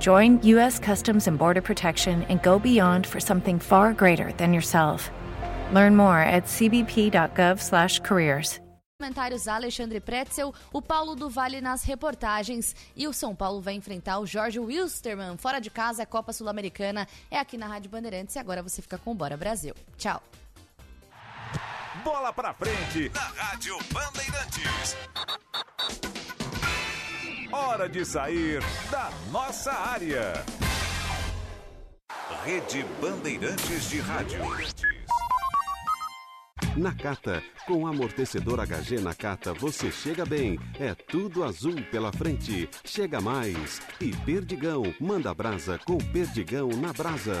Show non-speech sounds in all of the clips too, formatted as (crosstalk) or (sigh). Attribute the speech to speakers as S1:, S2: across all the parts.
S1: Join U.S. Customs and Border Protection and go beyond for something far greater than yourself. Learn more at cbp.gov/careers.
S2: Comentários Alexandre Pretzel, o Paulo do Vale nas reportagens e o São Paulo vai enfrentar o Jorge Wilstermann fora de casa, a Copa Sul-Americana é aqui na Rádio Bandeirantes e agora você fica com o Bora Brasil. Tchau.
S3: Bola pra frente na Rádio Bandeirantes. Hora de sair da nossa área. Rede Bandeirantes de Rádio.
S4: Nakata, com amortecedor HG Nakata você chega bem. É tudo azul pela frente. Chega mais. E Perdigão, manda brasa com Perdigão na brasa.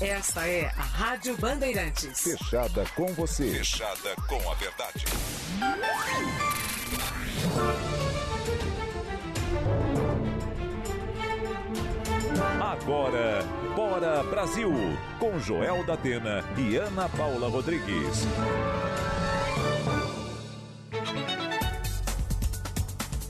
S5: Esta é a Rádio Bandeirantes.
S3: Fechada com você. Fechada com a verdade. Agora, Bora Brasil, com Joel da Atena e Ana Paula Rodrigues.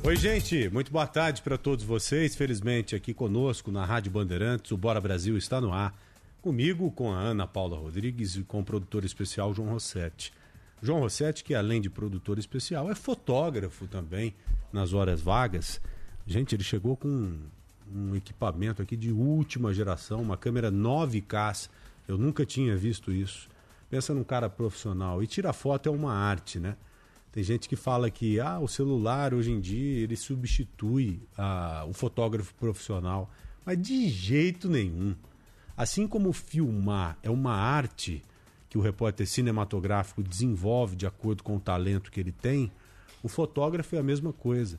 S6: Oi, gente, muito boa tarde para todos vocês. Felizmente, aqui conosco na Rádio Bandeirantes, o Bora Brasil está no ar Comigo, com a Ana Paula Rodrigues e com o produtor especial João Rossetti. João Rossetti, que além de produtor especial, é fotógrafo também nas horas vagas. Gente, ele chegou com um, um equipamento aqui de última geração, uma câmera 9K. Eu nunca tinha visto isso. Pensa num cara profissional. E tirar foto é uma arte, né? Tem gente que fala que ah, o celular hoje em dia ele substitui ah, o fotógrafo profissional. Mas de jeito nenhum. Assim como filmar é uma arte que o repórter cinematográfico desenvolve de acordo com o talento que ele tem, o fotógrafo é a mesma coisa.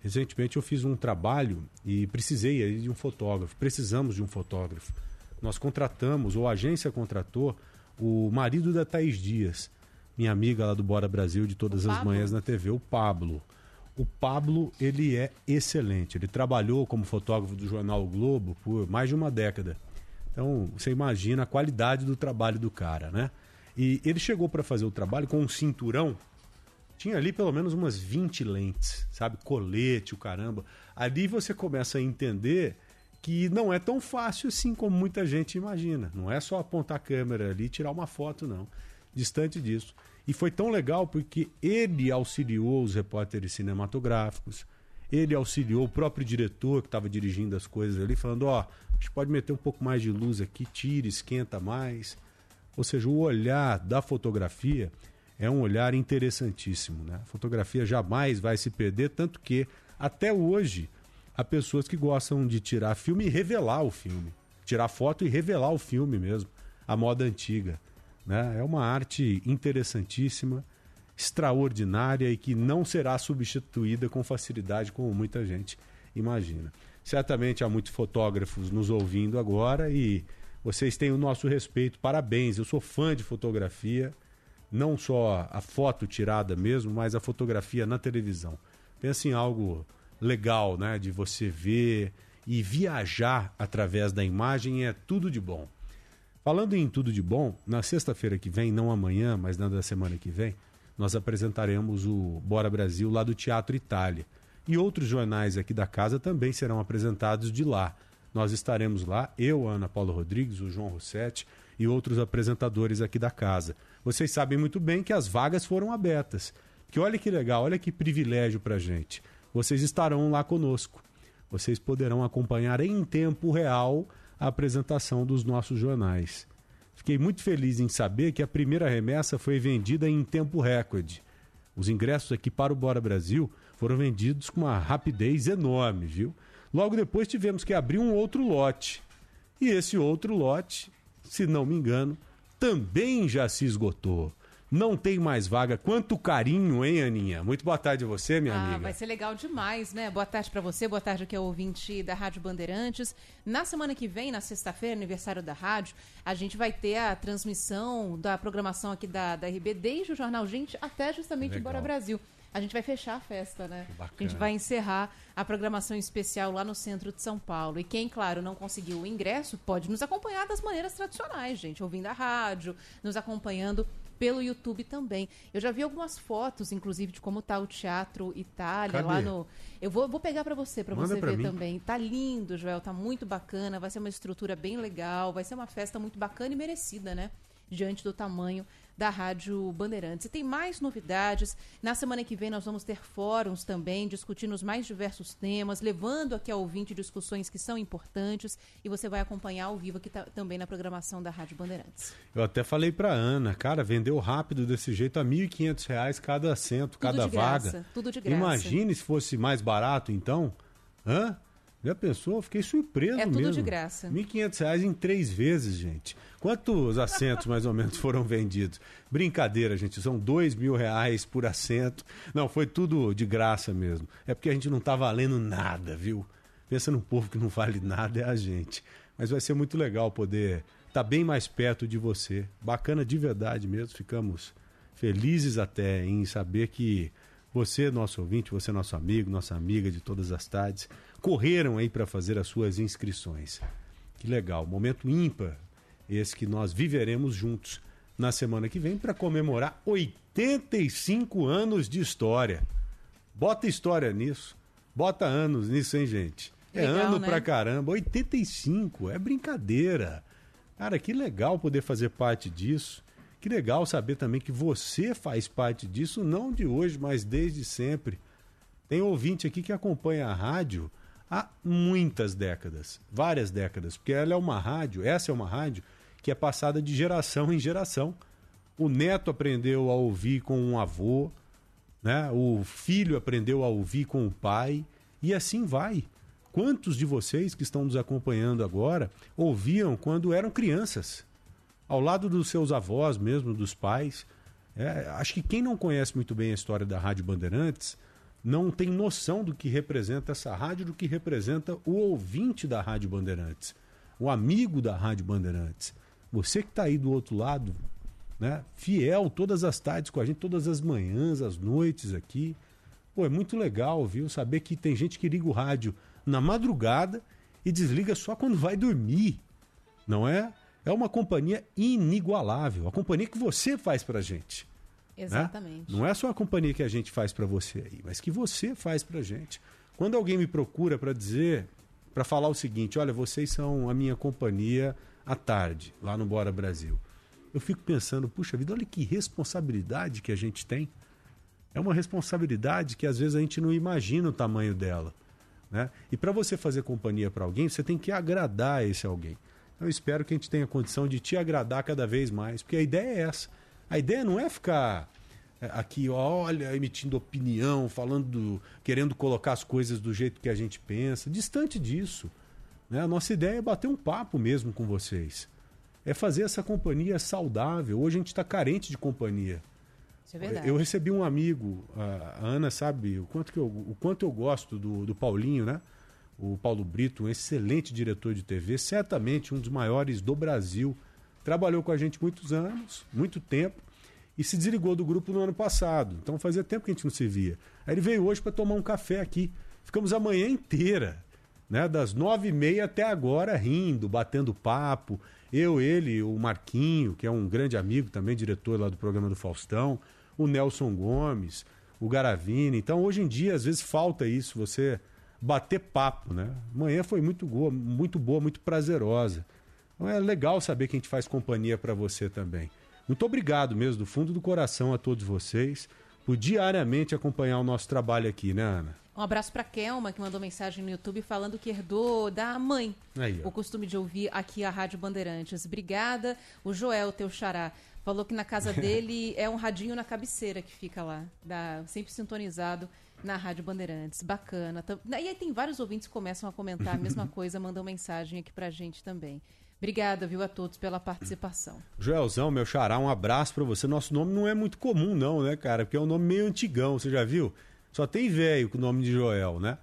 S6: Recentemente eu fiz um trabalho e precisei de um fotógrafo, precisamos de um fotógrafo. Nós contratamos, ou a agência contratou, o marido da Thaís Dias, minha amiga lá do Bora Brasil de todas as manhãs na TV, o Pablo. O Pablo, ele é excelente. Ele trabalhou como fotógrafo do jornal o Globo por mais de uma década. Então, você imagina a qualidade do trabalho do cara, né? E ele chegou para fazer o trabalho com um cinturão. Tinha ali pelo menos umas 20 lentes, sabe? Colete, o caramba. Ali você começa a entender que não é tão fácil assim como muita gente imagina. Não é só apontar a câmera ali e tirar uma foto, não. Distante disso. E foi tão legal porque ele auxiliou os repórteres cinematográficos, ele auxiliou o próprio diretor que estava dirigindo as coisas ali, falando: ó, oh, gente pode meter um pouco mais de luz aqui, tira, esquenta mais. Ou seja, o olhar da fotografia é um olhar interessantíssimo. Né? A fotografia jamais vai se perder, tanto que até hoje há pessoas que gostam de tirar filme e revelar o filme. Tirar foto e revelar o filme mesmo. a moda antiga. Né? É uma arte interessantíssima, extraordinária e que não será substituída com facilidade, como muita gente imagina. Certamente há muitos fotógrafos nos ouvindo agora e vocês têm o nosso respeito. Parabéns, eu sou fã de fotografia, não só a foto tirada mesmo, mas a fotografia na televisão. Pensa em algo legal, né, de você ver e viajar através da imagem é tudo de bom. Falando em tudo de bom, na sexta-feira que vem, não amanhã, mas na da semana que vem, nós apresentaremos o Bora Brasil lá do Teatro Itália. E outros jornais aqui da casa também serão apresentados de lá. Nós estaremos lá, eu, Ana Paula Rodrigues, o João Rossetti e outros apresentadores aqui da casa. Vocês sabem muito bem que as vagas foram abertas. Que olha que legal, olha que privilégio para gente. Vocês estarão lá conosco. Vocês poderão acompanhar em tempo real a apresentação dos nossos jornais. Fiquei muito feliz em saber que a primeira remessa foi vendida em tempo recorde. Os ingressos aqui para o Bora Brasil foram vendidos com uma rapidez enorme, viu? Logo depois tivemos que abrir um outro lote. E esse outro lote, se não me engano, também já se esgotou não tem mais vaga. Quanto carinho, hein, Aninha? Muito boa tarde a você, minha
S7: ah,
S6: amiga.
S7: Vai ser legal demais, né? Boa tarde para você, boa tarde aqui ao ouvinte da Rádio Bandeirantes. Na semana que vem, na sexta-feira, aniversário da rádio, a gente vai ter a transmissão da programação aqui da, da RB, desde o Jornal Gente até justamente Bora Brasil. A gente vai fechar a festa, né? A gente vai encerrar a programação especial lá no centro de São Paulo. E quem, claro, não conseguiu o ingresso, pode nos acompanhar das maneiras tradicionais, gente. Ouvindo a rádio, nos acompanhando pelo YouTube também. Eu já vi algumas fotos, inclusive, de como tá o Teatro Itália Cadê? lá no. Eu vou, vou pegar para você, para você ver mim. também. Tá lindo, Joel, tá muito bacana. Vai ser uma estrutura bem legal, vai ser uma festa muito bacana e merecida, né? Diante do tamanho da Rádio Bandeirantes. E tem mais novidades. Na semana que vem nós vamos ter fóruns também, discutindo os mais diversos temas, levando aqui ao ouvinte discussões que são importantes e você vai acompanhar ao vivo aqui também na programação da Rádio Bandeirantes.
S6: Eu até falei para Ana, cara, vendeu rápido desse jeito a R$ 1.500 cada assento, tudo cada vaga.
S7: Graça, tudo de graça.
S6: Imagine se fosse mais barato então. Hã? Já pensou? Fiquei surpreso mesmo.
S7: É tudo de graça.
S6: R$ 1.500 em três vezes, gente. Quantos assentos mais ou menos (laughs) foram vendidos? Brincadeira, gente. São dois mil reais por assento. Não, foi tudo de graça mesmo. É porque a gente não está valendo nada, viu? Pensa no povo que não vale nada, é a gente. Mas vai ser muito legal poder estar tá bem mais perto de você. Bacana de verdade mesmo. Ficamos felizes até em saber que você, nosso ouvinte, você, nosso amigo, nossa amiga de todas as tardes, correram aí para fazer as suas inscrições. Que legal, momento ímpar esse que nós viveremos juntos na semana que vem para comemorar 85 anos de história. Bota história nisso, bota anos nisso, hein, gente? É legal, ano né? pra caramba, 85, é brincadeira. Cara, que legal poder fazer parte disso. Que legal saber também que você faz parte disso, não de hoje, mas desde sempre. Tem ouvinte aqui que acompanha a rádio há muitas décadas, várias décadas, porque ela é uma rádio, essa é uma rádio que é passada de geração em geração. O neto aprendeu a ouvir com um avô, né? o filho aprendeu a ouvir com o pai, e assim vai. Quantos de vocês que estão nos acompanhando agora ouviam quando eram crianças? ao lado dos seus avós mesmo, dos pais. É, acho que quem não conhece muito bem a história da Rádio Bandeirantes não tem noção do que representa essa rádio, do que representa o ouvinte da Rádio Bandeirantes, o amigo da Rádio Bandeirantes. Você que está aí do outro lado, né, fiel todas as tardes com a gente, todas as manhãs, as noites aqui. Pô, é muito legal, viu? Saber que tem gente que liga o rádio na madrugada e desliga só quando vai dormir, não é? é uma companhia inigualável, a companhia que você faz para a gente.
S7: Né? Exatamente.
S6: Né? Não é só a companhia que a gente faz para você aí, mas que você faz para a gente. Quando alguém me procura para dizer, para falar o seguinte, olha, vocês são a minha companhia à tarde, lá no Bora Brasil. Eu fico pensando, puxa vida, olha que responsabilidade que a gente tem. É uma responsabilidade que às vezes a gente não imagina o tamanho dela. Né? E para você fazer companhia para alguém, você tem que agradar esse alguém. Eu espero que a gente tenha condição de te agradar cada vez mais, porque a ideia é essa. A ideia não é ficar é, aqui, olha, emitindo opinião, falando, querendo colocar as coisas do jeito que a gente pensa. Distante disso. Né? A nossa ideia é bater um papo mesmo com vocês. é fazer essa companhia saudável. Hoje a gente está carente de companhia.
S7: Isso é verdade.
S6: Eu recebi um amigo, a Ana sabe o quanto, que eu, o quanto eu gosto do, do Paulinho, né? O Paulo Brito, um excelente diretor de TV, certamente um dos maiores do Brasil. Trabalhou com a gente muitos anos, muito tempo, e se desligou do grupo no ano passado. Então fazia tempo que a gente não se via. Aí ele veio hoje para tomar um café aqui. Ficamos a manhã inteira, né? Das nove e meia até agora, rindo, batendo papo. Eu, ele, o Marquinho, que é um grande amigo também, diretor lá do programa do Faustão, o Nelson Gomes, o Garavini. Então, hoje em dia, às vezes falta isso, você bater papo, né? Amanhã foi muito boa, muito boa, muito prazerosa. Então é legal saber que a gente faz companhia para você também. Muito obrigado mesmo, do fundo do coração a todos vocês, por diariamente acompanhar o nosso trabalho aqui, né, Ana?
S7: Um abraço para Kelma, que mandou mensagem no YouTube falando que herdou da mãe
S6: Aí,
S7: o costume de ouvir aqui a Rádio Bandeirantes. Obrigada. O Joel, teu xará, falou que na casa (laughs) dele é um radinho na cabeceira que fica lá, dá, sempre sintonizado na Rádio Bandeirantes. Bacana. Tam- E aí tem vários ouvintes que começam a comentar a mesma (laughs) coisa, mandam mensagem aqui pra gente também. Obrigada, viu, a todos pela participação.
S6: Joelzão, meu xará, um abraço pra você. Nosso nome não é muito comum, não, né, cara? Porque é um nome meio antigão, você já viu? Só tem velho com o nome de Joel, né?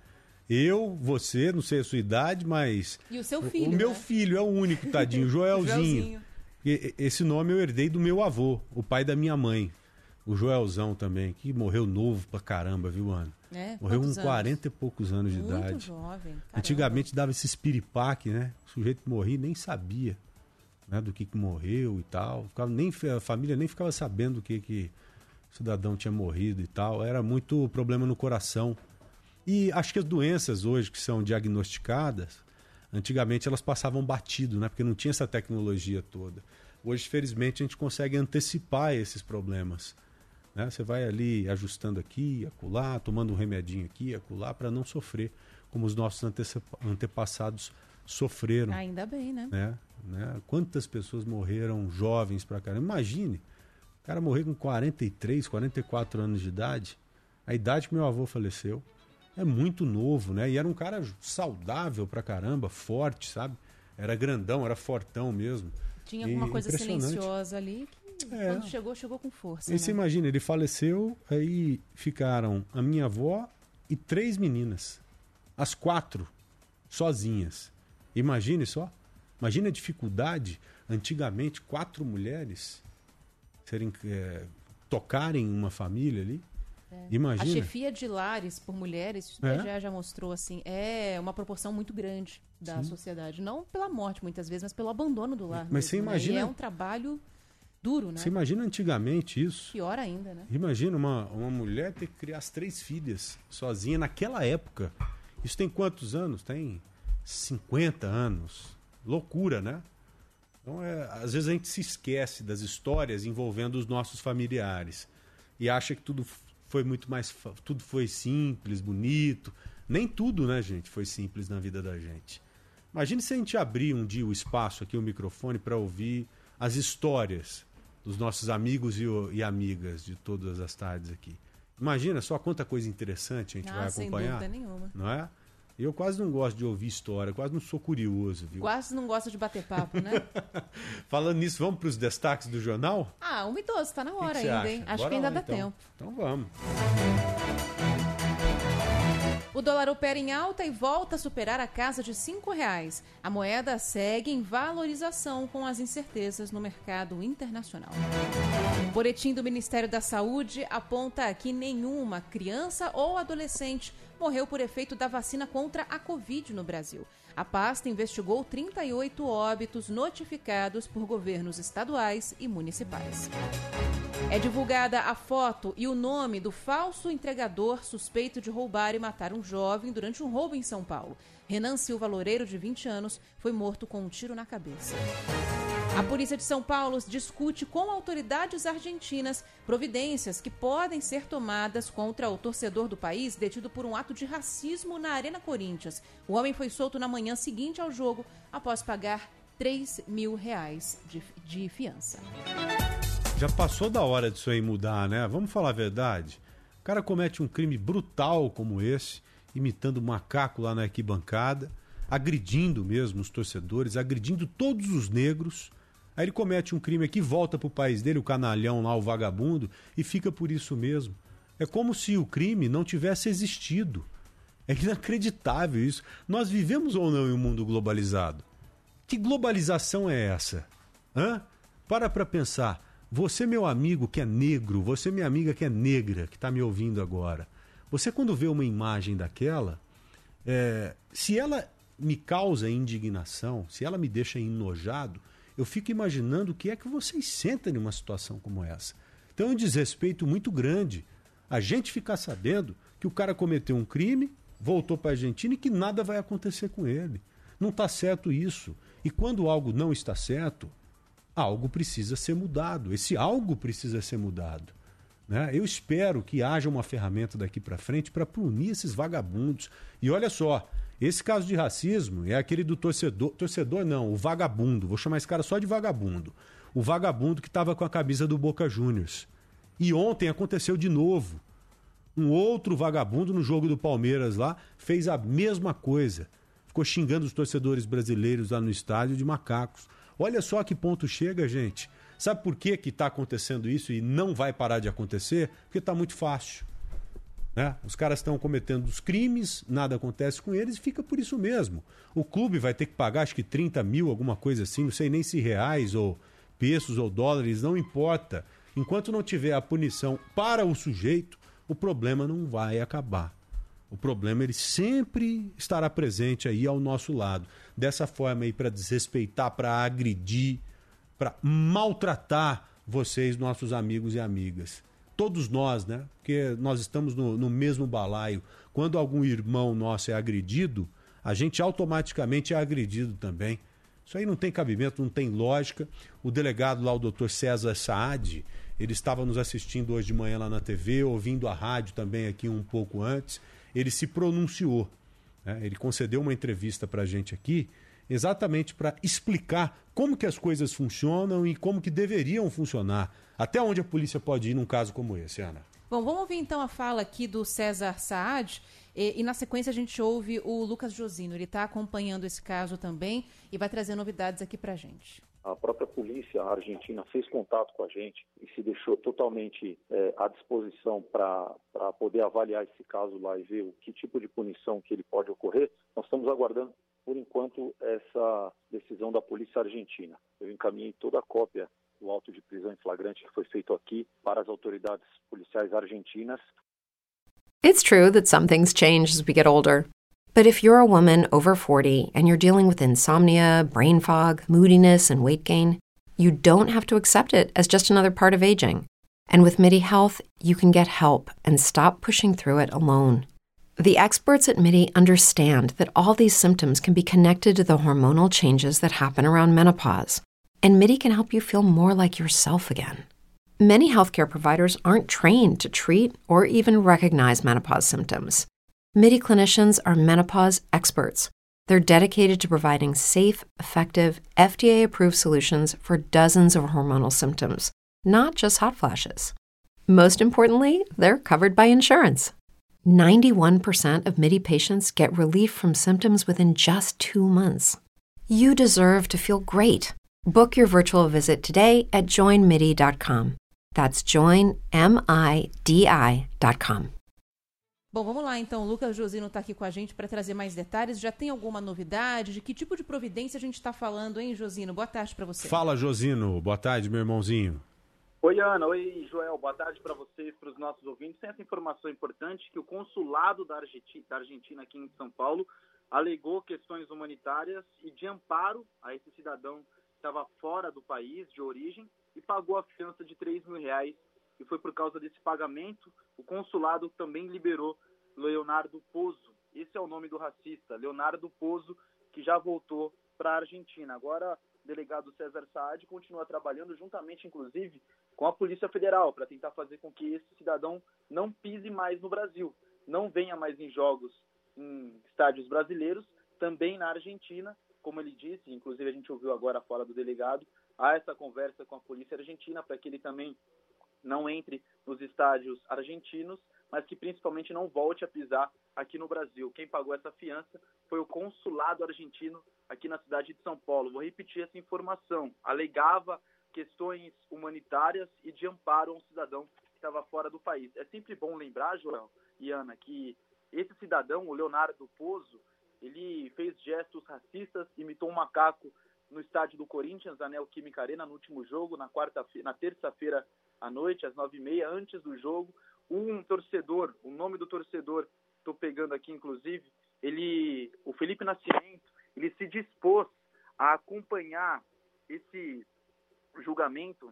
S6: Eu, você, não sei a sua idade, mas.
S7: E o seu
S6: O
S7: filho,
S6: meu
S7: né?
S6: filho é o único, tadinho, (laughs) Joelzinho.
S7: Joelzinho.
S6: Esse nome eu herdei do meu avô, o pai da minha mãe. O Joelzão também, que morreu novo pra caramba, viu, Ana?
S7: É,
S6: Morreu com
S7: quantos anos?
S6: 40 e poucos anos de
S7: Muito
S6: idade.
S7: jovem. caramba.
S6: Antigamente dava esse espiripaque, né? O sujeito morria e nem sabia né, do que, que morreu e tal. Ficava, nem, a família nem ficava sabendo do que, que o cidadão tinha morrido e tal. Era muito problema no coração. E acho que as doenças hoje que são diagnosticadas, antigamente elas passavam batido, né? Porque não tinha essa tecnologia toda. Hoje, felizmente, a gente consegue antecipar esses problemas. Né? Você vai ali ajustando aqui, acolá, tomando um remedinho aqui, acolá, para não sofrer como os nossos antepassados sofreram.
S7: Ainda bem, né?
S6: Né? Né? Quantas pessoas morreram jovens pra caramba? Imagine, cara morrer com 43, 44 anos de idade, a idade que meu avô faleceu. É muito novo, né? E era um cara saudável pra caramba, forte, sabe? Era grandão, era fortão mesmo.
S7: Tinha
S6: E
S7: alguma coisa silenciosa ali que
S6: É.
S7: quando chegou, chegou com força.
S6: E você
S7: né?
S6: imagina, ele faleceu, aí ficaram a minha avó e três meninas. As quatro, sozinhas. Imagine só. Imagina a dificuldade, antigamente, quatro mulheres serem, eh, tocarem uma família ali.
S7: A
S6: Imagina.
S7: chefia de lares por mulheres, isso
S6: É?
S7: já, já mostrou assim, é uma proporção muito grande da sociedade. Não pela morte, muitas vezes, mas pelo abandono do lar.
S6: Mas você
S7: mesmo, né?
S6: imagina-
S7: E é um trabalho duro, né?
S6: Você imagina antigamente isso?
S7: Pior ainda, né?
S6: Imagina uma, uma mulher ter que criar as três filhas sozinha naquela época. Isso tem quantos anos? Tem 50 anos. Loucura, né? Então, é, às vezes a gente se esquece das histórias envolvendo os nossos familiares e acha que tudo foi muito mais. Tudo foi simples, bonito. Nem tudo, né, gente, foi simples na vida da gente. Imagine se a gente abrir um dia o espaço aqui, o microfone, para ouvir as histórias dos nossos amigos e, e amigas de todas as tardes aqui. Imagina só quanta coisa interessante a gente
S7: Ah,
S6: vai
S7: sem
S6: acompanhar.
S7: dúvida nenhuma.
S6: Não é? Eu quase não gosto de ouvir história, quase não sou curioso, viu?
S7: Quase não gosta de bater papo, né? (laughs)
S6: Falando nisso, vamos para os destaques do jornal?
S7: ah, 1 e 12, tá na
S6: que
S7: hora
S6: que você
S7: ainda, hein? Acho
S6: Bora
S7: que ainda
S6: lá,
S7: dá
S6: então.
S7: tempo.
S6: Então vamos.
S7: O dólar opera em alta e volta a superar a casa de 5 reais. A moeda segue em valorização com as incertezas no mercado internacional. O boletim do Ministério da Saúde aponta que nenhuma criança ou adolescente morreu por efeito da vacina contra a Covid no Brasil. A pasta investigou 38 óbitos notificados por governos estaduais e municipais. É divulgada a foto e o nome do falso entregador suspeito de roubar e matar um jovem durante um roubo em São Paulo. Renan Silva Loureiro, de 20 anos, foi morto com um tiro na cabeça. A polícia de São Paulo discute com autoridades argentinas providências que podem ser tomadas contra o torcedor do país detido por um ato de racismo na Arena Corinthians. O homem foi solto na manhã seguinte ao jogo após pagar 3 mil reais de, de fiança.
S6: Já passou da hora disso aí mudar, né? Vamos falar a verdade. O cara comete um crime brutal como esse, imitando macaco lá na arquibancada, agredindo mesmo os torcedores, agredindo todos os negros. Aí ele comete um crime aqui, volta para o país dele, o canalhão lá, o vagabundo, e fica por isso mesmo. É como se o crime não tivesse existido. É inacreditável isso. Nós vivemos ou não em um mundo globalizado? Que globalização é essa? Hã? Para para pensar. Você, meu amigo que é negro, você, minha amiga que é negra, que está me ouvindo agora, você, quando vê uma imagem daquela, é, se ela me causa indignação, se ela me deixa enojado, eu fico imaginando o que é que vocês sentem numa situação como essa. Então é um desrespeito muito grande a gente ficar sabendo que o cara cometeu um crime, voltou para a Argentina e que nada vai acontecer com ele. Não está certo isso. E quando algo não está certo, algo precisa ser mudado. Esse algo precisa ser mudado. Né? Eu espero que haja uma ferramenta daqui para frente para punir esses vagabundos. E olha só, esse caso de racismo é aquele do torcedor. Torcedor não, o vagabundo. Vou chamar esse cara só de vagabundo. O vagabundo que estava com a camisa do Boca Juniors. E ontem aconteceu de novo. Um outro vagabundo no jogo do Palmeiras lá fez a mesma coisa. Ficou xingando os torcedores brasileiros lá no estádio de macacos. Olha só a que ponto chega, gente. Sabe por que está acontecendo isso e não vai parar de acontecer? Porque está muito fácil. Né? Os caras estão cometendo os crimes, nada acontece com eles e fica por isso mesmo. O clube vai ter que pagar acho que 30 mil, alguma coisa assim, não sei nem se reais ou pesos ou dólares, não importa. Enquanto não tiver a punição para o sujeito, o problema não vai acabar. O problema ele sempre estará presente aí ao nosso lado. Dessa forma aí para desrespeitar, para agredir, para maltratar vocês, nossos amigos e amigas. Todos nós, né? Porque nós estamos no, no mesmo balaio. Quando algum irmão nosso é agredido, a gente automaticamente é agredido também. Isso aí não tem cabimento, não tem lógica. O delegado lá, o doutor César Saad, ele estava nos assistindo hoje de manhã lá na TV, ouvindo a rádio também aqui um pouco antes. Ele se pronunciou. Né? Ele concedeu uma entrevista para a gente aqui exatamente para explicar como que as coisas funcionam e como que deveriam funcionar. Até onde a polícia pode ir num caso como esse, Ana?
S7: Bom, vamos ouvir então a fala aqui do César Saad. E, e, na sequência a gente ouve o Lucas Josino. Ele está acompanhando esse caso também e vai trazer novidades aqui para gente.
S8: A própria polícia argentina fez contato com a gente e se deixou totalmente é, à disposição para poder avaliar esse caso lá e ver o que tipo de punição que ele pode ocorrer. Nós estamos aguardando por enquanto, essa decisão da polícia argentina. Eu encaminhei toda a cópia do auto de prisão em flagrante que foi feito aqui para as autoridades policiais argentinas.
S9: It's true that some things change as we get older. But if you're a woman over 40 and you're dealing with insomnia, brain fog, moodiness, and weight gain, you don't have to accept it as just another part of aging. And with MIDI Health, you can get help and stop pushing through it alone. The experts at MIDI understand that all these symptoms can be connected to the hormonal changes that happen around menopause, and MIDI can help you feel more like yourself again. Many healthcare providers aren't trained to treat or even recognize menopause symptoms. MIDI clinicians are menopause experts. They're dedicated to providing safe, effective, FDA approved solutions for dozens of hormonal symptoms, not just hot flashes. Most importantly, they're covered by insurance. 91% of MIDI patients get relief from symptoms within just two months. You deserve to feel great. Book your virtual visit today at joinmidi.com. That's joinmidi.com.
S7: Bom, vamos lá então. O Lucas Josino está aqui com a gente para trazer mais detalhes. Já tem alguma novidade? De que tipo de providência a gente está falando, hein, Josino? Boa tarde para você.
S6: Fala, Josino. Boa tarde, meu irmãozinho.
S10: Oi, Ana. Oi, Joel. Boa tarde para vocês, para os nossos ouvintes. Tem essa informação importante que o consulado da Argentina, aqui em São Paulo alegou questões humanitárias e de amparo a esse cidadão estava fora do país de origem e pagou a fiança de 3 mil reais. E foi por causa desse pagamento, o consulado também liberou Leonardo Pozo. Esse é o nome do racista, Leonardo Pozo, que já voltou para a Argentina. Agora, o delegado César Saad continua trabalhando juntamente, inclusive, com a Polícia Federal para tentar fazer com que esse cidadão não pise mais no Brasil, não venha mais em jogos em estádios brasileiros, também na Argentina, como ele disse, inclusive a gente ouviu agora fora do delegado, há essa conversa com a polícia argentina para que ele também não entre nos estádios argentinos, mas que principalmente não volte a pisar aqui no Brasil. Quem pagou essa fiança foi o consulado argentino aqui na cidade de São Paulo. Vou repetir essa informação. Alegava questões humanitárias e de amparo a um cidadão que estava fora do país. É sempre bom lembrar, Joel e Ana, que esse cidadão, o Leonardo Pozo, ele fez gestos racistas, imitou um macaco no estádio do Corinthians, a Neoquímica Arena, no último jogo, na quarta na terça-feira à noite, às nove e meia, antes do jogo. Um torcedor, o nome do torcedor, estou pegando aqui inclusive, ele, o Felipe Nascimento, ele se dispôs a acompanhar esse julgamento,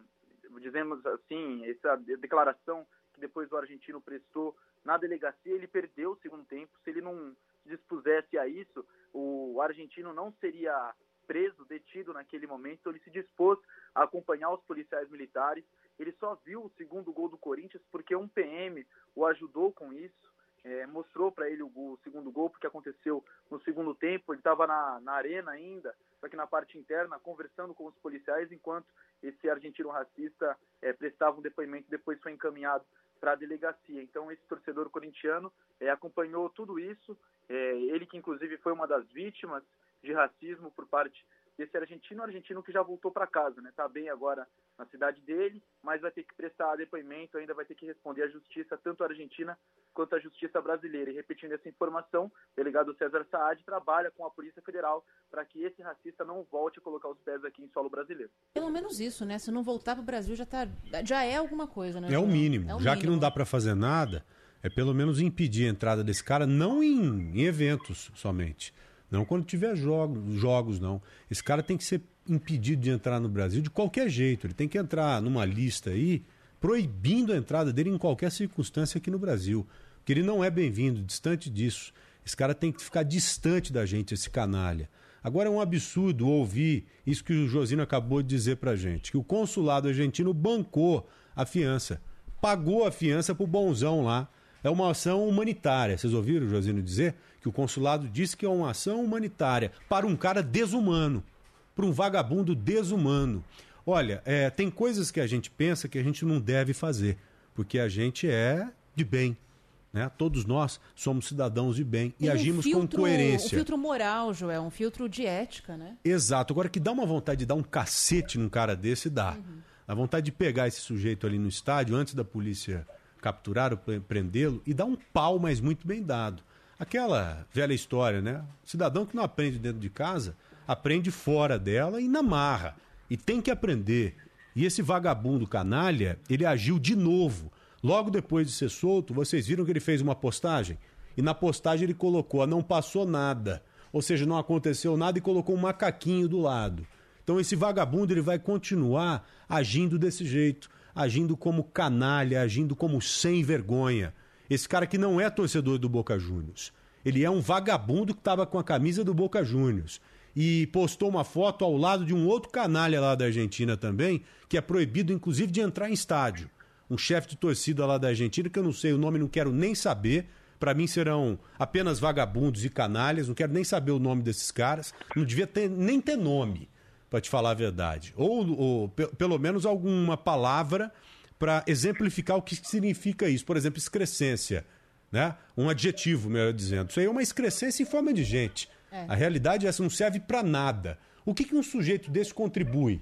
S10: dizemos assim, essa declaração que depois o argentino prestou na delegacia, ele perdeu o segundo tempo. Se ele não se dispusesse a isso, o argentino não seria preso, detido naquele momento. Ele se dispôs a acompanhar os policiais militares. Ele só viu o segundo gol do Corinthians porque um PM o ajudou com isso. É, mostrou para ele o, o, segundo gol, porque aconteceu no segundo tempo. Ele estava na, na arena ainda, só que na parte interna, conversando com os policiais, enquanto esse argentino racista é, prestava um depoimento. Depois foi encaminhado para a delegacia. Então, esse torcedor corintiano é, acompanhou tudo isso. É, ele, que inclusive foi uma das vítimas de racismo por parte desse argentino, argentino que já voltou para casa, né? Está bem agora na cidade dele, mas vai ter que prestar depoimento, ainda vai ter que responder à justiça, tanto a argentina quanto a justiça brasileira. E repetindo essa informação, o delegado César Saad trabalha com a Polícia Federal para que esse racista não volte a colocar os pés aqui em solo brasileiro.
S7: Pelo menos isso, né? Se não voltar para o Brasil já, tá, já é alguma coisa, né?
S6: É o mínimo. É o já mínimo. que não dá para fazer nada, é pelo menos impedir a entrada desse cara, não em, em eventos somente não quando tiver jogos, jogos, não. Esse cara tem que ser impedido de entrar no Brasil de qualquer jeito. Ele tem que entrar numa lista aí proibindo a entrada dele em qualquer circunstância aqui no Brasil. Porque ele não é bem-vindo, distante disso. Esse cara tem que ficar distante da gente, esse canalha. Agora é um absurdo ouvir isso que o Josino acabou de dizer pra gente, que o consulado argentino bancou a fiança, pagou a fiança pro bonzão lá. É uma ação humanitária. Vocês ouviram o Josino dizer? que o consulado disse que é uma ação humanitária para um cara desumano, para um vagabundo desumano. Olha, é, tem coisas que a gente pensa que a gente não deve fazer, porque a gente é de bem. Né? Todos nós somos cidadãos de bem e, e agimos um filtro, com coerência. Um
S7: filtro moral, Joel, um filtro de ética, né?
S6: Exato. Agora que dá uma vontade de dar um cacete num cara desse, dá. Uhum. A vontade de pegar esse sujeito ali no estádio antes da polícia capturar prendê-lo e dar um pau, mas muito bem dado. Aquela velha história, né? Cidadão que não aprende dentro de casa, aprende fora dela e na marra. E tem que aprender. E esse vagabundo canalha, ele agiu de novo. Logo depois de ser solto, vocês viram que ele fez uma postagem? E na postagem ele colocou: não passou nada. Ou seja, não aconteceu nada e colocou um macaquinho do lado. Então esse vagabundo ele vai continuar agindo desse jeito, agindo como canalha, agindo como sem vergonha. Esse cara que não é torcedor do Boca Juniors. Ele é um vagabundo que estava com a camisa do Boca Juniors. E postou uma foto ao lado de um outro canalha lá da Argentina também, que é proibido inclusive de entrar em estádio. Um chefe de torcida lá da Argentina, que eu não sei o nome, não quero nem saber. Para mim serão apenas vagabundos e canalhas, não quero nem saber o nome desses caras. Não devia ter, nem ter nome, para te falar a verdade. Ou, ou pelo menos alguma palavra para exemplificar o que significa isso. Por exemplo, excrescência. Né? Um adjetivo, melhor dizendo. Isso aí é uma excrescência em forma de gente. É. A realidade é essa, não serve para nada. O que, que um sujeito desse contribui?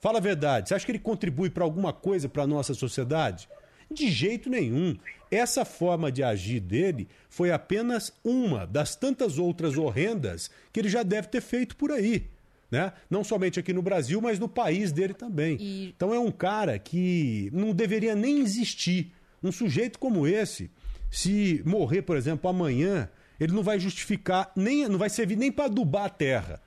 S6: Fala a verdade. Você acha que ele contribui para alguma coisa para a nossa sociedade? De jeito nenhum. Essa forma de agir dele foi apenas uma das tantas outras horrendas que ele já deve ter feito por aí né? Não somente aqui no Brasil, mas no país dele também. E... Então é um cara que não deveria nem existir. Um sujeito como esse, se morrer, por exemplo, amanhã, ele não vai justificar, nem não vai servir nem para adubar a terra,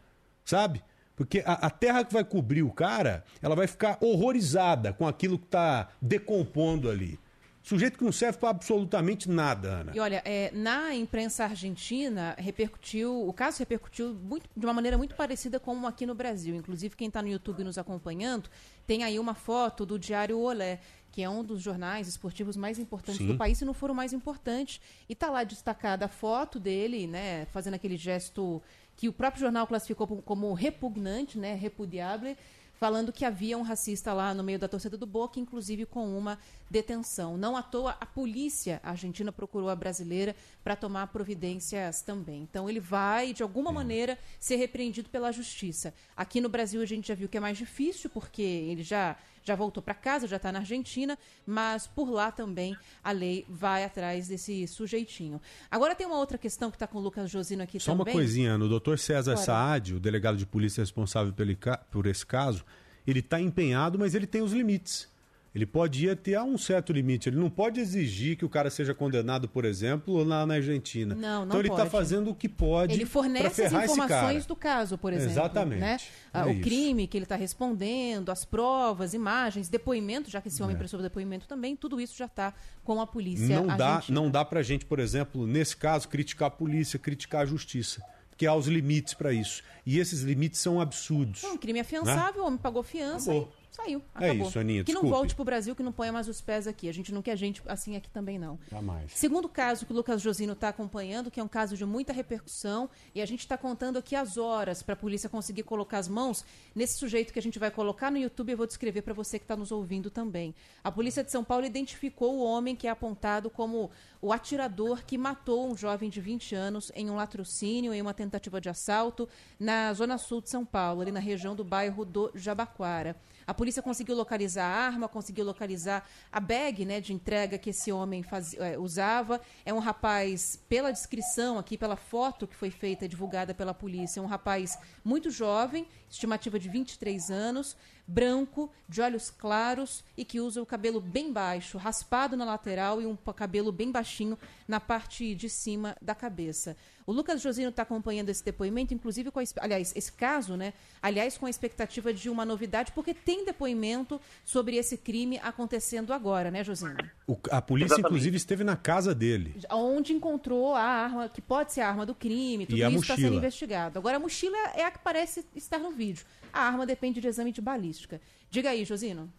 S6: sabe? Porque a, a, terra que vai cobrir o cara, ela vai ficar horrorizada com aquilo que está decompondo ali. Sujeito que não serve para absolutamente nada, Ana.
S7: E olha, é, na imprensa argentina, repercutiu, o caso repercutiu muito, de uma maneira muito parecida com aqui no Brasil. Inclusive, quem está no YouTube nos acompanhando, tem aí uma foto do Diário Olé, que é um dos jornais esportivos mais importantes Sim. do país, se não for o mais importante. E está lá destacada a foto dele, né, fazendo aquele gesto que o próprio jornal classificou como repugnante, né, repudiável, falando que havia um racista lá no meio da torcida do Boca, inclusive com uma detenção. Não à toa, a polícia argentina procurou a brasileira para tomar providências também. Então, ele vai, de alguma maneira, ser repreendido pela justiça. Aqui no Brasil, a gente já viu que é mais difícil, porque ele já já voltou para casa, já está na Argentina, mas por lá também a lei vai atrás desse sujeitinho. Agora tem uma outra questão que está com o Lucas Josino aqui
S6: Só
S7: também.
S6: uma coisinha, Ana. O doutor César
S7: Claro.
S6: Saad, o delegado de polícia responsável pelo por esse caso, ele está empenhado, mas ele tem os limites. Ele pode ir até a um certo limite. Ele não pode exigir que o cara seja condenado, por exemplo, lá na Argentina.
S7: Não, não
S6: então ele está fazendo o que pode
S7: Ele
S6: para
S7: fornece as informações do caso, por exemplo.
S6: Exatamente.
S7: Né? Ah,
S6: É
S7: o
S6: isso.
S7: crime que ele está respondendo, as provas, imagens, depoimento, já que esse homem
S6: É.
S7: prestou depoimento também, tudo isso já está com a polícia
S6: Não dá,
S7: argentina.
S6: não dá pra gente, por exemplo, nesse caso, criticar a polícia, criticar a justiça. Porque há os limites para isso. E esses limites são absurdos.
S7: Foi um crime afiançável, o homem pagou fiança
S6: Acabou.
S7: Saiu.
S6: É
S7: Acabou.
S6: isso, Aninha,
S7: Que não
S6: desculpe.
S7: volte pro Brasil, que não ponha mais os pés aqui. A gente não quer gente assim aqui também, não.
S6: Jamais.
S7: Segundo caso que o Lucas Josino está acompanhando, que é um caso de muita repercussão, e a gente está contando aqui as horas para a polícia conseguir colocar as mãos nesse sujeito que a gente vai colocar no YouTube. Eu vou descrever para você que está nos ouvindo também. A polícia de São Paulo identificou o homem que é apontado como o atirador que matou um jovem de 20 anos em um latrocínio, em uma tentativa de assalto, na zona sul de São Paulo, ali na região do bairro do Jabaquara. A polícia conseguiu localizar a arma, conseguiu localizar a bag né, de entrega que esse homem fazia- eh, usava. É um rapaz, pela descrição aqui, pela foto que foi feita divulgada pela polícia, é um rapaz muito jovem, estimativa de 23 anos, branco, de olhos claros e que usa o cabelo bem baixo, raspado na lateral e um cabelo bem baixinho na parte de cima da cabeça. O Lucas Josino está acompanhando esse depoimento, inclusive com a, aliás, esse caso, né? Aliás, com a expectativa de uma novidade, porque tem depoimento sobre esse crime acontecendo agora, né, Josino?
S6: O- a polícia,
S10: Exatamente.
S6: inclusive, esteve na casa dele.
S7: Onde encontrou a arma, que pode ser a arma do crime, tudo
S6: E a
S7: isso está sendo investigado. Agora, a mochila é a que parece estar no vídeo. A arma depende de exame de balística. Diga aí, Josino.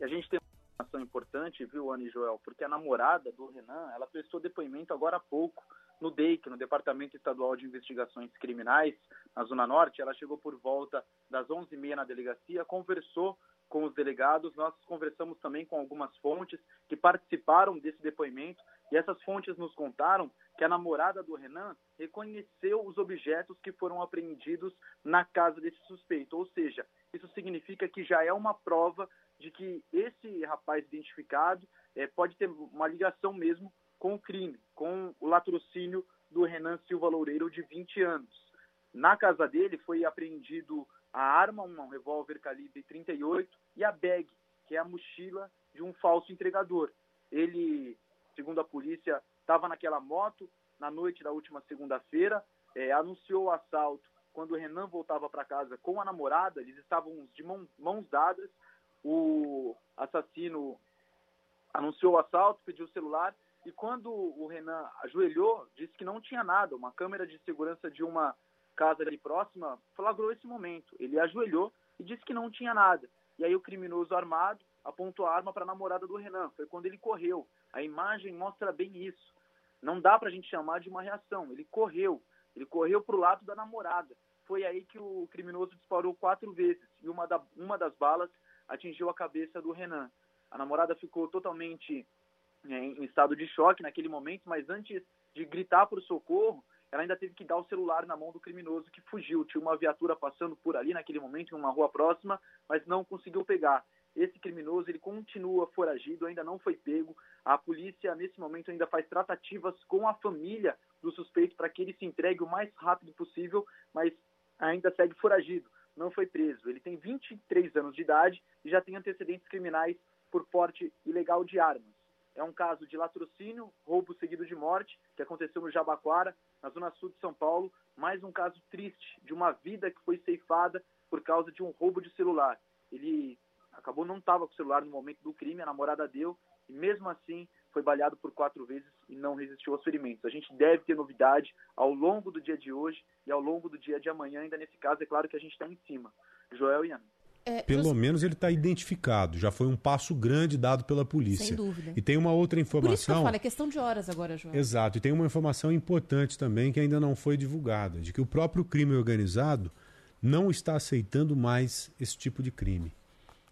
S10: A gente tem informação importante, viu, Ana e Joel? Porque a namorada do Renan, ela prestou depoimento agora há pouco no DEIC, no Departamento Estadual de Investigações Criminais, na Zona Norte. Ela chegou por volta das 11h30 na delegacia, conversou com os delegados. Nós conversamos também com algumas fontes que participaram desse depoimento e essas fontes nos contaram que a namorada do Renan reconheceu os objetos que foram apreendidos na casa desse suspeito. Ou seja, isso significa que já é uma prova de que esse rapaz identificado eh, pode ter uma ligação mesmo com o crime, com o latrocínio do Renan Silva Loureiro, de 20 anos. Na casa dele foi apreendido a arma, um revólver calibre 38, e a bag, que é a mochila de um falso entregador. Ele, segundo a polícia, estava naquela moto na noite da última segunda-feira, eh, anunciou o assalto quando o Renan voltava para casa com a namorada, eles estavam de mão- mãos dadas, o assassino anunciou o assalto, pediu o celular e quando o Renan ajoelhou, disse que não tinha nada. Uma câmera de segurança de uma casa ali próxima flagrou esse momento. Ele ajoelhou e disse que não tinha nada. E aí o criminoso armado apontou a arma para a namorada do Renan. Foi quando ele correu. A imagem mostra bem isso. Não dá para a gente chamar de uma reação. Ele correu. Ele correu para o lado da namorada. Foi aí que o criminoso disparou quatro vezes e uma, da, uma das balas atingiu a cabeça do Renan. A namorada ficou totalmente é, em estado de choque naquele momento, mas antes de gritar por socorro, ela ainda teve que dar o celular na mão do criminoso que fugiu. Tinha uma viatura passando por ali naquele momento, em uma rua próxima, mas não conseguiu pegar. Esse criminoso, ele continua foragido, ainda não foi pego. A polícia, nesse momento, ainda faz tratativas com a família do suspeito para que ele se entregue o mais rápido possível, mas ainda segue foragido. Não foi preso. Ele tem 23 anos de idade e já tem antecedentes criminais por porte ilegal de armas. É um caso de latrocínio, roubo seguido de morte, que aconteceu no Jabaquara, na zona sul de São Paulo. Mais um caso triste de uma vida que foi ceifada por causa de um roubo de celular. Ele acabou não estava com o celular no momento do crime, a namorada deu, e mesmo assim foi baleado por quatro vezes e não resistiu aos ferimentos. A gente deve ter novidade ao longo do dia de hoje e ao longo do dia de amanhã, ainda nesse caso, é claro que a gente está em cima. Joel e Ana.
S7: É,
S6: Pelo
S7: Jos-
S6: menos ele está identificado. Já foi um passo grande dado pela polícia.
S7: Sem dúvida.
S6: E tem uma outra
S7: Por isso que eu
S6: informação.
S7: falo, é questão de horas agora, João.
S6: Exato. E tem uma informação importante também que ainda não foi divulgada, de que o próprio crime organizado não está aceitando mais esse tipo de crime.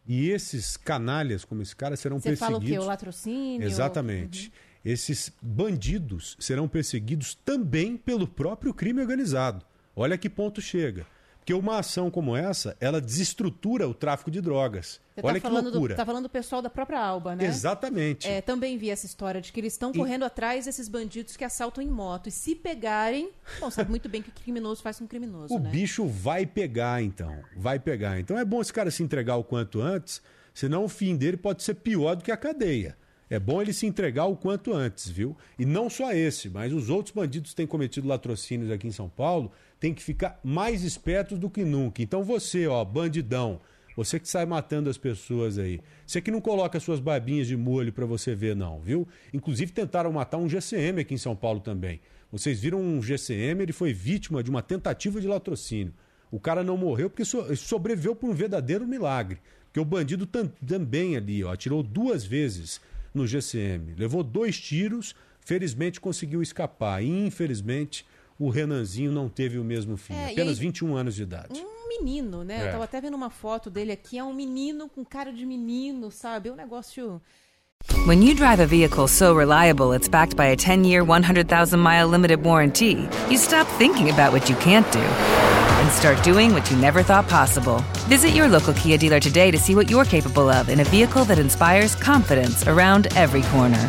S6: E esses canalhas, como esse cara, serão
S7: Você fala o
S6: perseguidos.
S7: quê? O latrocínio?
S6: Exatamente. Esses bandidos serão perseguidos também pelo próprio crime organizado. Olha que ponto chega. Porque uma ação como essa, ela desestrutura o tráfico de drogas.
S7: Você
S6: Olha
S7: tá
S6: que loucura.
S7: do, tá falando do pessoal da própria Alba, né?
S6: Exatamente.
S7: É, também vi essa história de que eles estão correndo atrás desses bandidos que assaltam em moto. E se pegarem, bom, sabe muito bem que o criminoso faz com um criminoso,
S6: O
S7: né?
S6: bicho vai pegar, então. Vai pegar. Então é bom esse cara se entregar o quanto antes, senão o fim dele pode ser pior do que a cadeia. É bom ele se entregar o quanto antes, viu? E não só esse, mas os outros bandidos que têm cometido latrocínios aqui em São Paulo têm que ficar mais espertos do que nunca. Então você, ó, bandidão, você que sai matando as pessoas aí, você que não coloca suas babinhas de molho pra você ver, não, viu? Inclusive tentaram matar um GCM aqui em São Paulo também. Vocês viram um GCM, ele foi vítima de uma tentativa de latrocínio. O cara não morreu porque so- sobreviveu por um verdadeiro milagre. Porque o bandido tam- também ali, ó, atirou duas vezes no GCM. Levou dois tiros, felizmente conseguiu escapar. E, infelizmente, o Renanzinho não teve o mesmo fim.
S7: É, e
S6: apenas
S7: aí-
S6: 21 anos de idade.
S7: Um menino, né?
S6: É.
S7: Eu tava até vendo uma foto dele aqui. É um menino com cara de menino, sabe? É um negócio...
S11: When you drive a vehicle so reliable it's backed by a 10 year, 100,000 mile limited warranty, you stop thinking about what you can't do and start doing what you never thought possible. Visit your local Kia dealer today to see what you're capable of in a vehicle that inspires confidence around every corner.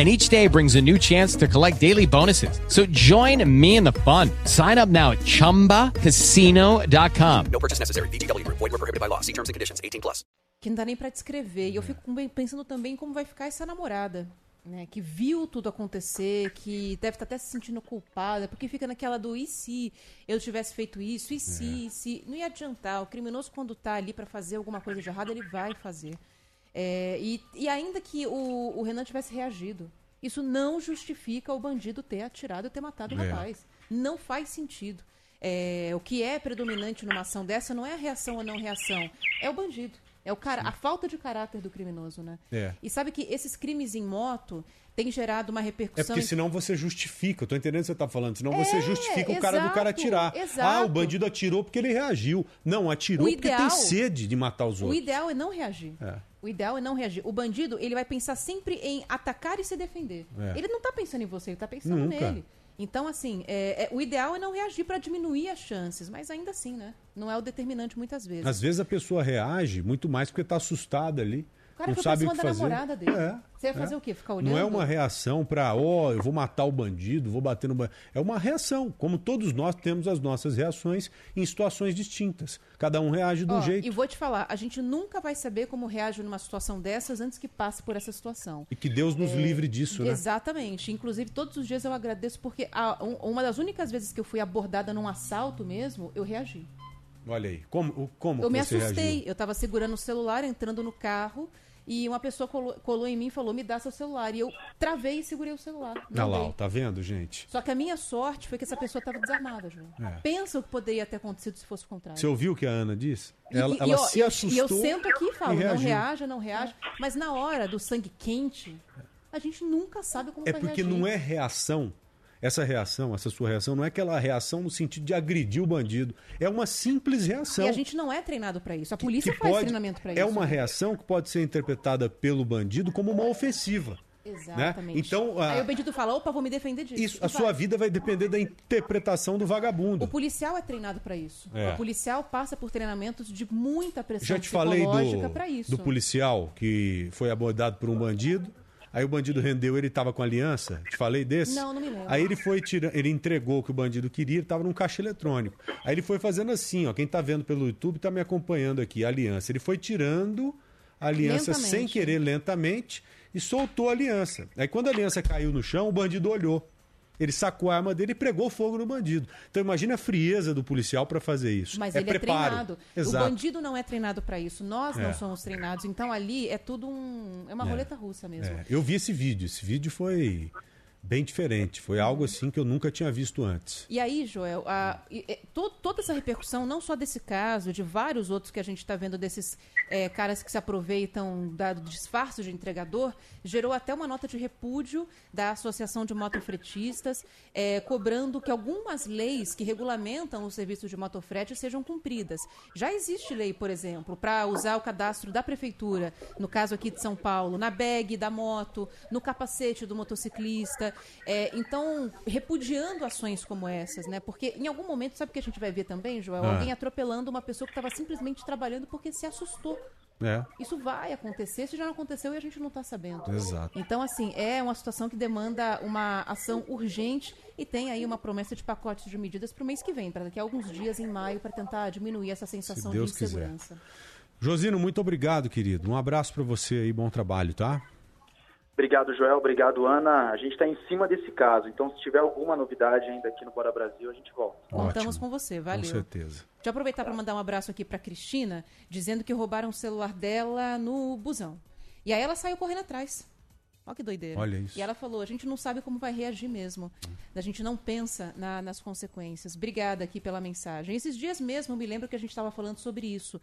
S12: And each day brings a new chance to collect daily bonuses. So join me in the fun. Sign up now at chumbacasino.com.
S13: No purchase necessary. VGW Group. Void were prohibited by law. See terms and conditions. 18 plus.
S7: que não dá nem pra descrever. E eu fico pensando também como vai ficar essa namorada, né? Que viu tudo acontecer, que deve estar até se sentindo culpada, porque fica naquela do e se eu tivesse feito isso, e se, e se. Não ia adiantar. O criminoso, quando tá ali pra fazer alguma coisa de errado, ele vai fazer. É, e, e ainda que o, o Renan tivesse reagido, isso não justifica o bandido ter atirado e ter matado o
S14: É.
S7: rapaz. Não faz sentido. É, o que é predominante numa ação dessa não é a reação ou não reação, é o bandido. É o cara, a falta de caráter do criminoso, né?
S6: É.
S7: E sabe que esses crimes em moto têm gerado uma
S6: É
S7: repercussão.
S6: porque
S7: em-
S6: senão você justifica, eu tô entendendo o que você tá falando, senão você
S7: É,
S6: justifica o cara do cara
S7: exato,
S6: atirar.
S7: exato.
S6: Ah, o bandido atirou porque ele reagiu. Não, atirou
S7: O
S6: porque
S7: ideal-
S6: tem sede de matar os
S7: O
S6: outros.
S7: ideal é não reagir.
S6: É.
S7: O ideal é não reagir. O bandido, ele vai pensar sempre em atacar e se defender.
S6: É.
S7: Ele não tá pensando em você, ele tá pensando
S6: Nunca.
S7: nele. Então, assim, é- é- o ideal é não reagir para diminuir as chances, mas ainda assim, né? Não é o determinante muitas vezes.
S6: Às vezes a pessoa reage muito mais porque tá assustada ali.
S7: O cara
S6: não sabe o que
S7: da
S6: fazer.
S7: namorada dele.
S6: É,
S7: Você ia fazer
S6: é.
S7: o quê? Ficar olhando?
S6: Não é uma reação para, ó, eu vou matar o bandido, vou bater no bandido. É uma reação, como todos nós temos as nossas reações em situações distintas. Cada um reage de um jeito.
S7: E vou te falar, a gente nunca vai saber como reage numa situação dessas antes que passe por essa situação.
S6: E que Deus nos
S7: É,
S6: livre disso, né?
S7: Exatamente. Inclusive, todos os dias eu agradeço porque a- um- uma das únicas vezes que eu fui abordada num assalto mesmo, eu reagi.
S6: Olha aí, como, como
S7: eu me assustei.
S6: reagiu?
S7: Eu tava segurando o celular, entrando no carro, e uma pessoa colou, colou em mim e falou: me dá seu celular. E eu travei e segurei o celular.
S6: Olha lá, tá vendo, gente?
S7: Só que a minha sorte foi que essa pessoa estava desarmada, João.
S6: É.
S7: Pensa o que poderia ter acontecido se fosse o contrário.
S6: Você ouviu o que a Ana disse?
S7: E-
S6: Ela,
S7: e,
S6: ela se assustou.
S7: E eu sento aqui e falo,
S6: e
S7: não reaja, não reaja. Mas na hora do sangue quente, a gente nunca sabe como
S6: É porque
S7: reagir.
S6: não é reação. Essa reação, essa sua reação, não é aquela reação no sentido de agredir o bandido. É uma simples reação.
S7: E a gente não é treinado para isso. A polícia
S6: que
S7: faz
S6: pode-
S7: treinamento para isso.
S6: É uma
S7: né?
S6: reação que pode ser interpretada pelo bandido como uma ofensiva.
S7: Exatamente.
S6: Né? Então, a-
S7: Aí o bandido fala, opa, vou me defender disso.
S6: Isso, a
S7: vai.
S6: sua vida vai depender da interpretação do vagabundo.
S7: O policial é treinado para isso.
S6: É.
S7: O policial passa por treinamentos de muita pressão
S6: Já te falei do,
S7: isso.
S6: do policial que foi abordado por um bandido. Aí o bandido rendeu, ele estava com aliança. Te falei desse?
S7: Não, não me lembro.
S6: Aí ele foi tirando, ele entregou o que o bandido queria, ele estava num caixa eletrônico. Aí ele foi fazendo assim, ó. Quem tá vendo pelo YouTube tá me acompanhando aqui, a aliança. Ele foi tirando a aliança
S7: Lentamente.
S6: sem querer, lentamente, e soltou a aliança. Aí quando a aliança caiu no chão, o bandido olhou. Ele sacou a arma dele e pregou fogo no bandido. Então imagina a frieza do policial para fazer isso.
S7: Mas
S6: é
S7: ele
S6: preparo.
S7: é treinado.
S6: Exato.
S7: O bandido não é treinado para isso. Nós
S6: É.
S7: não somos treinados. Então ali é tudo um. É uma
S6: É.
S7: roleta russa mesmo.
S6: É, eu vi esse vídeo. Esse vídeo foi bem diferente. Foi algo assim que eu nunca tinha visto antes.
S7: E aí, Joel, a- e- to- toda essa repercussão, não só desse caso, de vários outros que a gente está vendo desses é, caras que se aproveitam do disfarce de entregador, gerou até uma nota de repúdio da Associação de Motofretistas, é, cobrando que algumas leis que regulamentam o serviço de motofrete sejam cumpridas. Já existe lei, por exemplo, para usar o cadastro da prefeitura, no caso aqui de São Paulo, na bag da moto, no capacete do motociclista. É, então, repudiando ações como essas, né? Porque em algum momento, sabe o que a gente vai ver também, Joel?
S6: Ah.
S7: Alguém atropelando uma pessoa que estava simplesmente trabalhando porque se assustou.
S6: É.
S7: Isso vai acontecer, se já não aconteceu e a gente não está sabendo.
S6: Exato.
S7: Então, assim, é uma situação que demanda uma ação urgente e tem aí uma promessa de pacotes de medidas para o mês que vem, para daqui a alguns dias, em maio, para tentar diminuir essa sensação de
S6: Deus quiser.
S7: insegurança.
S6: Josino, muito obrigado, querido. Um abraço para você aí, bom trabalho, tá?
S10: Obrigado, Joel. Obrigado, Ana. A gente está em cima desse caso. Então, se tiver alguma novidade ainda aqui no Bora Brasil, a gente volta.
S7: Contamos com você, valeu.
S6: Com certeza.
S7: Deixa eu aproveitar para mandar um abraço aqui para Cristina, dizendo que roubaram o celular dela no busão. E aí ela saiu correndo atrás. Olha que doideira.
S6: Olha isso.
S7: E ela falou: a gente não sabe como vai reagir mesmo. A gente não pensa na- nas consequências. Obrigada aqui pela mensagem. Esses dias mesmo eu me lembro que a gente estava falando sobre isso.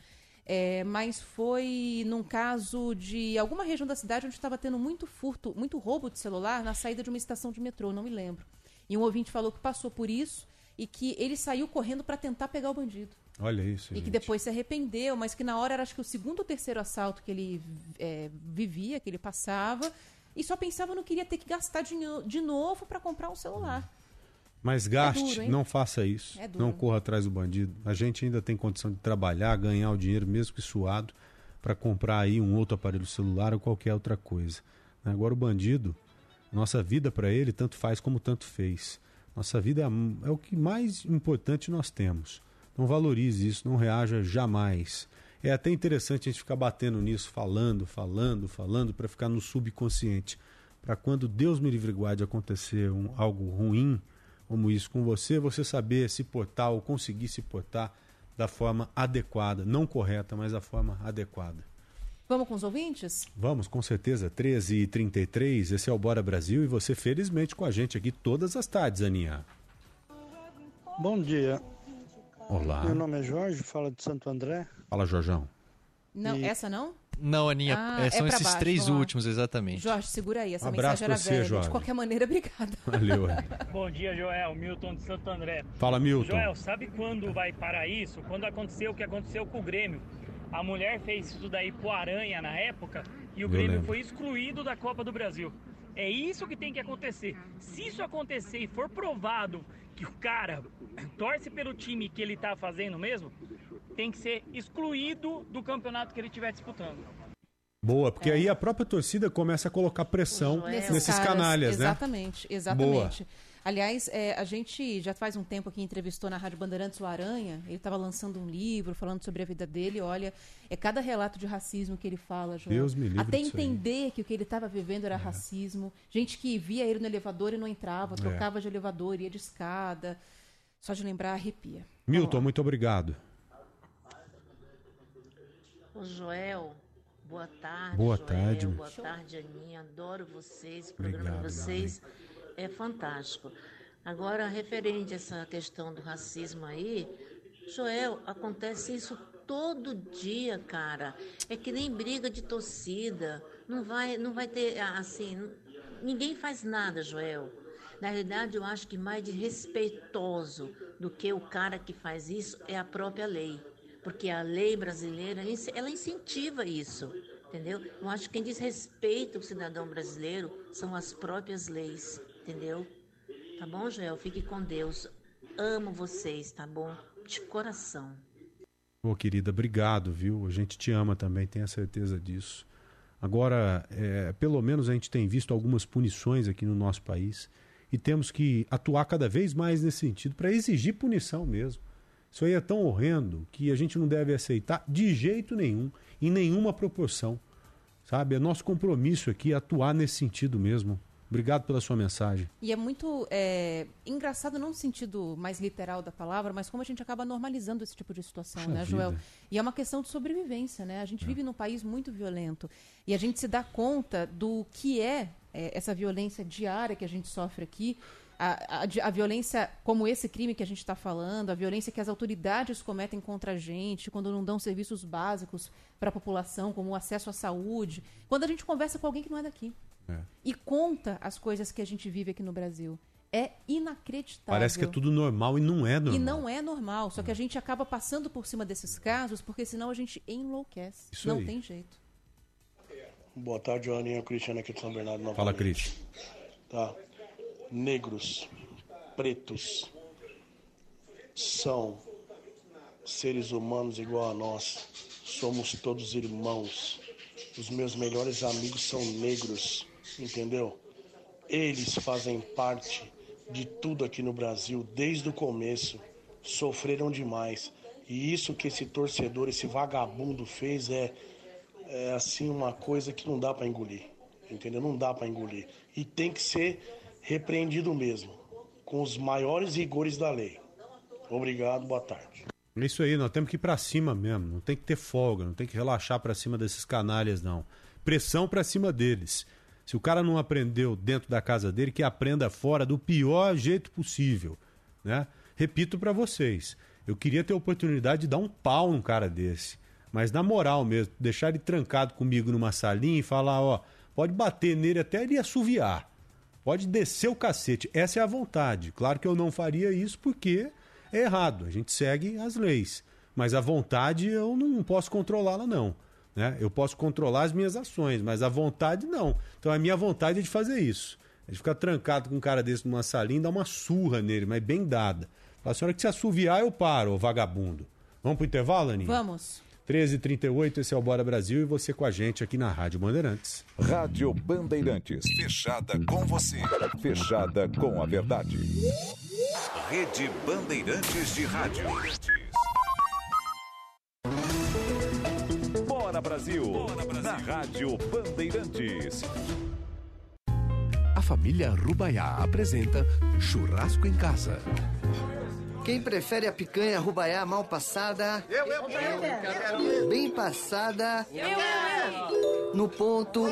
S7: É, mas foi num caso de alguma região da cidade onde estava tendo muito furto, muito roubo de celular na saída de uma estação de metrô, não me lembro. E um ouvinte falou que passou por isso e que ele saiu correndo para tentar pegar o bandido.
S6: Olha isso.
S7: E que
S6: gente.
S7: depois se arrependeu, mas que na hora era acho que o segundo ou terceiro assalto que ele é, vivia, que ele passava, e só pensava não queria ter que gastar de novo para comprar um celular.
S6: Mas gaste,
S7: duro, hein?
S6: não faça isso.
S7: É duro.
S6: não corra atrás do bandido. A gente ainda tem condição de trabalhar, ganhar o dinheiro, mesmo que suado, para comprar aí um outro aparelho celular ou qualquer outra coisa. Agora o bandido, nossa vida para ele tanto faz como tanto fez. Nossa vida é, é o que mais importante nós temos. Não valorize isso, não reaja jamais. É até interessante a gente ficar batendo nisso, falando, falando, falando, para ficar no subconsciente. Para quando Deus me livre guarde acontecer um, algo ruim, como isso com você, você saber se portar ou conseguir se portar da forma adequada, não correta, mas da forma adequada.
S7: Vamos com os ouvintes?
S6: Vamos, com certeza, 13 e 33 esse é o Bora Brasil e você felizmente com a gente aqui todas as tardes, Aninha.
S14: Bom dia.
S6: Olá.
S14: Meu nome é Jorge, falo de Santo André.
S6: Fala, Jorjão.
S7: Não,
S14: E-
S7: essa não?
S15: Não, Aninha,
S7: Ah,
S15: é,
S7: é
S15: são
S7: pra
S15: esses
S7: baixo,
S15: três últimos, exatamente.
S7: Jorge, segura aí, essa
S6: Abraço
S7: mensagem era
S6: pra você,
S7: velha.
S6: Jorge.
S7: De qualquer maneira, obrigada.
S6: Valeu. (laughs)
S16: Bom dia, Joel. Milton de Santo André.
S6: Fala, Milton.
S16: Joel, sabe quando vai parar isso? Quando aconteceu o que aconteceu com o Grêmio. A mulher fez isso daí pro Aranha na época e o
S6: Eu
S16: Grêmio
S6: lembro.
S16: foi excluído da Copa do Brasil. É isso que tem que acontecer. Se isso acontecer e for provado que o cara torce pelo time que ele tá fazendo mesmo, tem que ser excluído do campeonato que ele estiver disputando.
S6: Boa, porque aí a própria torcida começa a colocar pressão nesses,
S7: caras,
S6: canalhas, né?
S7: Exatamente, exatamente. Aliás, é, a gente já faz um tempo aqui entrevistou na Rádio Bandeirantes o Aranha. Ele estava lançando um livro falando sobre a vida dele. Olha, é cada relato de racismo que ele fala, Joel.
S6: Deus me livre
S7: Até entender que o que ele estava vivendo era racismo. Gente que via ele no elevador e não entrava,
S6: É.
S7: trocava de elevador, ia de escada. Só de lembrar, arrepia.
S6: Milton, muito obrigado.
S17: Ô Joel, boa tarde.
S6: Boa
S17: Joel,
S6: tarde.
S17: Boa tarde, Aninha. Adoro vocês. O programa
S6: Obrigado,
S17: de vocês é fantástico. Agora, referente a essa questão do racismo aí, Joel, acontece isso todo dia, cara. É que nem briga de torcida. Não vai, não vai ter assim. Ninguém faz nada, Joel. Na realidade, eu acho que mais de respeitoso do que o cara que faz isso é a própria lei. Porque a lei brasileira, ela incentiva isso, entendeu? Eu acho que quem diz respeito ao cidadão brasileiro são as próprias leis, entendeu? Tá bom, Joel? Fique com Deus. Amo vocês, tá bom? De coração.
S6: Ô, querida, obrigado, viu? A gente te ama também, tenha certeza disso. Agora, é, pelo menos a gente tem visto algumas punições aqui no nosso país e temos que atuar cada vez mais nesse sentido para exigir punição mesmo. Isso aí é tão horrendo que a gente não deve aceitar de jeito nenhum, em nenhuma proporção. Sabe? É nosso compromisso aqui atuar nesse sentido mesmo. Obrigado pela sua mensagem.
S7: E é muito é, engraçado, não no sentido mais literal da palavra, mas como a gente acaba normalizando esse tipo de situação,
S6: Puxa
S7: né, Joel?
S6: vida.
S7: E é uma questão de sobrevivência, né? A gente vive num país muito violento. E a gente se dá conta do que é, é, essa violência diária que a gente sofre aqui. A, a a violência, como esse crime que a gente está falando, a violência que as autoridades cometem contra a gente, quando não dão serviços básicos para a população, como o acesso à saúde. Quando a gente conversa com alguém que não é daqui
S6: É.
S7: e conta as coisas que a gente vive aqui no Brasil. É inacreditável.
S6: Parece que é tudo normal e não é normal.
S7: E não é normal. Só que a gente acaba passando por cima desses casos, porque senão a gente enlouquece.
S6: Isso
S7: não
S6: aí.
S7: tem jeito.
S14: Boa tarde, Aninha Cristiana aqui de São Bernardo. Novamente.
S6: Fala, Cris.
S14: Tá. Negros, pretos, são seres humanos igual a nós. Somos todos irmãos. Os meus melhores amigos são negros, entendeu? Eles fazem parte de tudo aqui no Brasil desde o começo. Sofreram demais. E isso que esse torcedor, esse vagabundo fez é, é assim uma coisa que não dá pra engolir. Entendeu? Não dá pra engolir. E tem que ser repreendido mesmo, com os maiores rigores da lei. Obrigado, boa tarde.
S6: É isso aí, nós temos que ir pra cima mesmo. Não tem que ter folga, não tem que relaxar pra cima desses canalhas, não. Pressão pra cima deles. Se o cara não aprendeu dentro da casa dele, que aprenda fora do pior jeito possível, né? Repito pra vocês, eu queria ter a oportunidade de dar um pau num cara desse, mas na moral mesmo, deixar ele trancado comigo numa salinha e falar, ó, pode bater nele até ele assoviar. Pode descer o cacete. Essa é a vontade. Claro que eu não faria isso porque é errado. A gente segue as leis. Mas a vontade eu não posso controlá-la, não. Né? Eu posso controlar as minhas ações, mas a vontade não. Então a minha vontade é de fazer isso. É de ficar trancado com um cara desse numa salinha e dar uma surra nele, mas bem dada. Fala, a senhora que se assoviar, eu paro, ô vagabundo. Vamos pro intervalo, Aninha?
S7: Vamos.
S6: 13h38, esse é o Bora Brasil e você com a gente aqui na Rádio Bandeirantes.
S3: Rádio Bandeirantes. Fechada com você. Fechada com a verdade. Rede Bandeirantes de Rádio. Bora Brasil. Na Rádio Bandeirantes.
S15: A família Rubaiá apresenta Churrasco em Casa.
S18: Quem prefere a picanha rubaiá mal passada?
S19: Eu, eu, eu.
S18: Bem passada? No ponto?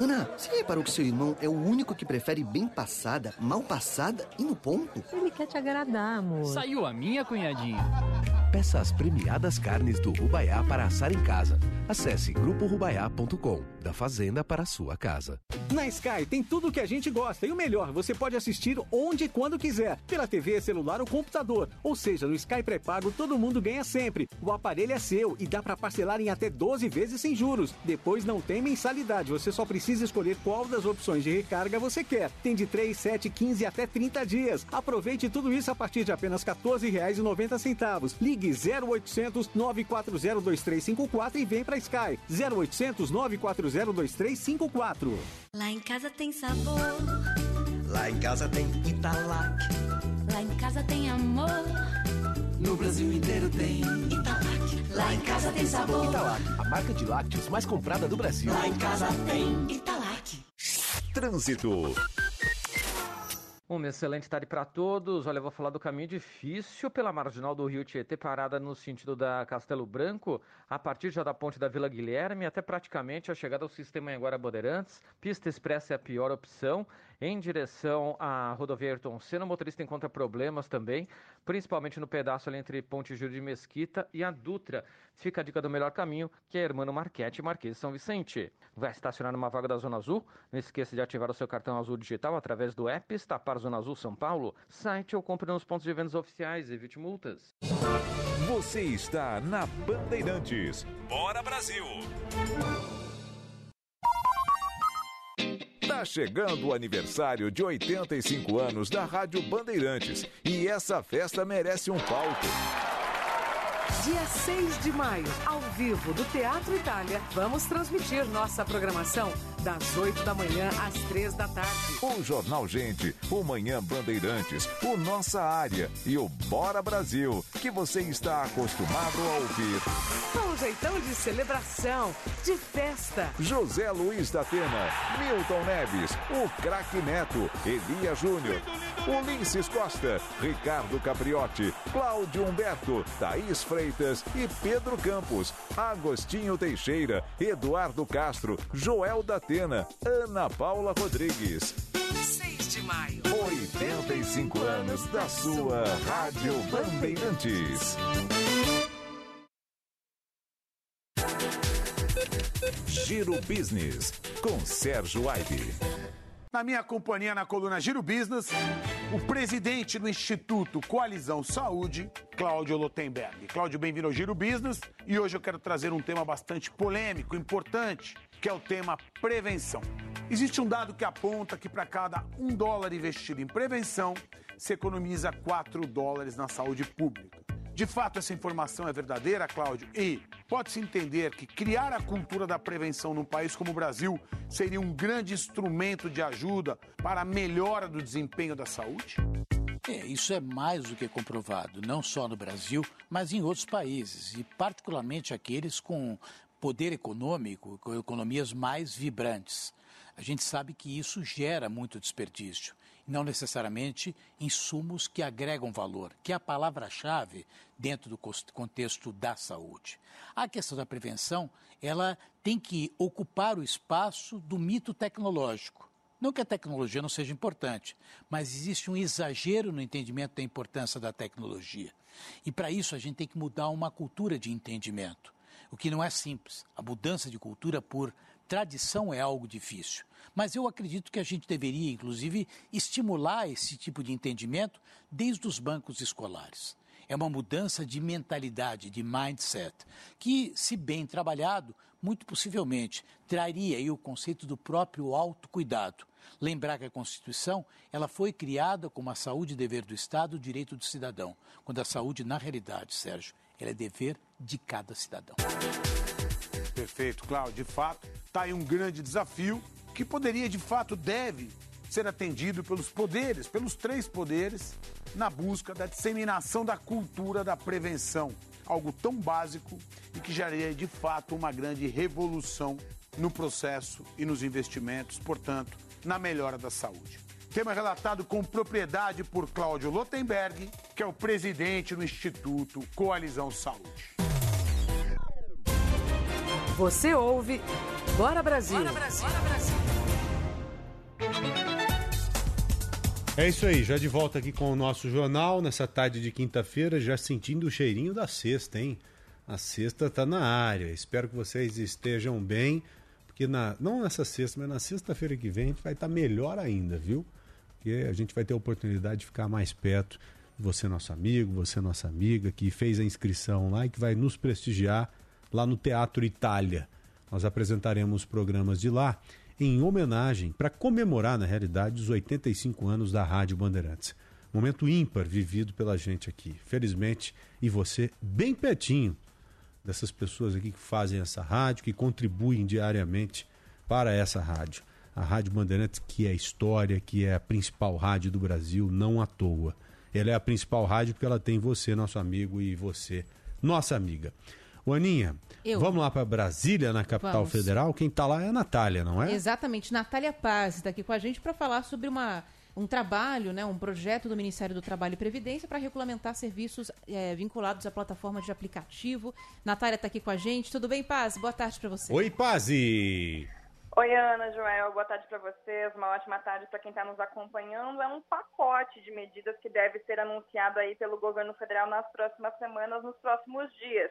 S18: Ana, você reparou que seu irmão é o único que prefere bem passada, mal passada e no ponto?
S20: Ele quer te agradar, amor.
S21: Saiu a minha, cunhadinha.
S15: Peça as premiadas carnes do Rubaiá para assar em casa. Acesse gruporubaiá.com, da fazenda para a sua casa.
S22: Na Sky tem tudo o que a gente gosta e o melhor, você pode assistir onde e quando quiser, pela TV, celular ou computador. Ou seja, no Sky pré-pago todo mundo ganha sempre. O aparelho é seu e dá para parcelar em até 12 vezes sem juros. Depois não tem mensalidade, você só precisa escolher qual das opções de recarga você quer. Tem de 3, 7, 15 até 30 dias. Aproveite tudo isso a partir de apenas R$ 14,90. Ligue 0800 940 2354 e vem pra Sky. 0800 940 2354.
S23: Lá em casa tem sabor,
S19: Lá em casa tem Italac.
S23: Lá em casa tem amor.
S19: No Brasil inteiro tem Italac. Lá em casa tem sabor.
S15: Italac, a marca de lácteos mais comprada do Brasil.
S19: Lá em casa tem Italac.
S3: Trânsito.
S24: Uma excelente tarde para todos. Olha, eu vou falar do caminho difícil pela marginal do Rio Tietê, parada no sentido da Castelo Branco, a partir já da ponte da Vila Guilherme até praticamente a chegada ao sistema Anguara Bandeirantes. Pista expressa é a pior opção. Em direção à rodovia Ayrton Senna, o motorista encontra problemas também, principalmente no pedaço ali entre Ponte Júlio de Mesquita e a Dutra. Fica a dica do melhor caminho, que é Hermano Marquete, Marquês São Vicente. Vai estacionar numa vaga da Zona Azul? Não esqueça de ativar o seu cartão azul digital através do app Estapar Zona Azul São Paulo, site ou compre nos pontos de vendas oficiais, evite multas.
S3: Você está na Bandeirantes. Bora Brasil. Tá chegando o aniversário de 85 anos da Rádio Bandeirantes e essa festa merece um palco.
S5: Dia 6 de maio, ao vivo do Teatro Itália, vamos transmitir nossa programação
S25: das 8 da manhã às 3 da tarde.
S3: O Jornal Gente, o Manhã Bandeirantes, o Nossa Área e o Bora Brasil, que você está acostumado a ouvir.
S25: Um jeitão de celebração, de festa.
S3: José Luiz da Atena, Milton Neves, o craque Neto, Elia Júnior, Ulisses Costa, Ricardo Capriotti, Cláudio Humberto, Thaís Freitas e Pedro Campos, Agostinho Teixeira, Eduardo Castro, Joel da Ana Paula Rodrigues.
S25: 6 de maio.
S3: 85 anos da sua Rádio Bandeirantes. Giro Business, com Sérgio Aibe.
S26: Na minha companhia na coluna Giro Business, o presidente do Instituto Coalizão Saúde, Cláudio Lotenberg. Cláudio, bem-vindo ao Giro Business e hoje eu quero trazer um tema bastante polêmico, importante, que é o tema prevenção. Existe um dado que aponta que para cada um dólar investido em prevenção, se economiza 4 dólares na saúde pública. De fato, essa informação é verdadeira, Cláudio? E pode-se entender que criar a cultura da prevenção num país como o Brasil seria um grande instrumento de ajuda para a melhora do desempenho da saúde?
S27: É, isso é mais do que comprovado, não só no Brasil, mas em outros países, e particularmente aqueles com poder econômico, com economias mais vibrantes. A gente sabe que isso gera muito desperdício, não necessariamente insumos que agregam valor, que é a palavra-chave dentro do contexto da saúde. A questão da prevenção, ela tem que ocupar o espaço do mito tecnológico. Não que a tecnologia não seja importante, mas existe um exagero no entendimento da importância da tecnologia. E para isso a gente tem que mudar uma cultura de entendimento, o que não é simples. A mudança de cultura por tradição é algo difícil. Mas eu acredito que a gente deveria, inclusive, estimular esse tipo de entendimento desde os bancos escolares. É uma mudança de mentalidade, de mindset, que, se bem trabalhado, muito possivelmente traria aí o conceito do próprio autocuidado. Lembrar que a Constituição ela foi criada como a saúde dever do Estado, o direito do cidadão, quando a saúde, na realidade, Sérgio, ela é dever de cada cidadão.
S26: Perfeito, Cláudio. De fato, está aí um grande desafio que poderia, de fato, deve ser atendido pelos poderes, pelos três poderes, na busca da disseminação da cultura da prevenção. Algo tão básico e que geraria, de fato, uma grande revolução no processo e nos investimentos, portanto, na melhora da saúde. Tema relatado com propriedade por Cláudio Lotenberg, que é o presidente do Instituto Coalizão Saúde.
S25: Você ouve Bora Brasil. Bora Brasil. Bora Brasil.
S6: É isso aí, já de volta aqui com o nosso jornal nessa tarde de quinta-feira, já sentindo o cheirinho da sexta, hein? A sexta tá na área. Espero que vocês estejam bem, porque na, não nessa sexta, mas na sexta-feira que vem a gente vai estar tá melhor ainda, viu? Porque a gente vai ter a oportunidade de ficar mais perto. Você, nosso amigo, você, nossa amiga, que fez a inscrição lá e que vai nos prestigiar lá no Teatro Itália. Nós apresentaremos programas de lá em homenagem, para comemorar, na realidade, os 85 anos da Rádio Bandeirantes. Momento ímpar vivido pela gente aqui. Felizmente, e você bem pertinho dessas pessoas aqui que fazem essa rádio, que contribuem diariamente para essa rádio. A Rádio Bandeirantes, que é história, que é a principal rádio do Brasil, não à toa. Ela é a principal rádio porque ela tem você, nosso amigo, e você, nossa amiga. O Aninha, Eu. vamos lá para Brasília, na capital vamos. federal. Quem está lá é a Natália, não é?
S7: Exatamente. Natália Paz está aqui com a gente para falar sobre uma, um trabalho, né, um projeto do Ministério do Trabalho e Previdência para regulamentar serviços é, vinculados à plataforma de aplicativo. Natália está aqui com a gente. Tudo bem, Paz? Boa tarde para você.
S6: Oi, Paz!
S20: Oi, Ana, Joel, boa tarde para vocês, uma ótima tarde para quem está nos acompanhando. É um pacote de medidas que deve ser anunciado aí pelo governo federal nas próximas semanas, nos próximos dias.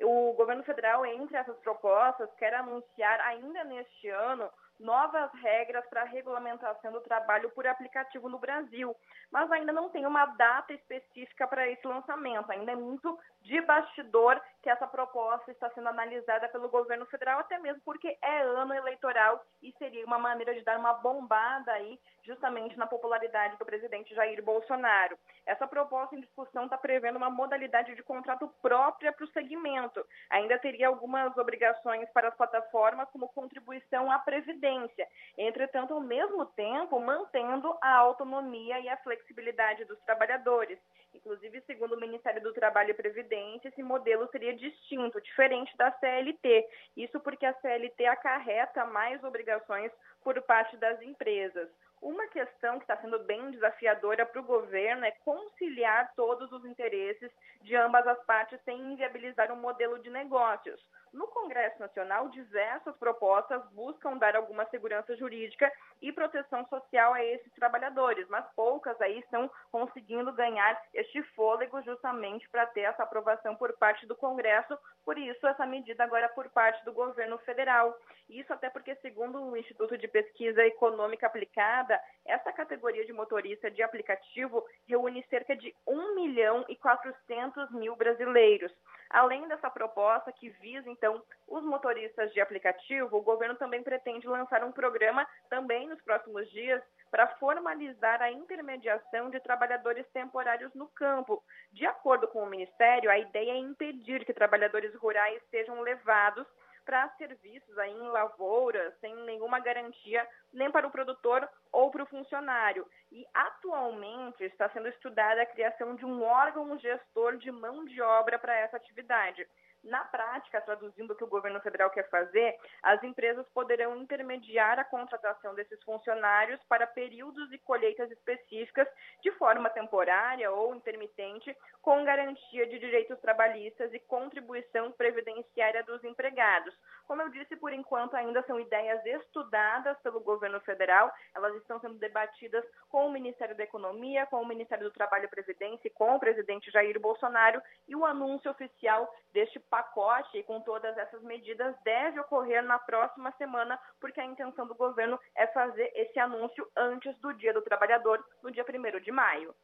S20: O governo federal, entre essas propostas, quer anunciar ainda neste ano novas regras para a regulamentação do trabalho por aplicativo no Brasil, mas ainda não tem uma data específica para esse lançamento. Ainda é muito de bastidor que essa proposta está sendo analisada pelo governo federal, até mesmo porque é ano eleitoral e seria uma maneira de dar uma bombada aí justamente na popularidade do presidente Jair Bolsonaro. Essa proposta em discussão está prevendo uma modalidade de contrato própria para o segmento. Ainda teria algumas obrigações para as plataformas, como contribuição à previdência. Entretanto, ao mesmo tempo, mantendo a autonomia e a flexibilidade dos trabalhadores. Inclusive, segundo o Ministério do Trabalho e Previdência, esse modelo seria distinto, diferente da CLT. Isso porque a CLT acarreta mais obrigações por parte das empresas. Uma questão que está sendo bem desafiadora para o governo é conciliar todos os interesses de ambas as partes sem inviabilizar um modelo de negócios. No Congresso Nacional, diversas propostas buscam dar alguma segurança jurídica e proteção social a esses trabalhadores, mas poucas aí estão conseguindo ganhar este fôlego justamente para ter essa aprovação por parte do Congresso, por isso essa medida agora por parte do governo federal. Isso até porque, segundo o Instituto de Pesquisa Econômica Aplicada, essa categoria de motorista de aplicativo reúne cerca de 1 milhão e 400 mil brasileiros. Além dessa proposta que visa, então, os motoristas de aplicativo, o governo também pretende lançar um programa também nos próximos dias para formalizar a intermediação de trabalhadores temporários no campo. De acordo com o Ministério, a ideia é impedir que trabalhadores rurais sejam levados para serviços aí em lavouras, sem nenhuma garantia nem para o produtor ou para o funcionário. E atualmente está sendo estudada a criação de um órgão gestor de mão de obra para essa atividade. Na prática, traduzindo o que o governo federal quer fazer, as empresas poderão intermediar a contratação desses funcionários para períodos e colheitas específicas de forma temporária ou intermitente, com garantia de direitos trabalhistas e contribuição previdenciária dos empregados. Como eu disse, por enquanto ainda são ideias estudadas pelo governo federal, elas estão sendo debatidas com o Ministério da Economia, com o Ministério do Trabalho e Previdência e com o presidente Jair Bolsonaro, e o anúncio oficial deste pacote com todas essas medidas deve ocorrer na próxima semana, porque a intenção do governo é fazer esse anúncio antes do Dia do Trabalhador, no dia 1 de maio.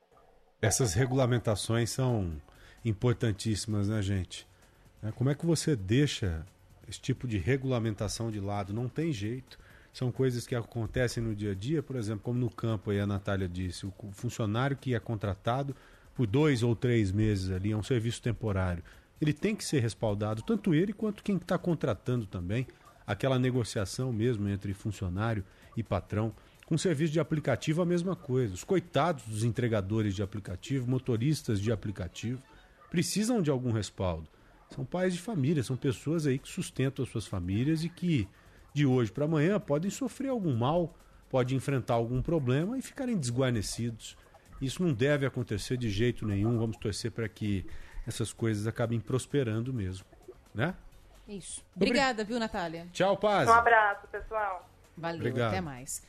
S6: Essas regulamentações são importantíssimas, né, gente? Como é que você deixa esse tipo de regulamentação de lado? Não tem jeito. São coisas que acontecem no dia a dia, por exemplo, como no campo aí a Natália disse, o funcionário que é contratado por dois ou três meses ali, é um serviço temporário ele tem que ser respaldado, tanto ele quanto quem está contratando também, aquela negociação mesmo entre funcionário e patrão. Com serviço de aplicativo, a mesma coisa. Os coitados dos entregadores de aplicativo, motoristas de aplicativo, precisam de algum respaldo. São pais de família, são pessoas aí que sustentam as suas famílias e que de hoje para amanhã podem sofrer algum mal, podem enfrentar algum problema e ficarem desguarnecidos. Isso não deve acontecer de jeito nenhum. Vamos torcer para que essas coisas acabem prosperando mesmo, né?
S7: Isso. Obrigada, viu, Natália?
S6: Tchau, Paz.
S20: Um abraço, pessoal.
S7: Valeu,
S6: Obrigado.
S7: até mais.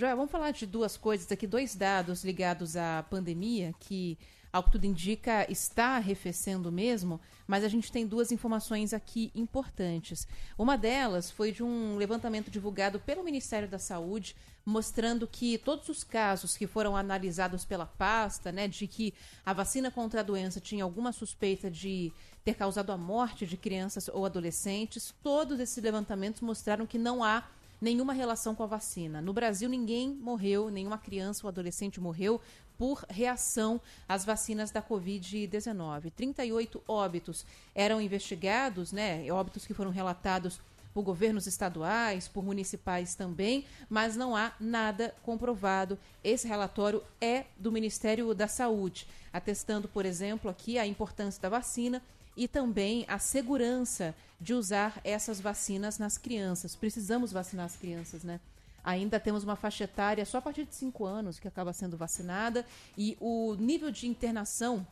S7: Joel, vamos falar de duas coisas aqui, dois dados ligados à pandemia que, ao que tudo indica, está arrefecendo mesmo, mas a gente tem duas informações aqui importantes. Uma delas foi de um levantamento divulgado pelo Ministério da Saúde, mostrando que todos os casos que foram analisados pela pasta, né, de que a vacina contra a doença tinha alguma suspeita de ter causado a morte de crianças ou adolescentes, todos esses levantamentos mostraram que não há nenhuma relação com a vacina. No Brasil, ninguém morreu, nenhuma criança ou adolescente morreu por reação às vacinas da Covid-19. 38 óbitos eram investigados, né? Óbitos que foram relatados por governos estaduais, por municipais também, mas não há nada comprovado. Esse relatório é do Ministério da Saúde, atestando, por exemplo, aqui a importância da vacina e também a segurança de usar essas vacinas nas crianças. Precisamos vacinar as crianças, né? Ainda temos uma faixa etária só a partir de 5 anos que acaba sendo vacinada e o nível de internação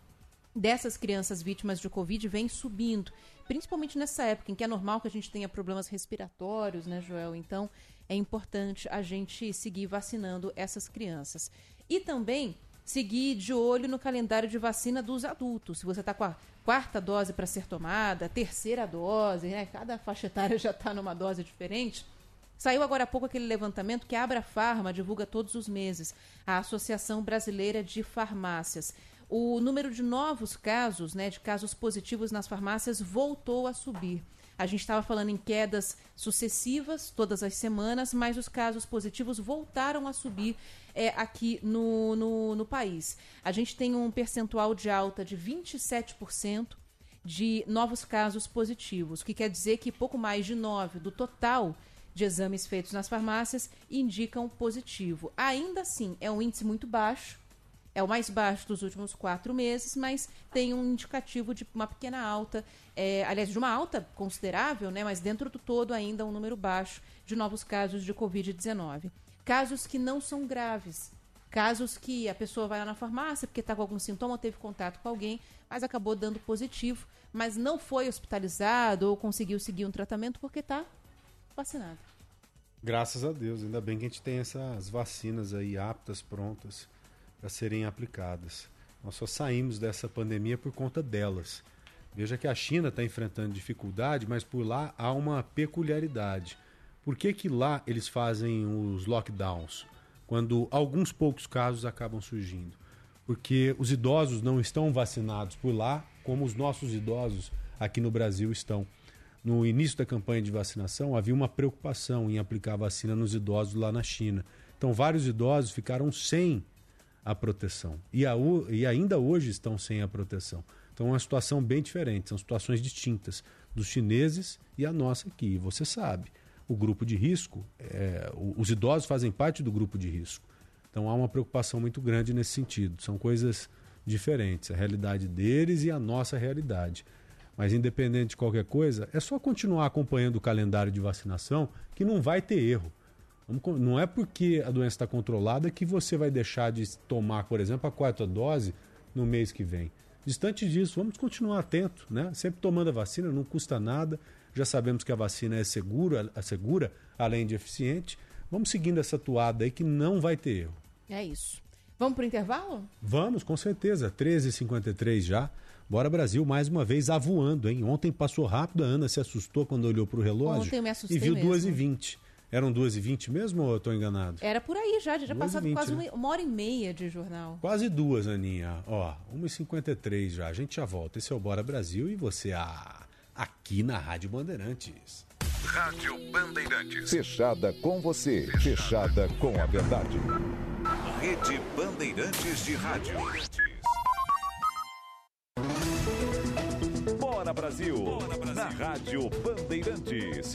S7: dessas crianças vítimas de Covid vem subindo principalmente nessa época em que é normal que a gente tenha problemas respiratórios, né, Joel? Então, é importante a gente seguir vacinando essas crianças. E também seguir de olho no calendário de vacina dos adultos. Se você está com a quarta dose para ser tomada, terceira dose, né? Cada faixa etária já está numa dose diferente. Saiu agora há pouco aquele levantamento que a Abra Farma divulga todos os meses, a Associação Brasileira de Farmácias o número de novos casos, né, de casos positivos nas farmácias voltou a subir. A gente estava falando em quedas sucessivas todas as semanas, mas os casos positivos voltaram a subir é, aqui no, no, no país. A gente tem um percentual de alta de 27% de novos casos positivos, o que quer dizer que pouco mais de 9 do total de exames feitos nas farmácias indicam positivo. Ainda assim, é um índice muito baixo, é o mais baixo dos últimos quatro meses, mas tem um indicativo de uma pequena alta, é, aliás, de uma alta considerável, né, mas dentro do todo ainda um número baixo de novos casos de Covid-19. Casos que não são graves, casos que a pessoa vai lá na farmácia porque está com algum sintoma, teve contato com alguém, mas acabou dando positivo, mas não foi hospitalizado ou conseguiu seguir um tratamento porque está vacinado.
S6: Graças a Deus, ainda bem que a gente tem essas vacinas aí aptas, prontas para serem aplicadas. Nós só saímos dessa pandemia por conta delas. Veja que a China está enfrentando dificuldade, mas por lá há uma peculiaridade. Por que, que lá eles fazem os lockdowns? Quando alguns poucos casos acabam surgindo. Porque os idosos não estão vacinados por lá, como os nossos idosos aqui no Brasil estão. No início da campanha de vacinação, havia uma preocupação em aplicar vacina nos idosos lá na China. Então, vários idosos ficaram sem a proteção. E, a, e ainda hoje estão sem a proteção. Então, é uma situação bem diferente, são situações distintas dos chineses e a nossa aqui. E você sabe, o grupo de risco, é, os idosos fazem parte do grupo de risco. Então há uma preocupação muito grande nesse sentido. São coisas diferentes, a realidade deles e a nossa realidade. Mas independente de qualquer coisa, é só continuar acompanhando o calendário de vacinação que não vai ter erro. Não é porque a doença está controlada que você vai deixar de tomar, por exemplo, a quarta dose no mês que vem. Distante disso, vamos continuar atento, né? Sempre tomando a vacina, não custa nada. Já sabemos que a vacina é segura, é segura, além de eficiente. Vamos seguindo essa toada aí que não vai ter erro.
S7: É isso. Vamos para o intervalo?
S6: Vamos, com certeza. 13h53 já. Bora Brasil, mais uma vez, avoando, hein? Ontem passou rápido, a Ana se assustou quando olhou para o relógio
S7: Ontem eu me assustei
S6: e viu
S7: mesmo.
S6: 2h20. Eram 2h20 mesmo ou eu estou enganado?
S7: Era por aí já, já passado
S6: 2h20,
S7: quase
S6: né?
S7: uma, hora e meia de jornal.
S6: Quase duas, Aninha. Ó, 1h53 já. A gente já volta. Esse é o Bora Brasil e você ah, aqui na Rádio Bandeirantes.
S3: Rádio Bandeirantes. Fechada com você. Fechada com a verdade. Rede Bandeirantes de Rádio. Bora Brasil. Na Rádio Bandeirantes.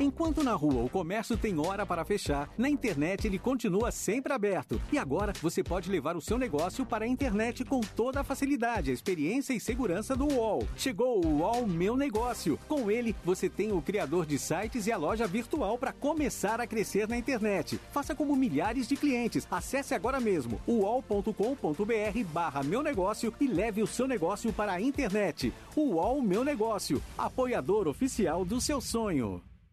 S22: Enquanto na rua o comércio tem hora para fechar, na internet ele continua sempre aberto. E agora você pode levar o seu negócio para a internet com toda a facilidade, a experiência e segurança do UOL. Chegou o UOL Meu Negócio. Com ele, você tem o criador de sites e a loja virtual para começar a crescer na internet. Faça como milhares de clientes. Acesse agora mesmo uol.com.br barra meu negócio e leve o seu negócio para a internet. UOL Meu Negócio, apoiador oficial do seu sonho.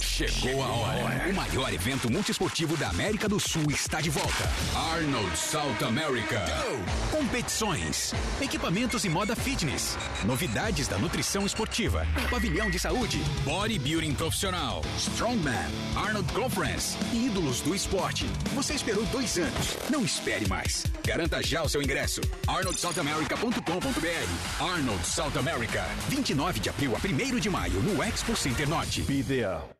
S26: Chegou a hora. O maior evento multiesportivo da América do Sul está de volta. Arnold South America. Competições, equipamentos e moda fitness, novidades da nutrição esportiva, pavilhão de saúde, bodybuilding profissional, strongman, Arnold Conference ídolos do esporte. Você esperou dois anos. Não espere mais. Garanta já o seu ingresso. arnoldsouthamerica.com.br Arnold South America. 29 de abril a 1 de maio no Expo Center Norte.
S22: Be there.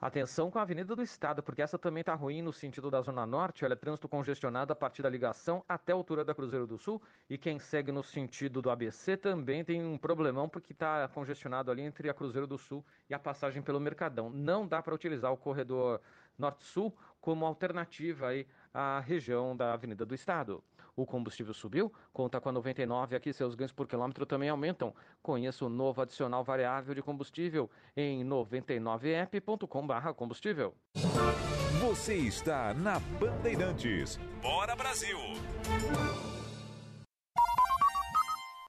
S24: Atenção com a Avenida do Estado, porque essa também está ruim no sentido da Zona Norte. Olha, trânsito congestionado a partir da ligação até a altura da Cruzeiro do Sul. E quem segue no sentido do ABC também tem um problemão, porque está congestionado ali entre a Cruzeiro do Sul e a passagem pelo Mercadão. Não dá para utilizar o corredor Norte-Sul como alternativa aí à região da Avenida do Estado. O combustível subiu, conta com a 99 aqui, seus ganhos por quilômetro também aumentam. Conheça o novo adicional variável de combustível em 99app.com.br combustível.
S3: Você está na Bandeirantes. Bora Brasil!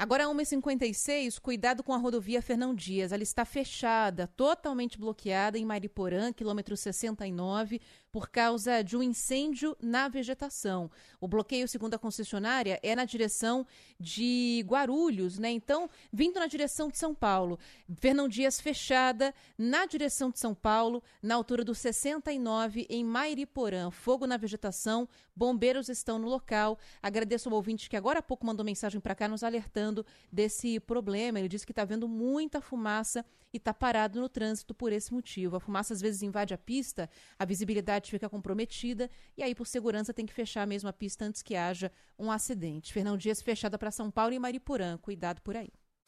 S7: Agora 1h56, cuidado com a rodovia Fernão Dias. Ela está fechada, totalmente bloqueada em Mariporã, quilômetro 69, por causa de um incêndio na vegetação. O bloqueio, segundo a concessionária, é na direção de Guarulhos, né? Então, vindo na direção de São Paulo. Fernão Dias fechada na direção de São Paulo, na altura do 69, em Mairiporã. Fogo na vegetação, bombeiros estão no local. Agradeço ao ouvinte que agora há pouco mandou mensagem para cá nos alertando desse problema. Ele disse que está vendo muita fumaça e está parado no trânsito por esse motivo. A fumaça às vezes invade a pista, a visibilidade fica comprometida e aí, por segurança, tem que fechar mesmo a pista antes que haja um acidente. Fernão Dias fechada para São Paulo e Mariporã. Cuidado por aí.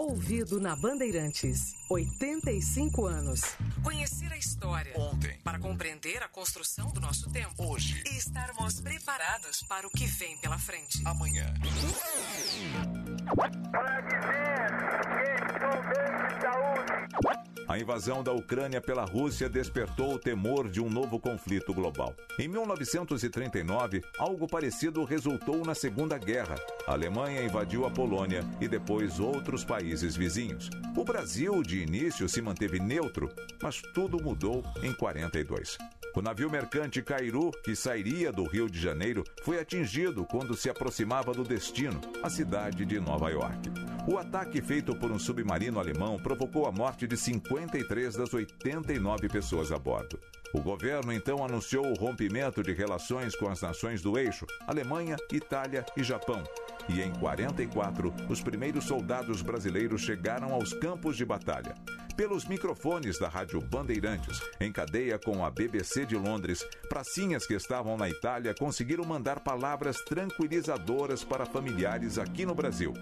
S25: Ouvido na Bandeirantes. 85 anos. Conhecer a história.
S3: Ontem.
S25: Para compreender a construção do nosso tempo.
S3: Hoje.
S25: E estarmos preparados para o que vem pela frente.
S3: Amanhã. A invasão da Ucrânia pela Rússia despertou o temor de um novo conflito global. Em 1939, algo parecido resultou na Segunda Guerra. A Alemanha invadiu a Polônia e depois outros países vizinhos. O Brasil, de início, se manteve neutro, mas tudo mudou em 42. O navio mercante Cairu, que sairia do Rio de Janeiro, foi atingido quando se aproximava do destino, a cidade de Nova York. O ataque feito por um submarino alemão provocou a morte de 53 das 89 pessoas a bordo. O governo então anunciou o rompimento de relações com as nações do eixo, Alemanha, Itália e Japão. E em 44, os primeiros soldados brasileiros chegaram aos campos de batalha. Pelos microfones da Rádio Bandeirantes, em cadeia com a BBC de Londres, pracinhas que estavam na Itália conseguiram mandar palavras tranquilizadoras para familiares aqui no Brasil.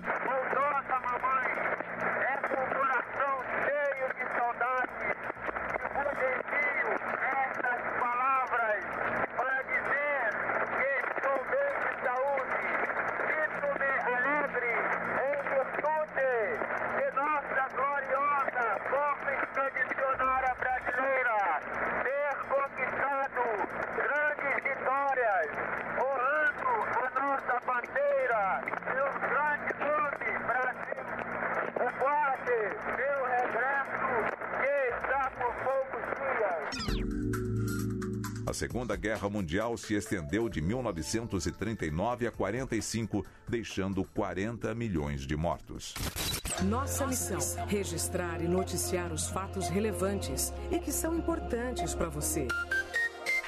S3: Segunda Guerra Mundial se estendeu de 1939 a 45, deixando 40 milhões de mortos.
S25: Nossa missão: registrar e noticiar os fatos relevantes e que são importantes para você.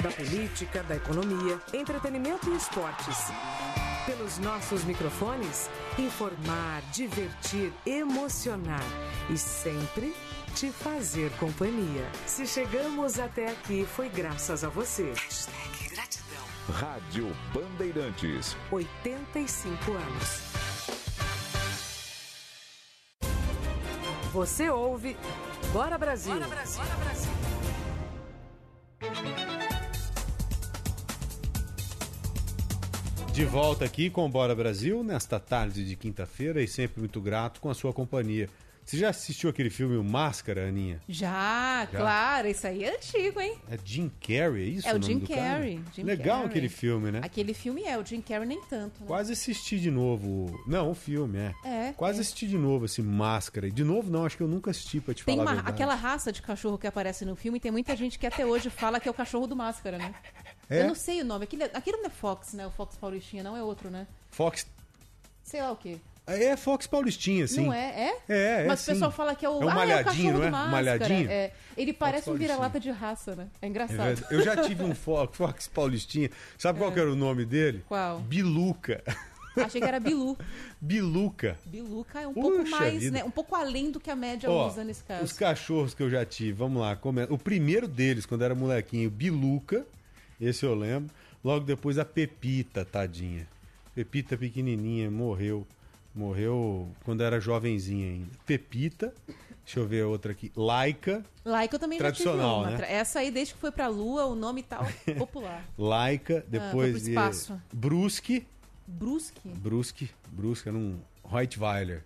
S25: Da política, da economia, entretenimento e esportes. Pelos nossos microfones, informar, divertir, emocionar e sempre te fazer companhia. Se chegamos até aqui, foi graças a você. Gratidão.
S3: Rádio Bandeirantes.
S25: 85 anos. Você ouve Bora Brasil!
S5: Bora Brasil!
S6: De volta aqui com o Bora Brasil, nesta tarde de quinta-feira e sempre muito grato com a sua companhia. Você já assistiu aquele filme O Máscara, Aninha?
S7: Já,
S6: Já?
S7: claro, isso aí é antigo, hein?
S6: É Jim Carrey, é isso?
S7: é o
S6: nome
S7: Jim? Carrey. Jim
S6: Legal
S7: Carrey.
S6: aquele filme, né?
S7: Aquele filme é, o Jim Carrey nem tanto, né?
S6: Quase assisti de novo. Não, o filme, é.
S7: É,
S6: Quase
S7: é.
S6: assisti de novo esse Máscara. E de novo, não, acho que eu nunca assisti, pra te
S7: Tem
S6: falar verdade.
S7: aquela raça de cachorro que aparece no filme, tem muita gente que até hoje fala que é o cachorro do Máscara, né?
S6: É?
S7: Eu não sei o nome. Aquele, aquele não é Fox, né? O Fox Paulistinha, não é outro, né?
S6: Fox.
S7: Sei lá o quê.
S6: É Fox Paulistinha, sim.
S7: Não é? É?
S6: É, é,
S7: Mas
S6: sim.
S7: o pessoal fala que é o,
S6: É o
S7: ah,
S6: malhadinho,
S7: é o cachorro
S6: não é?
S7: do Máscara.
S6: Malhadinho?
S7: É. Ele parece um vira-lata de raça, né? É
S6: É
S7: engraçado.
S6: verdade. eu já tive um Fox, Fox Paulistinha. Sabe qual que era o nome dele?
S7: Qual?
S6: Biluca.
S7: Achei que era Bilu. (laughs)
S6: Biluca.
S7: Biluca é um
S6: Puxa
S7: pouco mais, né? Um pouco além do que a média
S6: Ó,
S7: usa nesse caso.
S6: Os cachorros que eu já tive, vamos lá. O primeiro deles, quando era molequinho, Biluca, esse eu lembro. Logo depois a Pepita, tadinha. Pepita pequenininha, morreu. Morreu quando era jovenzinha ainda. Pepita, deixa eu ver outra aqui. Laika,
S7: Laika eu também já tive
S6: Tradicional,
S7: uma.
S6: né?
S7: Essa aí, desde que foi pra Lua, o nome tá (laughs) popular.
S6: Laika,
S7: foi
S6: depois de
S7: espaço.
S6: Brusque,
S7: Brusque?
S6: Brusque, Brusque era um Rottweiler.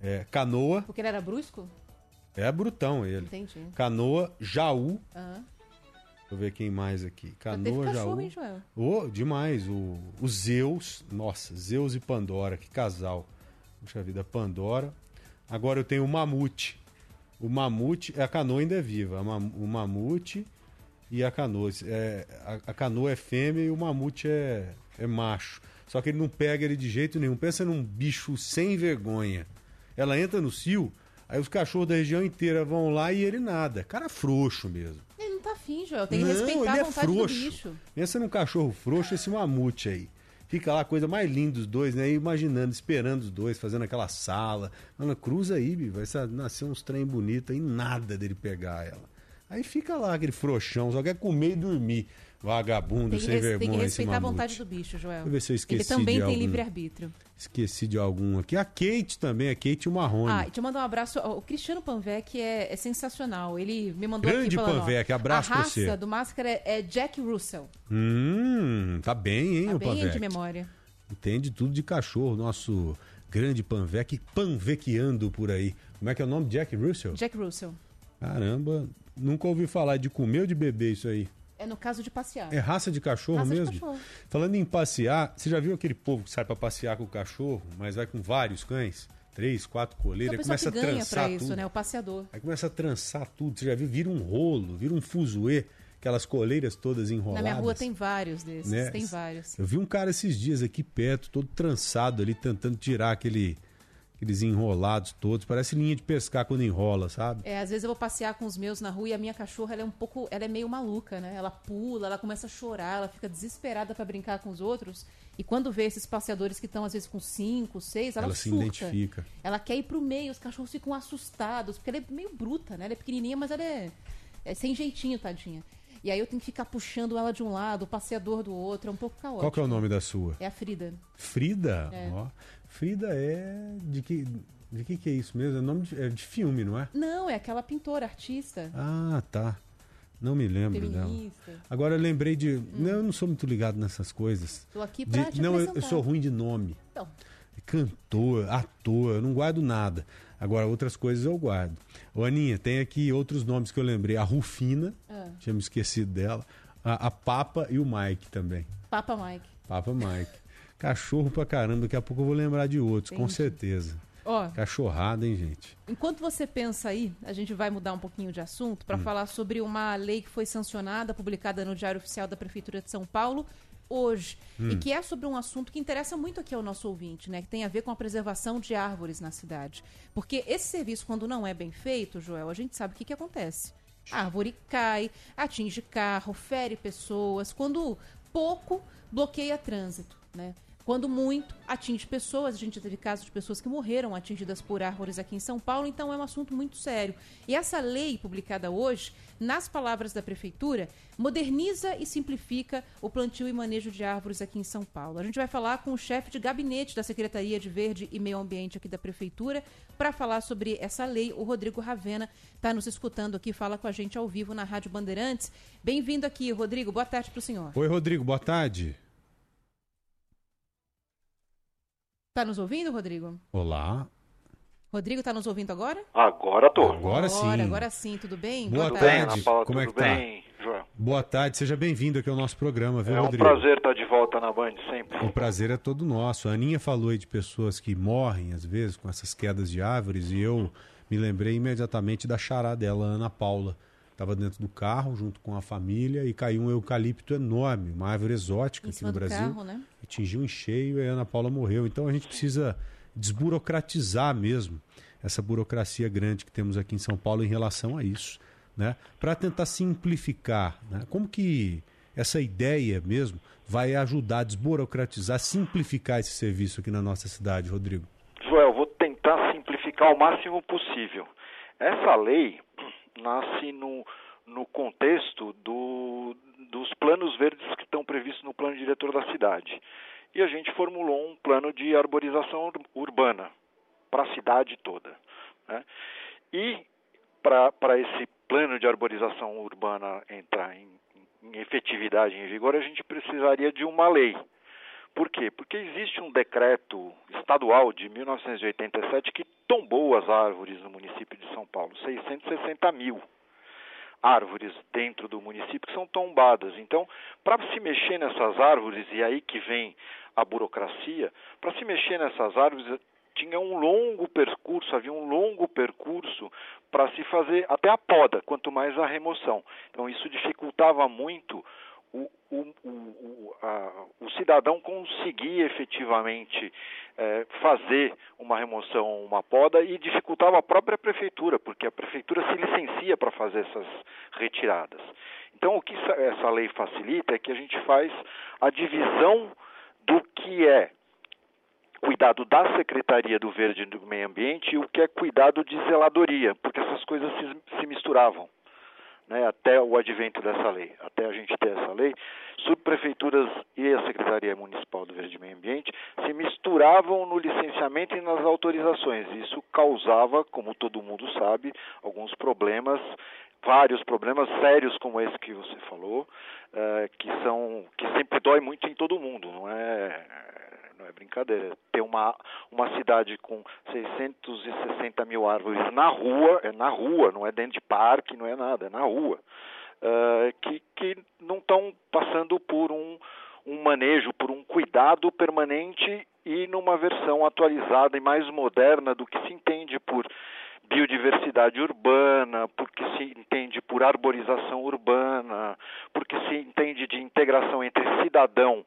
S6: É, canoa,
S7: Porque ele era brusco?
S6: é brutão ele.
S7: Entendi.
S6: Canoa, Jaú,
S7: Ah.
S6: Deixa eu ver quem mais aqui. Canoa,
S7: cachorro,
S6: Jaú.
S7: Joel?
S6: Ô, demais. O, o Zeus. Nossa, Zeus e Pandora. Que casal. Puxa vida, Pandora. Agora eu tenho o Mamute. O Mamute, a canoa ainda é viva. O Mamute e a canoa. É, a, a canoa é fêmea e o Mamute é, é macho. Só que ele não pega ele de jeito nenhum. Pensa num bicho sem vergonha. Ela entra no cio, aí os cachorros da região inteira vão lá e ele nada. Cara frouxo mesmo.
S7: Tá afim, Joel. Tem que
S6: Não,
S7: respeitar
S6: ele
S7: a
S6: é
S7: vontade
S6: frouxo.
S7: do bicho.
S6: Pensa num cachorro frouxo, esse mamute aí. Fica lá a coisa mais linda dos dois, né? Imaginando, esperando os dois, fazendo aquela sala. Mano, cruza aí, vai nascer uns trem bonito aí, nada dele pegar ela. Aí fica lá aquele frouxão, só quer comer e dormir. Vagabundo, sem vergonha.
S7: tem que respeitar a vontade do bicho, Joel.
S6: Deixa eu ver se eu esqueci
S7: Ele também tem
S6: algum.
S7: livre-arbítrio.
S6: Esqueci de algum aqui. A Kate também, a Kate Marrone.
S7: Ah, eu mandar um abraço. O Cristiano Panvec é, é sensacional. Ele me mandou
S6: Grande
S7: aqui
S6: Panvec, abraço
S7: A
S6: pra
S7: raça
S6: você.
S7: do Máscara é Jack Russell.
S6: Hum, tá bem, hein,
S7: Tá
S6: o
S7: bem
S6: Panvec?
S7: de memória.
S6: Entende tudo de cachorro, nosso grande Panvec panvequeando por aí. Como é que é o nome? Jack Russell?
S7: Jack Russell.
S6: Caramba, nunca ouvi falar de comer ou de beber isso aí.
S7: É no caso de passear.
S6: É raça de cachorro
S7: Raça de
S6: mesmo?
S7: cachorro.
S6: Falando em passear, você já viu aquele povo que sai pra passear com o cachorro, mas vai com vários cães? Três, quatro coleiras,
S7: o
S6: aí
S7: pessoal
S6: começa a
S7: ganha
S6: trançar
S7: pra isso,
S6: tudo.
S7: né? O passeador.
S6: Aí começa a trançar tudo. Você já viu? Vira um rolo, vira um fuzuê, aquelas coleiras todas
S7: Na
S6: enroladas.
S7: minha rua tem vários desses.
S6: né?
S7: Tem vários.
S6: Eu vi um cara esses dias aqui perto, todo trançado ali, tentando tirar aquele, aqueles enrolados todos. Parece linha de pescar quando enrola, sabe?
S7: É, às vezes eu vou passear com os meus na rua e a minha cachorra ela é um pouco, ela é meio maluca, né? Ela pula, ela começa a chorar, ela fica desesperada pra brincar com os outros. E quando vê esses passeadores que estão às vezes com cinco, seis, ela,
S6: Ela se
S7: surta.
S6: identifica.
S7: Ela quer ir pro meio, os cachorros ficam assustados, porque ela é meio bruta, né? Ela é pequenininha, mas ela é, é sem jeitinho, tadinha. E aí eu tenho que ficar puxando ela de um lado, o passeador do outro, é um pouco caótico.
S6: Qual que é o nome da sua?
S7: É a Frida.
S6: Frida?
S7: É.
S6: Ó. Frida é. De que, de que que é isso mesmo? É nome de, é de filme, não é?
S7: Não, é aquela pintora, artista.
S6: Ah, tá. Não me lembro dela.
S7: Feminista. Hum.
S6: Agora eu lembrei de. Não, eu não sou muito ligado nessas coisas.
S7: Tô aqui
S6: De-
S7: pra te
S6: Não, eu, eu sou ruim de nome.
S7: Então,
S6: Cantor, ator, eu não guardo nada. Agora, outras coisas eu guardo. Ô, Aninha, tem aqui outros nomes que eu lembrei. A Rufina,
S7: Ah.
S6: tinha me esquecido dela. A, a Papa e o Mike também.
S7: Papa Mike.
S6: Papa Mike. Cachorro pra caramba, daqui a pouco eu vou lembrar de outros, com
S7: Entendi.
S6: certeza.
S7: Ó,
S6: Cachorrada, hein, gente?
S7: Enquanto você pensa aí, a gente vai mudar um pouquinho de assunto
S6: Hum.
S7: para falar sobre uma lei que foi sancionada, publicada no Diário Oficial da Prefeitura de São Paulo hoje,
S28: Hum.
S7: e que é sobre um assunto que interessa muito aqui ao nosso ouvinte, né, que tem a ver com a preservação de árvores na cidade. Porque esse serviço quando não é bem feito, Joel, a gente sabe o que que acontece. A árvore cai, atinge carro, fere pessoas, quando pouco bloqueia trânsito, né? Quando muito, atinge pessoas. A gente teve casos de pessoas que morreram atingidas por árvores aqui em São Paulo, então é um assunto muito sério. E essa lei publicada hoje, nas palavras da Prefeitura, moderniza e simplifica o plantio e manejo de árvores aqui em São Paulo. A gente vai falar com o chefe de gabinete da Secretaria de Verde e Meio Ambiente aqui da Prefeitura para falar sobre essa lei. O Rodrigo Ravena está nos escutando aqui, fala com a gente ao vivo na Rádio Bandeirantes. Bem-vindo aqui, Rodrigo. Boa tarde para o senhor.
S6: Oi, Rodrigo, boa tarde.
S7: Tá nos ouvindo, Rodrigo?
S6: Olá.
S7: Rodrigo, tá nos ouvindo agora?
S28: Agora tô.
S6: Agora sim.
S7: Agora, agora sim, tudo bem?
S6: Boa,
S28: Tudo
S6: tarde.
S28: bem, Ana Paula,
S6: Como é
S28: tudo
S6: que tá?
S28: bem, Joel?
S6: Boa tarde, seja bem-vindo aqui ao nosso programa, viu,
S28: É um
S6: Rodrigo?
S28: prazer estar de volta na Band sempre.
S6: O prazer é todo nosso. A Aninha falou aí de pessoas que morrem, às vezes, com essas quedas de árvores, e eu me lembrei imediatamente da chará dela, Ana Paula. Estava dentro do carro, junto com a família, e caiu um eucalipto enorme, uma árvore exótica
S7: Em
S6: aqui
S7: cima
S6: no
S7: do
S6: Brasil.
S7: carro, né?
S6: Atingiu em cheio e a Ana Paula morreu. Então a gente precisa desburocratizar mesmo essa burocracia grande que temos aqui em São Paulo em relação a isso, né? Para tentar simplificar, né? Como que essa ideia mesmo vai ajudar a desburocratizar, simplificar esse serviço aqui na nossa cidade, Rodrigo?
S28: Joel, vou tentar simplificar o máximo possível. Essa lei nasce no, no contexto do, dos planos verdes que estão previstos no plano diretor da cidade. E a gente formulou um plano de arborização ur- urbana para a cidade toda. né? E para esse plano de arborização urbana entrar em, em efetividade, em vigor, a gente precisaria de uma lei. Por quê? Porque existe um decreto estadual de 1987 que tombou as árvores no município de São Paulo, 660 mil árvores dentro do município que são tombadas. Então, para se mexer nessas árvores, e aí que vem a burocracia, para se mexer nessas árvores tinha um longo percurso, havia um longo percurso para se fazer até a poda, quanto mais a remoção. Então isso dificultava muito o, o, o, a, o cidadão conseguir efetivamente eh, fazer uma remoção, uma poda e dificultava a própria prefeitura, porque a prefeitura se licencia para fazer essas retiradas. Então o que essa- essa lei facilita é que a gente faz a divisão do que é cuidado da Secretaria do Verde e do Meio Ambiente e o que é cuidado de zeladoria, porque essas coisas se, se misturavam. Né, até o advento dessa lei, até a gente ter essa lei, subprefeituras e a Secretaria Municipal do Verde e Meio Ambiente se misturavam no licenciamento e nas autorizações. Isso causava, como todo mundo sabe, alguns problemas, vários problemas sérios como esse que você falou, eh, que são que sempre dói muito em todo mundo, não é é brincadeira. Ter uma, uma cidade com 660 mil árvores na rua, é na rua, não é dentro de parque, não é nada, é na rua, eh, que, que não estão passando por um, um manejo, por um cuidado permanente e numa versão atualizada e mais moderna do que se entende por biodiversidade urbana, porque se entende por arborização urbana, porque se entende de integração entre cidadão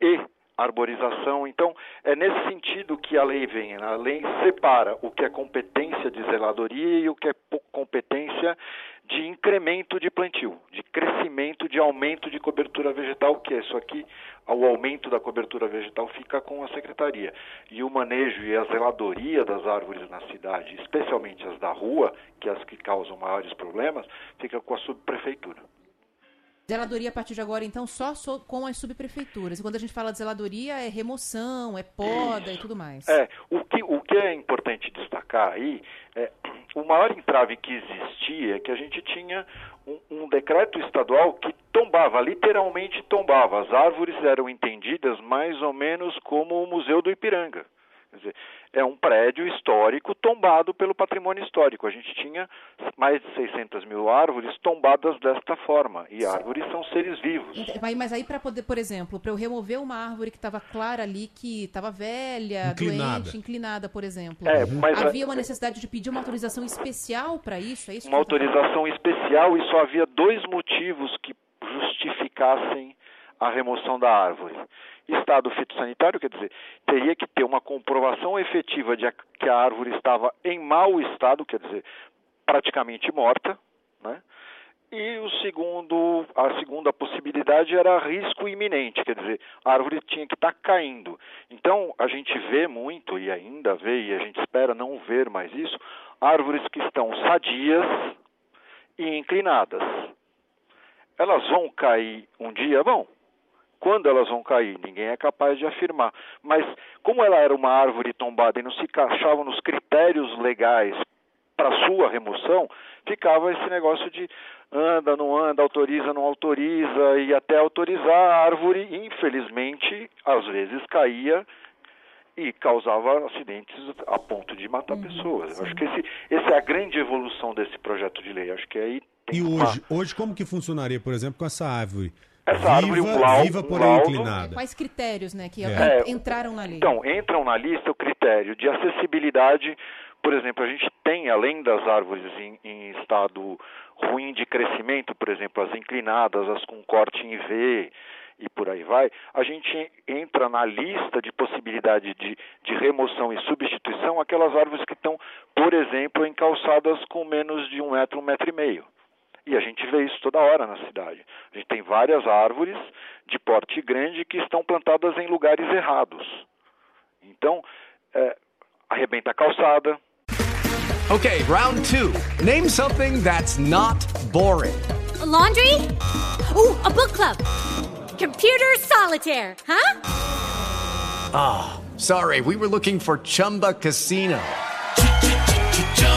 S28: e arborização. Então, é nesse sentido que a lei vem. A lei separa o que é competência de zeladoria e o que é competência de incremento de plantio, de crescimento, de aumento de cobertura vegetal, que é isso aqui, o aumento da cobertura vegetal fica com a secretaria. E o manejo e a zeladoria das árvores na cidade, especialmente as da rua, que é as que causam maiores problemas, fica com a subprefeitura.
S7: Zeladoria a partir de agora, então, só com as subprefeituras. E quando a gente fala de zeladoria, é remoção, é poda e tudo mais.
S28: É, o que, o que é importante destacar aí é o maior entrave que existia é que a gente tinha um, um decreto estadual que tombava, literalmente tombava. As árvores eram entendidas mais ou menos como o Museu do Ipiranga. Quer dizer, é um prédio histórico tombado pelo patrimônio histórico. A gente tinha mais de 600 mil árvores tombadas desta forma. E árvores são seres vivos.
S7: Mas, aí, para poder, por exemplo, para eu remover uma árvore que estava clara ali, que estava velha,
S28: Inclinada.
S7: doente, inclinada, por exemplo,
S28: É, mas a-
S7: havia uma necessidade de pedir uma autorização especial para isso? É isso
S28: uma autorização especial e só havia dois motivos que justificassem a remoção da árvore. Estado fitossanitário, quer dizer, teria que ter uma comprovação efetiva de que a árvore estava em mau estado, quer dizer, praticamente morta, né? E o segundo, a segunda possibilidade era risco iminente, quer dizer, a árvore tinha que estar caindo. Então, a gente vê muito, e ainda vê, e a gente espera não ver mais isso, árvores que estão sadias e inclinadas. Elas vão cair um dia? Vão. Quando elas vão cair? Ninguém é capaz de afirmar. Mas, como ela era uma árvore tombada e não se encaixava nos critérios legais para sua remoção, ficava esse negócio de anda, não anda, autoriza, não autoriza, e até autorizar a árvore, infelizmente, às vezes caía e causava acidentes a ponto de matar uhum, pessoas. Acho que esse, essa é a grande evolução desse projeto de lei. Acho que aí
S6: E hoje, uma... hoje como que funcionaria, por exemplo, com essa árvore?
S28: Essa viva, árvore, um laudo,
S6: viva, porém um inclinada.
S7: Quais critérios, né, que é. entraram na lei?
S28: Então, entram na lista o critério de acessibilidade por exemplo, a gente tem, além das árvores em, em, estado ruim de crescimento, por exemplo, as inclinadas, as com corte em V e por aí vai, a gente entra na lista de possibilidade de, de remoção e substituição aquelas árvores que estão, por exemplo, em calçadas com menos de um metro, um metro e meio. E a gente vê isso toda hora na cidade. A gente tem várias árvores de porte grande que estão plantadas em lugares errados. Então, é, arrebenta a calçada,
S29: Okay, round two. Name something that's not boring.
S30: A laundry? Ooh, a book club. Computer solitaire, huh?
S29: Ah, oh, sorry, we were looking for Chumba Casino.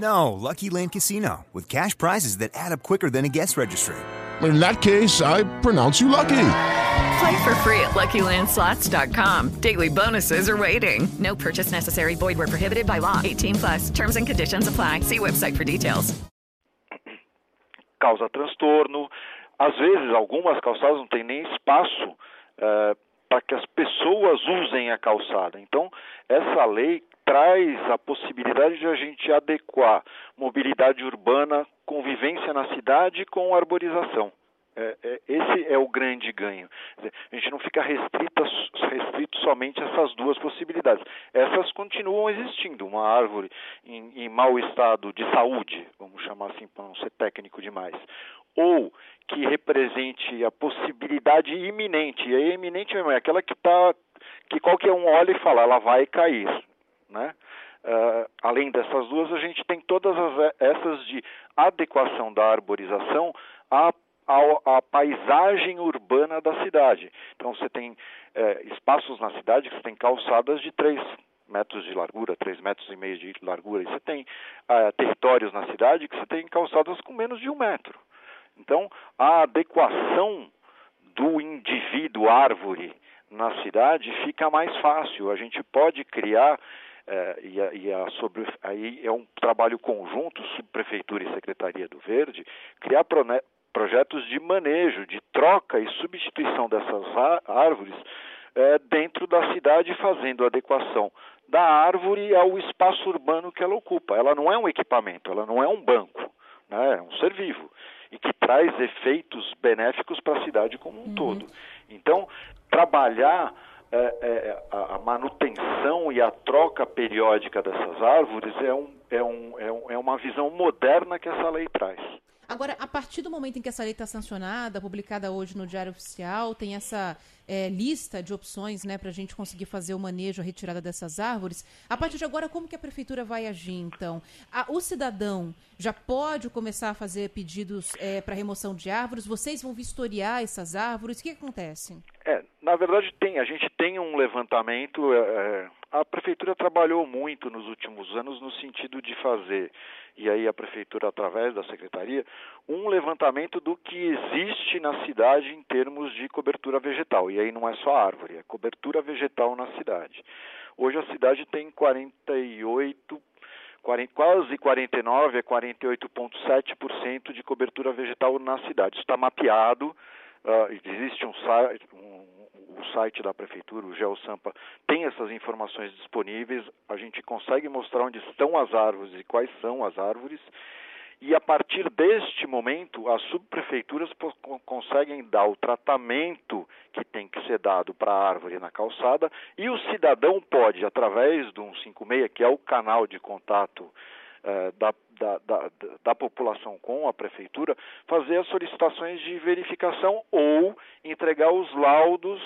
S31: No, Lucky Land Casino, with cash prizes that add up quicker than a guest registry.
S32: In that case, I pronounce you lucky.
S33: Play for free at LuckyLandSlots.com. Daily bonuses are waiting. No purchase necessary. Void where prohibited by law. 18 plus. Terms and conditions apply. See website for details.
S28: Causa transtorno. Às vezes, algumas calçadas não têm nem espaço uh, para que as pessoas usem a calçada. Então, essa lei traz a possibilidade de a gente adequar mobilidade urbana, convivência na cidade com arborização. É, é, esse é o grande ganho. A gente não fica restrito, somente a essas duas possibilidades. Essas continuam existindo. Uma árvore em, em mau estado de saúde, vamos chamar assim para não ser técnico demais, ou que represente a possibilidade iminente. E a iminente é aquela que está que qualquer um olha e fala, ela vai cair. Né? Uh, além dessas duas, a gente tem todas as, essas de adequação da arborização à, à, à paisagem urbana da cidade. Então, você tem é, espaços na cidade que você tem calçadas de 3 metros de largura, 3 metros e meio de largura, e você tem uh, territórios na cidade que você tem calçadas com menos de um metro. Então, a adequação do indivíduo árvore na cidade fica mais fácil. A gente pode criar é, e, a, e a sobre, aí é um trabalho conjunto, subprefeitura e secretaria do Verde, criar prone, projetos de manejo, de troca e substituição dessas árvores é, dentro da cidade, fazendo adequação da árvore ao espaço urbano que ela ocupa. Ela não é um equipamento, ela não é um banco, né? é um ser vivo e que traz efeitos benéficos para a cidade como um uhum. todo. Então, trabalhar é, é, a, manutenção e a troca periódica dessas árvores é, um, é, um, é, um, é uma visão moderna que essa lei traz.
S7: Agora, a partir do momento em que essa lei está sancionada, publicada hoje no Diário Oficial, tem essa é, lista de opções né, para a gente conseguir fazer o manejo, a retirada dessas árvores. A partir de agora, como que a prefeitura vai agir, então? A, o cidadão já pode começar a fazer pedidos é, para remoção de árvores? Vocês vão vistoriar essas árvores? O que, que acontece?
S28: É, na verdade, tem. A gente tem um levantamento. É, é a prefeitura trabalhou muito nos últimos anos no sentido de fazer, e aí a prefeitura, através da secretaria, um levantamento do que existe na cidade em termos de cobertura vegetal. E aí não é só árvore, é cobertura vegetal na cidade. Hoje a cidade tem 48 40, quase 49 a 48,7% de cobertura vegetal na cidade. Isso está mapeado Uh, existe um site, um, o site da prefeitura, o GeoSampa, tem essas informações disponíveis. A gente consegue mostrar onde estão as árvores e quais são as árvores. E a partir deste momento, as subprefeituras conseguem dar o tratamento que tem que ser dado para a árvore na calçada e o cidadão pode, através do 156, que é o canal de contato eh, da, da, da, da, população com a prefeitura, fazer as solicitações de verificação ou entregar os laudos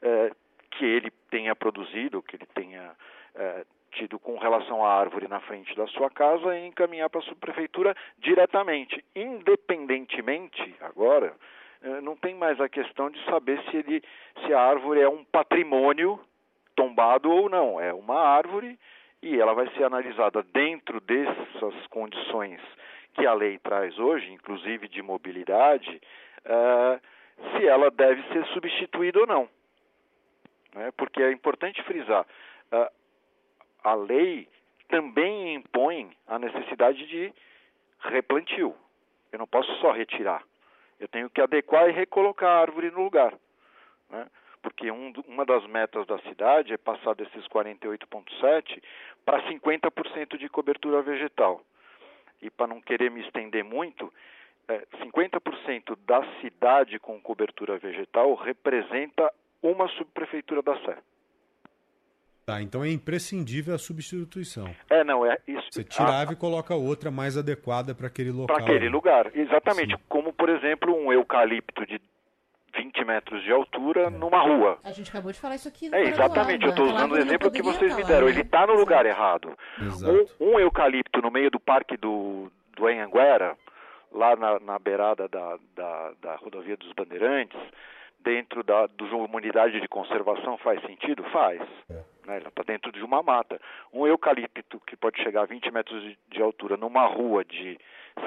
S28: eh, que ele tenha produzido, que ele tenha eh, tido com relação à árvore na frente da sua casa e encaminhar para a subprefeitura diretamente, independentemente agora não tem mais a questão de saber se ele se a árvore é um patrimônio tombado ou não, é uma árvore e ela vai ser analisada dentro dessas condições que a lei traz hoje, inclusive de mobilidade, uh, se ela deve ser substituída ou não. Né? Porque é importante frisar, uh, a lei também impõe a necessidade de replantio. Eu não posso só retirar. Eu tenho que adequar e recolocar a árvore no lugar. Né? Porque um, uma das metas da cidade é passar desses 48,7% para 50% de cobertura vegetal. E para não querer me estender muito, é, 50% da cidade com cobertura vegetal representa uma subprefeitura da Sé.
S6: Tá, então é imprescindível a substituição.
S28: É, não, é isso.
S6: Você tirava a... e coloca outra mais adequada para aquele local.
S28: Para aquele lugar, exatamente. Sim. Como, por exemplo, um eucalipto de 20 metros de altura é. numa rua.
S7: A gente acabou de falar isso aqui.
S28: É, exatamente, eu estou usando o exemplo que vocês me deram. Né? Ele está no lugar errado. Um, um, eucalipto no meio do parque do, do Anhanguera, lá na, na beirada da, da, da rodovia dos Bandeirantes, dentro da de uma unidade de conservação faz sentido? Faz. É. Né? Ela está dentro de uma mata. Um eucalipto que pode chegar a 20 metros de, de altura numa rua de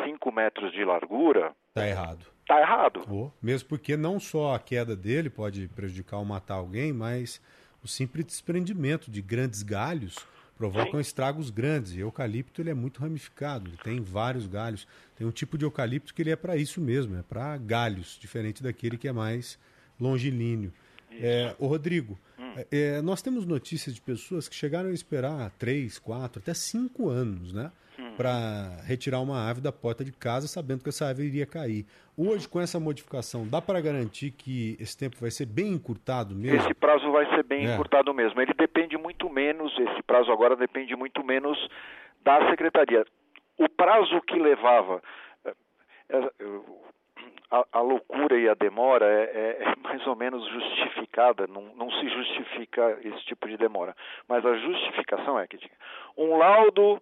S28: 5 metros de largura.
S6: Está errado.
S28: Está errado.
S6: Oh, mesmo porque não só a queda dele pode prejudicar ou matar alguém, mas o simples desprendimento de grandes galhos provocam Sim. estragos grandes. E eucalipto ele é muito ramificado, ele tem vários galhos. Tem um tipo de eucalipto que ele é para isso mesmo, é para galhos, diferente daquele que é mais longilíneo. É, o Rodrigo, hum. é, nós temos notícias de pessoas que chegaram a esperar três, quatro, até cinco anos, né? Para retirar uma ave da porta de casa, sabendo que essa ave iria cair. Hoje, com essa modificação, dá para garantir que esse tempo vai ser bem encurtado mesmo?
S28: Esse prazo vai ser bem é. encurtado mesmo. Ele depende muito menos, esse prazo agora depende muito menos da secretaria. O prazo que levava. É, é, a, a, loucura e a demora é, é, é, mais ou menos justificada, não, não, se justifica esse tipo de demora. Mas a justificação é que tinha um laudo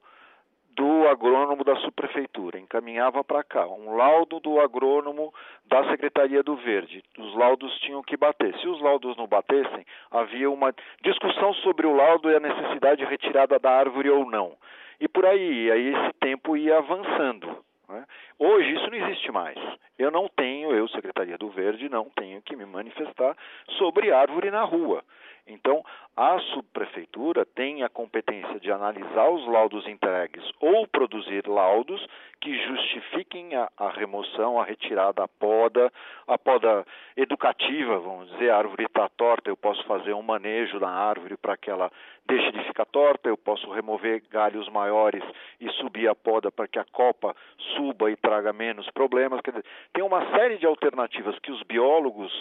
S28: do agrônomo da subprefeitura, encaminhava para cá, um laudo do agrônomo da Secretaria do Verde. Os laudos tinham que bater. Se os laudos não batessem, havia uma discussão sobre o laudo e a necessidade de retirada da árvore ou não. E por aí, aí esse tempo ia avançando. Né? Hoje isso não existe mais. Eu não tenho, eu, Secretaria do Verde, não tenho que me manifestar sobre árvore na rua. Então, a subprefeitura tem a competência de analisar os laudos entregues ou produzir laudos que justifiquem a, a, remoção, a retirada, a poda, a poda educativa, vamos dizer, a árvore está torta, eu posso fazer um manejo da árvore para que ela deixe de ficar torta, eu posso remover galhos maiores e subir a poda para que a copa suba e traga menos problemas. Quer dizer, tem uma série de alternativas que os biólogos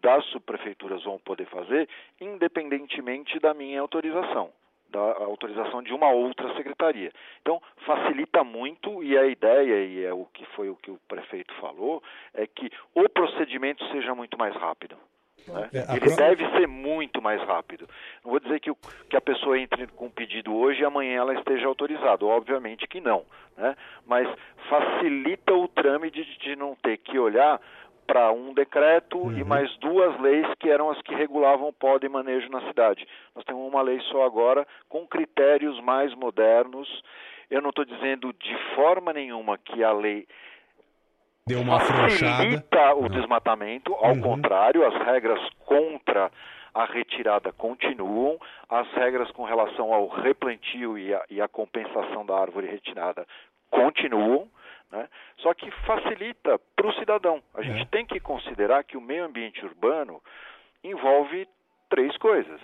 S28: das subprefeituras vão poder fazer, independentemente da minha autorização, da autorização de uma outra secretaria. Então, facilita muito e a ideia, e é o que foi o que o prefeito falou, é que o procedimento seja muito mais rápido. Né? É, Ele deve ser muito mais rápido. Não vou dizer que, o, que a pessoa entre com um pedido hoje e amanhã ela esteja autorizada. Obviamente que não. Né? Mas facilita o trâmite de, de não ter que olhar para um decreto uhum. e mais duas leis que eram as que regulavam o poda e manejo na cidade. Nós temos uma lei só agora com critérios mais modernos. Eu não estou dizendo de forma nenhuma que a lei
S6: deu uma
S28: facilita o desmatamento, ao uhum. contrário, as regras contra a retirada continuam, as regras com relação ao replantio e a, e a compensação da árvore retirada continuam, Né? Só que facilita para o cidadão. A gente tem que considerar que o meio ambiente urbano envolve três coisas.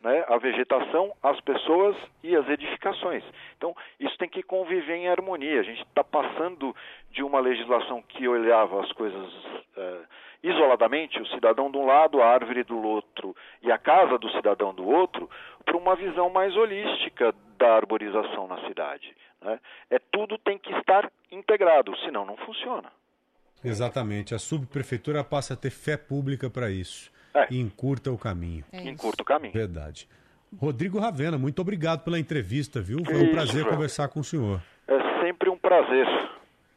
S28: Né? A vegetação, as pessoas e as edificações. Então, isso tem que conviver em harmonia. A gente está passando de uma legislação que olhava as coisas eh, isoladamente, o cidadão de um lado, a árvore do outro e a casa do cidadão do outro, para uma visão mais holística da arborização na cidade. Né? É tudo tem que estar integrado, senão não funciona.
S6: Exatamente. A subprefeitura passa a ter fé pública para isso.
S28: É.
S6: E encurta o caminho.
S28: É encurta o caminho.
S6: Verdade. Rodrigo Ravena, muito obrigado pela entrevista, viu? Foi
S28: Isso,
S6: um prazer
S28: João.
S6: conversar com o senhor.
S28: É sempre um prazer.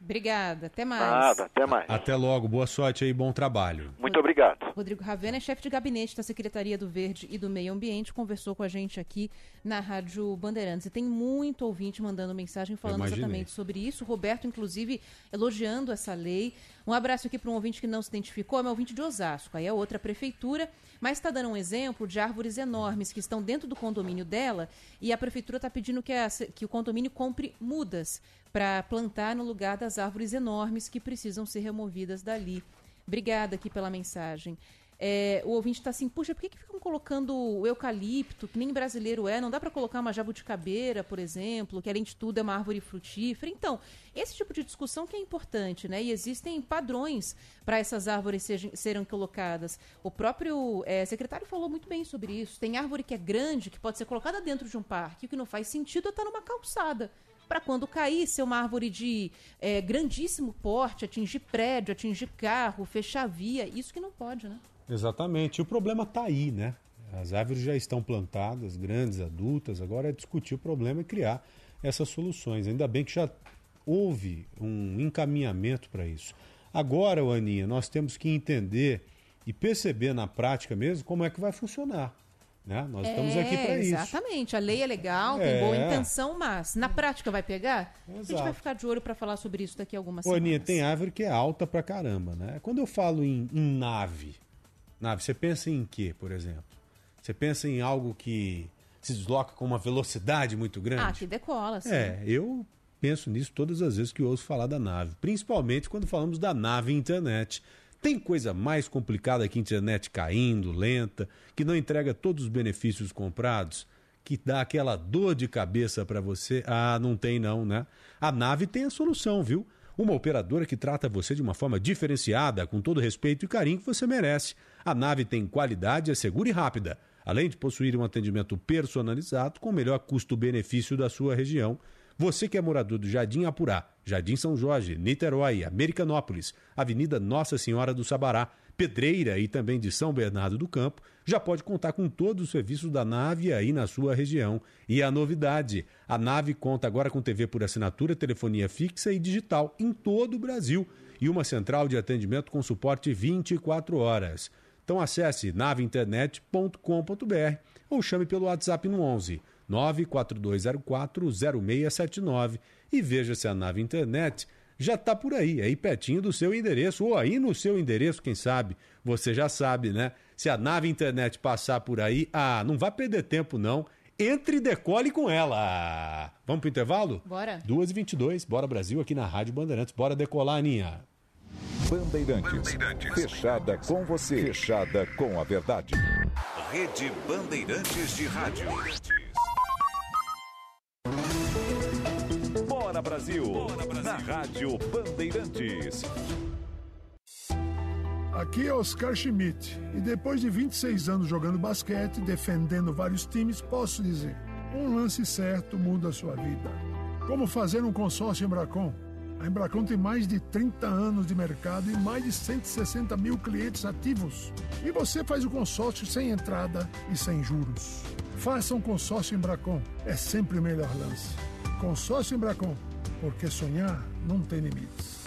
S7: Obrigada, até mais.
S28: Nada, até mais.
S6: Até logo, boa sorte aí, bom trabalho.
S28: Muito obrigado.
S7: Rodrigo Ravena é chefe de gabinete da Secretaria do Verde e do Meio Ambiente, conversou com a gente aqui na Rádio Bandeirantes. E tem muito ouvinte mandando mensagem falando exatamente sobre isso. Roberto, inclusive, elogiando essa lei. Um abraço aqui para um ouvinte que não se identificou, é meu ouvinte de Osasco. Aí é outra prefeitura, mas está dando um exemplo de árvores enormes que estão dentro do condomínio dela e a prefeitura está pedindo que, a- que o condomínio compre mudas para plantar no lugar das árvores enormes que precisam ser removidas dali. Obrigada aqui pela mensagem. É, o ouvinte está assim, puxa, por que, que ficam colocando o eucalipto, que nem brasileiro é? Não dá para colocar uma jabuticabeira, por exemplo, que além de tudo é uma árvore frutífera? Então, esse tipo de discussão que é importante, né? E existem padrões para essas árvores sejam, serem colocadas. O próprio é, secretário falou muito bem sobre isso. Tem árvore que é grande, que pode ser colocada dentro de um parque, o que não faz sentido é estar numa calçada para quando cair ser uma árvore de é, grandíssimo porte, atingir prédio, atingir carro, fechar via, isso que não pode, né?
S6: Exatamente. E o problema está aí, né? As árvores já estão plantadas, grandes, adultas. Agora é discutir o problema e criar essas soluções. Ainda bem que já houve um encaminhamento para isso. Agora, Aninha, nós temos que entender e perceber na prática mesmo como é que vai funcionar. Né? Nós estamos aqui para isso.
S7: Exatamente. A lei é legal, tem
S6: É.
S7: boa intenção, mas na prática vai pegar? A gente
S6: Exato.
S7: vai ficar de olho para falar sobre isso daqui a algumas
S6: Ô, Aninha,
S7: semanas.
S6: tem árvore que é alta pra caramba, né? Quando eu falo em, em nave, nave, você pensa em quê, por exemplo? Você pensa em algo que se desloca com uma velocidade muito grande?
S7: Ah, que decola, sim.
S6: É, eu penso nisso todas as vezes que ouço falar da nave, principalmente quando falamos da nave internet. Tem coisa mais complicada que internet caindo, lenta, que não entrega todos os benefícios comprados, que dá aquela dor de cabeça para você? Ah, não tem não, né? A nave tem a solução, viu? Uma operadora que trata você de uma forma diferenciada, com todo o respeito e carinho que você merece. A nave tem qualidade, é segura e rápida, além de possuir um atendimento personalizado com o melhor custo-benefício da sua região. Você que é morador do Jardim Apurá, Jardim São Jorge, Niterói, Americanópolis, Avenida Nossa Senhora do Sabará, Pedreira e também de São Bernardo do Campo, já pode contar com todos os serviços da nave aí na sua região. E a novidade: a nave conta agora com TV por assinatura, telefonia fixa e digital em todo o Brasil e uma central de atendimento com suporte 24 horas. Então acesse naveinternet.com.br ou chame pelo WhatsApp no 11 942040679 e veja se a nave internet já está por aí, aí pertinho do seu endereço, ou aí no seu endereço, quem sabe, você já sabe, né? Se a nave internet passar por aí, ah, não vai perder tempo não, entre e decole com ela. Vamos pro intervalo?
S7: Bora.
S6: 2h22, bora Brasil aqui na Rádio Bandeirantes, bora decolar, Aninha.
S3: Bandeirantes. Fechada com você. Fechada com a verdade.
S34: Rede Bandeirantes de Rádio.
S3: Bora Brasil. Na Rádio Bandeirantes.
S35: Aqui é Oscar Schmidt e depois de 26 anos jogando basquete, defendendo vários times, posso dizer: um lance certo muda a sua vida. Como fazer um consórcio Embracon? A Embracon tem mais de 30 anos de mercado e mais de 160 mil clientes ativos. E você faz o consórcio sem entrada e sem juros. Faça um consórcio Embracon, é sempre o melhor lance. Consórcio Embracon, porque sonhar não tem limites.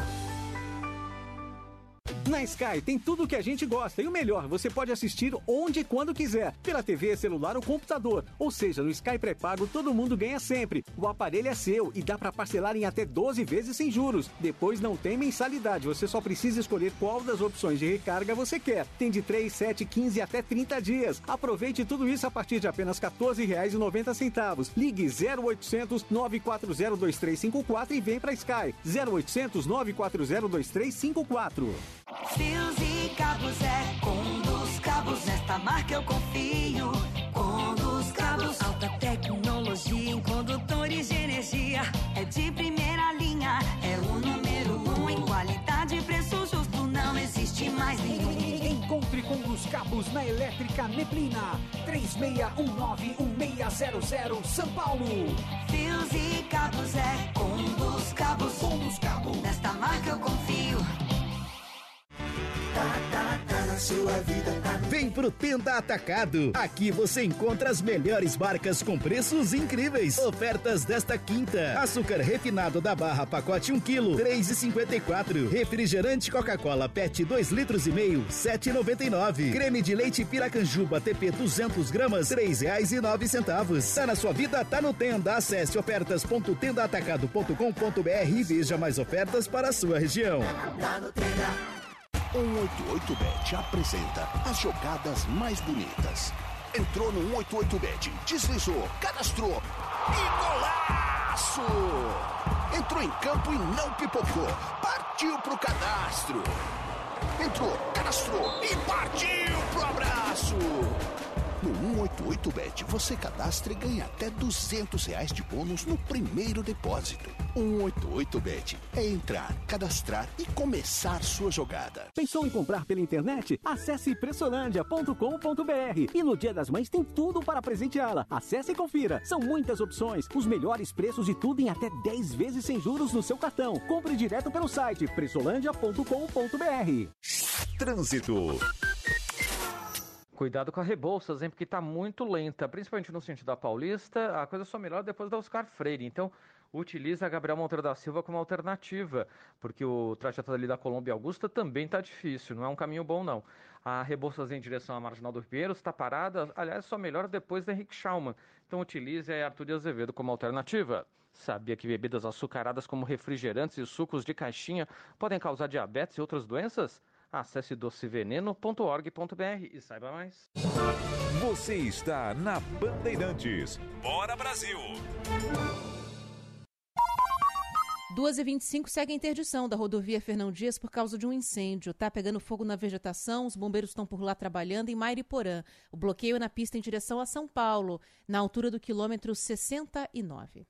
S22: Na Sky tem tudo o que a gente gosta e o melhor, você pode assistir onde e quando quiser, pela TV, celular ou computador. Ou seja, no Sky pré-pago todo mundo ganha sempre. O aparelho é seu e dá para parcelar em até 12 vezes sem juros. Depois não tem mensalidade, você só precisa escolher qual das opções de recarga você quer. Tem de 3, 7, 15 até 30 dias. Aproveite tudo isso a partir de apenas R$ 14,90. Ligue 0800 940 2354 e vem para Sky. 0800 940 2354.
S36: Fios e cabos é com dos cabos, nesta marca eu confio. Com dos cabos, alta tecnologia em condutores de energia. É de primeira linha, é o número um em qualidade e preço justo, não existe mais nenhum.
S37: Encontre com os cabos na Elétrica Neblina. 3619-1600 São Paulo.
S36: Fios e cabos é com dos cabos.
S37: Com dos cabos.
S36: Nesta marca eu confio.
S38: Vem pro Tenda Atacado. Aqui você encontra as melhores marcas com preços incríveis. Ofertas desta quinta. Açúcar refinado da Barra, pacote 1 kg, 3,54. Refrigerante Coca-Cola PET 2 litros e meio, 7,99. Creme de leite Piracanjuba TP 200 gramas, 3 reais e 9 centavos. Tá na sua vida, tá no Tenda. Acesse ofertas.tendaatacado.com.br e veja mais ofertas para a sua região.
S39: Tá no Tenda.
S32: 188bet apresenta as jogadas mais bonitas. Entrou no 188bet, deslizou, cadastrou e golaço! Entrou em campo e não pipocou, partiu pro cadastro. Entrou, cadastrou e partiu pro abraço! No 188bet você cadastra e ganha até 200 reais de bônus no primeiro depósito. 188bet é entrar, cadastrar e começar sua jogada.
S22: Pensou em comprar pela internet? Acesse pressolândia.com.br e no Dia das Mães tem tudo para presenteá-la. Acesse e confira. São muitas opções, os melhores preços e tudo em até 10 vezes sem juros no seu cartão. Compre direto pelo site pressolândia.com.br.
S3: Trânsito.
S24: Cuidado com a Rebouças, hein? Porque tá muito lenta, principalmente no sentido da Paulista. A coisa só melhora depois da Oscar Freire. Então, utiliza a Gabriel Monteiro da Silva como alternativa, porque o trajeto ali da Colômbia Augusta também tá difícil, não é um caminho bom não. A Rebouças em direção à Marginal do Pinheiro está parada, aliás, só melhora depois da Henrique Schaumann. Então utilize a Arthur de Azevedo como alternativa. Sabia que bebidas açucaradas como refrigerantes e sucos de caixinha podem causar diabetes e outras doenças? Acesse doceveneno.org.br e saiba mais.
S3: Você está na Bandeirantes. Bora Brasil!
S7: 2h25 segue a interdição da rodovia Fernão Dias por causa de um incêndio. Tá pegando fogo na vegetação, os bombeiros estão por lá trabalhando em Mairiporã. O bloqueio é na pista em direção a São Paulo, na altura do quilômetro 69.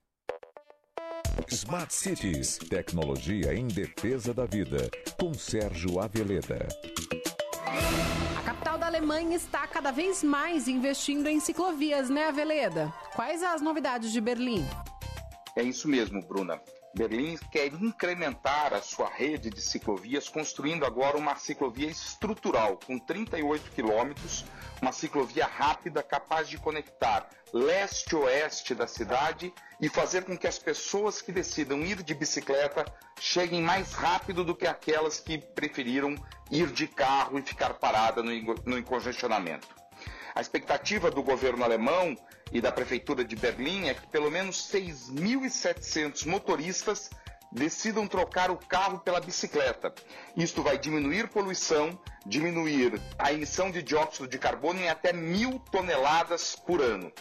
S3: Smart Cities, tecnologia em defesa da vida, com Sérgio Aveleda.
S40: A capital da Alemanha está cada vez mais investindo em ciclovias, né, Aveleda? Quais as novidades de Berlim?
S41: É isso mesmo, Bruna. Berlim quer incrementar a sua rede de ciclovias, construindo agora uma ciclovia estrutural com 38 quilômetros, uma ciclovia rápida capaz de conectar leste-oeste da cidade e fazer com que as pessoas que decidam ir de bicicleta cheguem mais rápido do que aquelas que preferiram ir de carro e ficar parada no, no congestionamento. A expectativa do governo alemão e da prefeitura de Berlim é que pelo menos 6.700 motoristas decidam trocar o carro pela bicicleta. Isto vai diminuir poluição, diminuir a emissão de dióxido de carbono em até mil toneladas por ano.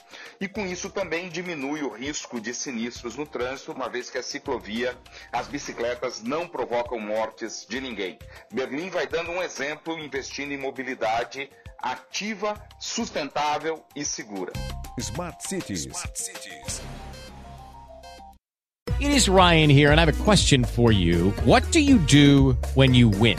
S41: E com isso também diminui o risco de sinistros no trânsito, uma vez que a ciclovia, as bicicletas não provocam mortes de ninguém. Berlim vai dando um exemplo investindo em mobilidade ativa, sustentável e segura.
S3: Smart Cities.
S42: Smart Cities. It is Ryan here, and I have a question for you. What do you do when you win?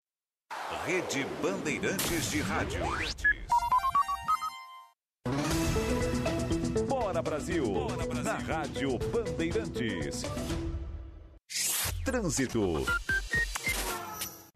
S34: Rede Bandeirantes de Rádio.
S3: Bora Brasil. Na Rádio Bandeirantes. Trânsito.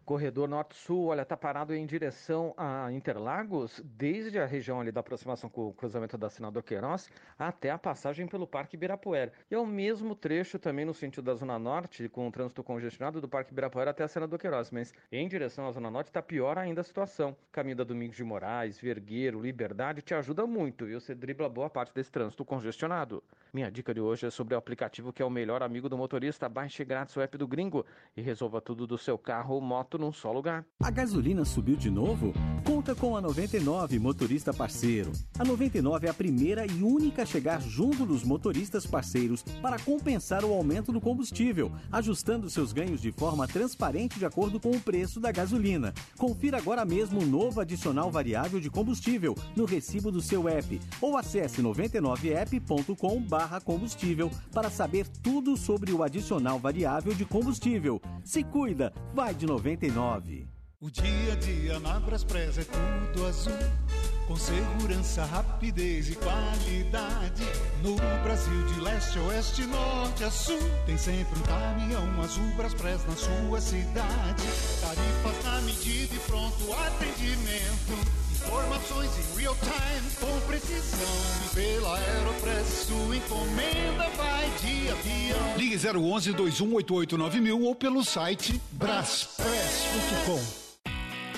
S24: Corredor Norte-Sul, olha, tá parado em direção a Interlagos, desde a região ali da aproximação com o cruzamento da Senador Queiroz até a passagem pelo Parque Ibirapuera. E é o mesmo trecho também no sentido da Zona Norte, com o trânsito congestionado do Parque Ibirapuera até a Senador Queiroz, mas em direção à Zona Norte está pior ainda a situação. Caminho da Domingos de Moraes, Vergueiro, Liberdade te ajuda muito e você dribla boa parte desse trânsito congestionado. Minha dica de hoje é sobre o aplicativo que é o melhor amigo do motorista. Baixe grátis o app do Gringo e resolva tudo do seu carro moto num só lugar.
S22: A gasolina subiu de novo? Conta com a 99 Motorista Parceiro. A 99 é a primeira e única a chegar junto dos motoristas parceiros para compensar o aumento do combustível, ajustando seus ganhos de forma transparente de acordo com o preço da gasolina. Confira agora mesmo o novo adicional variável de combustível no recibo do seu app ou acesse 99app.com combustível para saber tudo sobre o adicional variável de combustível. Se cuida, vai de 99.
S43: O dia a dia na é tudo azul, com segurança, rapidez e qualidade. No Brasil de leste a oeste, norte a sul, tem sempre um caminhão azul Braspress na sua cidade. Tarifas na medida e pronto atendimento. Informações em real time, com precisão. Pela Aeropress, sua encomenda vai de avião. Ligue 011 2188 mil ou pelo site braspress.com.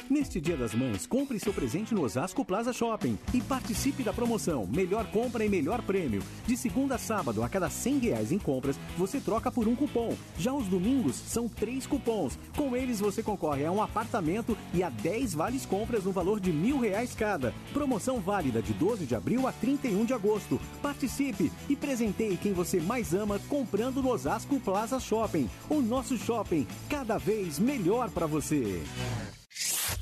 S22: Neste Dia das Mães, compre seu presente no Osasco Plaza Shopping e participe da promoção Melhor Compra e Melhor Prêmio. De segunda a sábado, a cada 100 reais em compras, você troca por um cupom. Já os domingos, são três cupons. Com eles, você concorre a um apartamento e a 10 vales compras no valor de mil reais cada. Promoção válida de 12 de abril a 31 de agosto. Participe e presenteie quem você mais ama comprando no Osasco Plaza Shopping. O nosso shopping, cada vez melhor para você.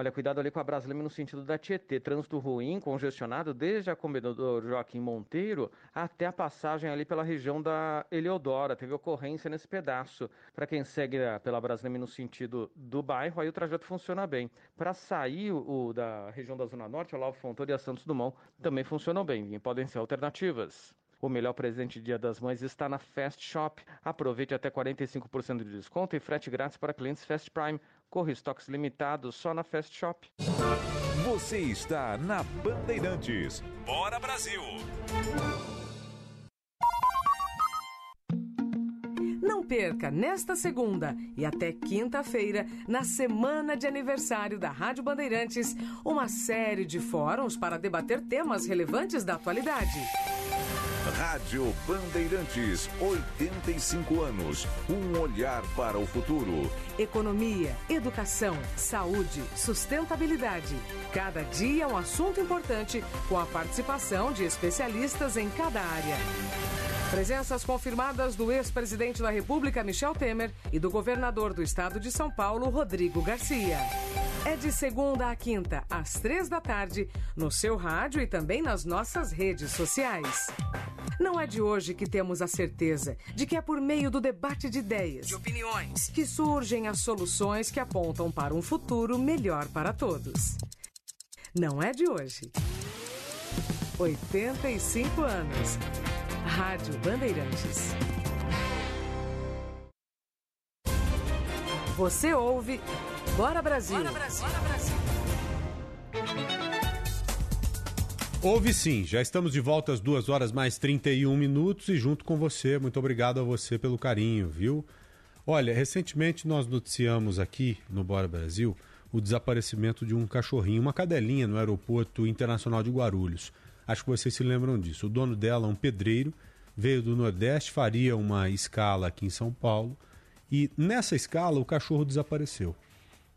S24: Olha, cuidado ali com a Brasleme no sentido da Tietê. Trânsito ruim, congestionado, desde a Comendador Joaquim Monteiro até a passagem ali pela região da Eleodora. Teve ocorrência nesse pedaço. Para quem segue pela Brasleme no sentido do bairro, aí o trajeto funciona bem. Para sair o, da região da Zona Norte, Olavo Fontoura e a Santos Dumont, também funcionam bem e podem ser alternativas. O melhor presente de Dia das Mães está na Fast Shop. Aproveite até 45% de desconto e frete grátis para clientes Fast Prime. Corre estoques limitados só na Fast Shop.
S3: Você está na Bandeirantes. Bora Brasil!
S44: Não perca nesta segunda e até quinta-feira, na semana de aniversário da Rádio Bandeirantes, uma série de fóruns para debater temas relevantes da atualidade.
S3: Rádio Bandeirantes, 85 anos. Um olhar para o futuro.
S44: Economia, educação, saúde, sustentabilidade. Cada dia um assunto importante com a participação de especialistas em cada área. Presenças confirmadas do ex-presidente da República, Michel Temer, e do governador do estado de São Paulo, Rodrigo Garcia. É de segunda a quinta, às três da tarde, no seu rádio e também nas nossas redes sociais. Não é de hoje que temos a certeza de que é por meio do debate de ideias, de opiniões, que surgem as soluções que apontam para um futuro melhor para todos. Não é de hoje. 85 anos. Rádio Bandeirantes. Você ouve Bora Brasil. Bora Brasil. Bora Brasil.
S6: Houve sim, já estamos de volta às 2 horas mais 31 minutos e junto com você, muito obrigado a você pelo carinho, viu? Olha, recentemente nós noticiamos aqui no Bora Brasil o desaparecimento de um cachorrinho, uma cadelinha no aeroporto internacional de Guarulhos. Acho que vocês se lembram disso. O dono dela, um pedreiro, veio do Nordeste, faria uma escala aqui em São Paulo e nessa escala o cachorro desapareceu.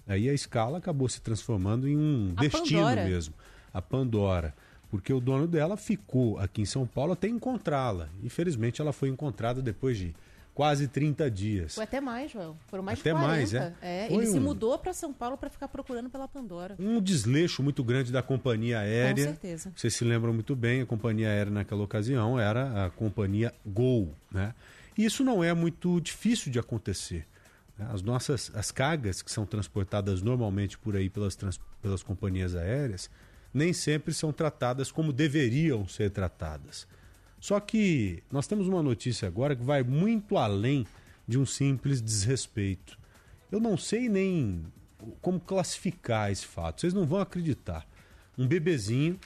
S6: Aí a escala acabou se transformando em um
S7: A
S6: destino
S7: Pandora.
S6: mesmo, a Pandora, porque o dono dela ficou aqui em São Paulo até encontrá-la. Infelizmente ela foi encontrada depois de quase 30 dias.
S7: Foi até mais, Joel. Foram mais
S6: Até
S7: de 40.
S6: mais, é?
S7: ele
S6: Foi
S7: se
S6: um-
S7: mudou para São Paulo para ficar procurando pela Pandora.
S6: um desleixo muito grande da companhia aérea.
S7: Com certeza.
S6: Vocês se lembram muito bem, a companhia aérea naquela ocasião era a companhia Gol, né? E isso não é muito difícil de acontecer. né? As nossas as cargas que são transportadas normalmente por aí pelas, trans- pelas companhias aéreas nem sempre são tratadas como deveriam ser tratadas. Só que nós temos uma notícia agora que vai muito além de um simples desrespeito. Eu não sei nem como classificar esse fato. Vocês não vão acreditar. Um bebezinho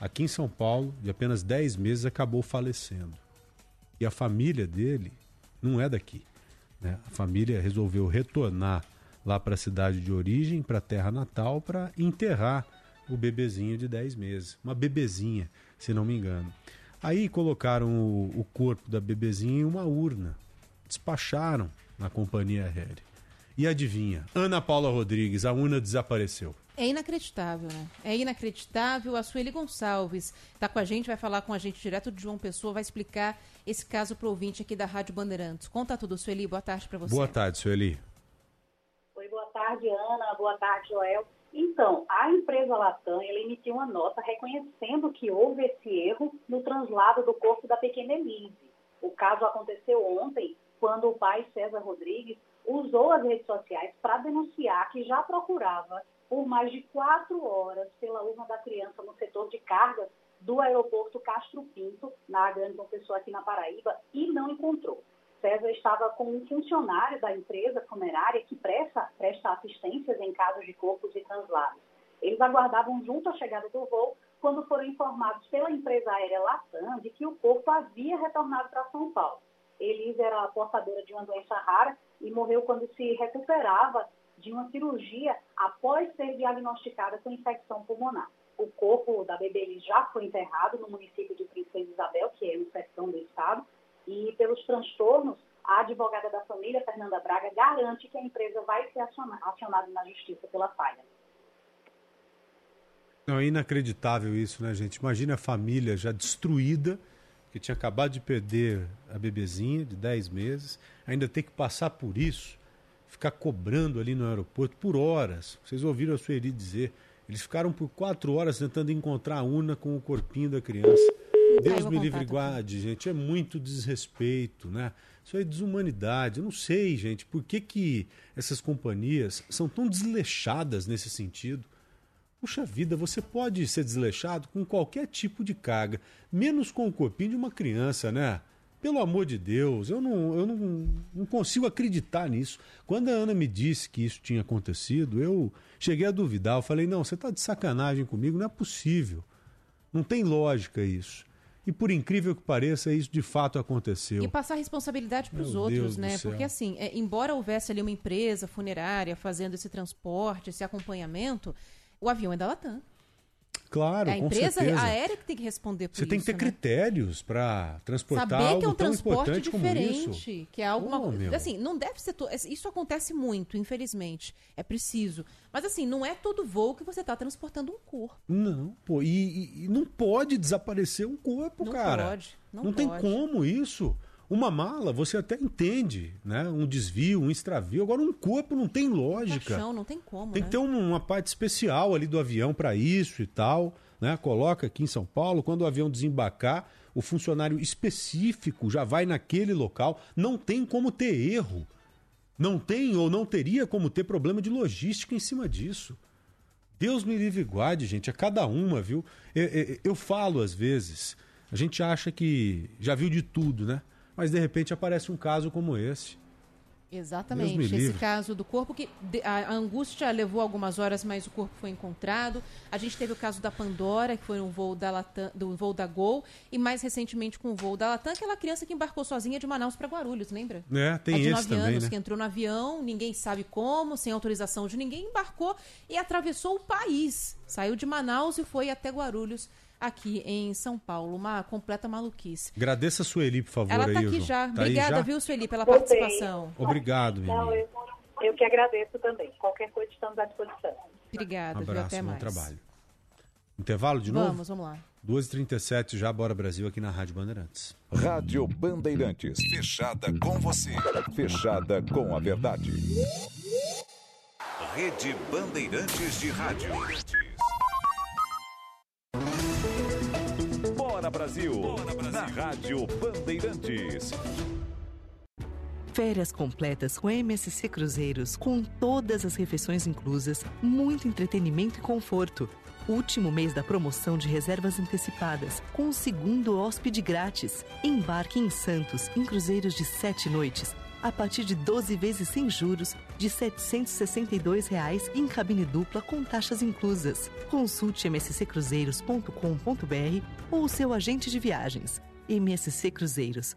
S6: aqui em São Paulo, de apenas 10 meses, acabou falecendo. E a família dele não é daqui. né? A família resolveu retornar lá para a cidade de origem, para a terra natal, para enterrar o bebezinho de 10 meses. Uma bebezinha, se não me engano. Aí colocaram o, o corpo da bebezinha em uma urna. Despacharam na companhia aérea. E adivinha? Ana Paula Rodrigues, a urna desapareceu.
S7: É inacreditável, né? É inacreditável. A Sueli Gonçalves está com a gente, vai falar com a gente direto de João Pessoa, vai explicar esse caso pro ouvinte aqui da Rádio Bandeirantes. Conta tudo, Sueli. Boa tarde para você.
S6: Boa tarde, Sueli.
S45: Oi, boa tarde, Ana. Boa tarde, Joel. Então, a empresa Latam ela emitiu uma nota reconhecendo que houve esse erro no translado do corpo da pequena Elise. O caso aconteceu ontem, quando o pai César Rodrigues usou as redes sociais para denunciar que já procurava por mais de quatro horas pela urna da criança no setor de cargas do aeroporto Castro Pinto, na Grande Pessoa, aqui na Paraíba, e não encontrou. César estava com um funcionário da empresa funerária que presta, presta assistências em casos de corpos e translados. Eles aguardavam junto à chegada do voo quando foram informados pela empresa aérea Latam de que o corpo havia retornado para São Paulo. Elisa era portadora de uma doença rara e morreu quando se recuperava de uma cirurgia após ser diagnosticada com infecção pulmonar. O corpo da bebê já foi enterrado no município de Princesa Isabel, que é no sertão do estado, e pelos transtornos, a advogada da família, Fernanda Braga, garante que a empresa vai ser aciona- acionada na justiça pela falha.
S6: Não, é inacreditável isso, né, gente? Imagina a família já destruída, que tinha acabado de perder a bebezinha de 10 meses, ainda ter que passar por isso, ficar cobrando ali no aeroporto por horas. Vocês ouviram a Sueli dizer, eles ficaram por quatro horas tentando encontrar a urna com o corpinho da criança. Deus me livre guarde, gente. É muito desrespeito, né? Isso é desumanidade. Eu não sei, gente, por que, que essas companhias são tão desleixadas nesse sentido. Puxa vida, você pode ser desleixado com qualquer tipo de carga, menos com o corpinho de uma criança, né? Pelo amor de Deus, eu não, eu não, não consigo acreditar nisso. Quando a Ana me disse que isso tinha acontecido, eu cheguei a duvidar. Eu falei, não, você está de sacanagem comigo, não é possível. Não tem lógica isso. E por incrível que pareça, isso de fato aconteceu.
S7: E passar responsabilidade para os outros,
S6: Deus
S7: né? Porque assim, é, embora houvesse ali uma empresa funerária fazendo esse transporte, esse acompanhamento, o avião é da Latam.
S6: Claro,
S7: é a empresa aérea que tem que responder por
S6: Você tem que ter
S7: isso, né?
S6: critérios para transportar
S7: Saber
S6: algo
S7: que é um transporte diferente,
S6: isso.
S7: que é alguma coisa. Assim, não deve ser. to- Isso acontece muito, infelizmente. É preciso. Mas assim, não é todo voo que você está transportando um corpo.
S6: Não, pô, e, e- e não pode desaparecer um corpo,
S7: Não
S6: cara.
S7: pode, não
S6: tem
S7: pode.
S6: como isso. Uma mala, você até entende, né? Um desvio, um extravio. Agora, um corpo não tem lógica.
S7: Caixão, não tem como.
S6: Tem
S7: né?
S6: que ter um- uma parte especial ali do avião para isso e tal, né? Coloca aqui em São Paulo, quando o avião desembarcar, o funcionário específico já vai naquele local. Não tem como ter erro. Não tem ou não teria como ter problema de logística em cima disso. Deus me livre e guarde, gente, a cada uma, viu? Eu, eu- eu falo às vezes, a gente acha que já viu de tudo, né? Mas de repente aparece um caso como esse.
S7: Exatamente. Esse caso do corpo, que a angústia levou algumas horas, mas o corpo foi encontrado. A gente teve o caso da Pandora, que foi um voo da Latam, do voo da Gol, e mais recentemente com o voo da Latam, aquela criança que embarcou sozinha de Manaus para Guarulhos, lembra?
S6: É, tem
S7: a de
S6: esse
S7: 9
S6: também,
S7: anos
S6: né?
S7: que entrou no avião, ninguém sabe como, sem autorização de ninguém, embarcou e atravessou o país. Saiu de Manaus e foi até Guarulhos aqui em São Paulo. Uma completa maluquice.
S6: Agradeça a Sueli, por favor.
S7: Ela tá
S6: aí,
S7: aqui
S6: João.
S7: já.
S6: Tá
S7: Obrigada,
S6: já?
S7: viu, Sueli, pela
S45: bem.
S7: participação.
S6: Obrigado,
S45: Não,
S6: menino.
S45: eu, eu que agradeço também. Qualquer coisa estamos à disposição.
S7: Obrigada,
S6: Um
S7: viu?
S6: abraço,
S7: Até
S6: bom
S7: mais.
S6: trabalho. Intervalo de novo?
S7: Vamos, vamos lá.
S6: 2h37 já, Bora Brasil, aqui na Rádio Bandeirantes.
S3: Rádio Bandeirantes. Fechada com você. Fechada com a verdade.
S34: Rede Bandeirantes de Rádio.
S3: Brasil. Na Rádio Bandeirantes.
S46: Férias completas com MSC Cruzeiros, com todas as refeições inclusas, muito entretenimento e conforto. Último mês da promoção de reservas antecipadas, com o segundo hóspede grátis. Embarque em Santos, em cruzeiros de sete noites, a partir de 12 vezes sem juros, de 762 reais em cabine dupla com taxas inclusas. Consulte msccruzeiros.com.br ou seu agente de viagens. MSC Cruzeiros,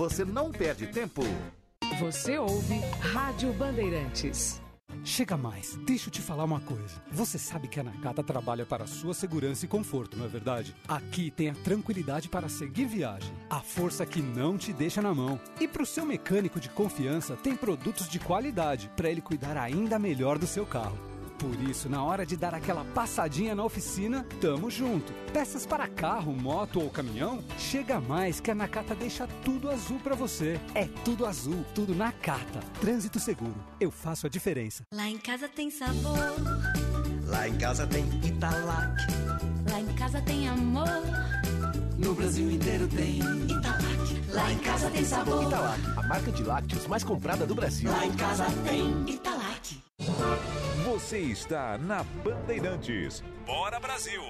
S47: você não perde tempo.
S44: Você ouve Rádio Bandeirantes.
S37: Chega mais, deixa eu te falar uma coisa. Você sabe que a Nakata trabalha para a sua segurança e conforto, não é verdade? Aqui tem a tranquilidade para seguir viagem, a força que não te deixa na mão. E para o seu mecânico de confiança, tem produtos de qualidade para ele cuidar ainda melhor do seu carro. Por isso, na hora de dar aquela passadinha na oficina, tamo junto. Peças para carro, moto ou caminhão? Chega mais que a Nakata deixa tudo azul para você. É tudo azul, tudo Nakata. Trânsito seguro. Eu faço a diferença.
S36: Lá em casa tem sabor,
S48: Lá em casa tem Italac.
S36: lá em casa tem amor.
S48: No Brasil inteiro tem
S36: Italac. Lá em casa tem sabor.
S48: Italac, a marca de lácteos mais comprada do Brasil.
S36: Lá em casa tem Italac.
S3: Você está na Bandeirantes. Bora Brasil.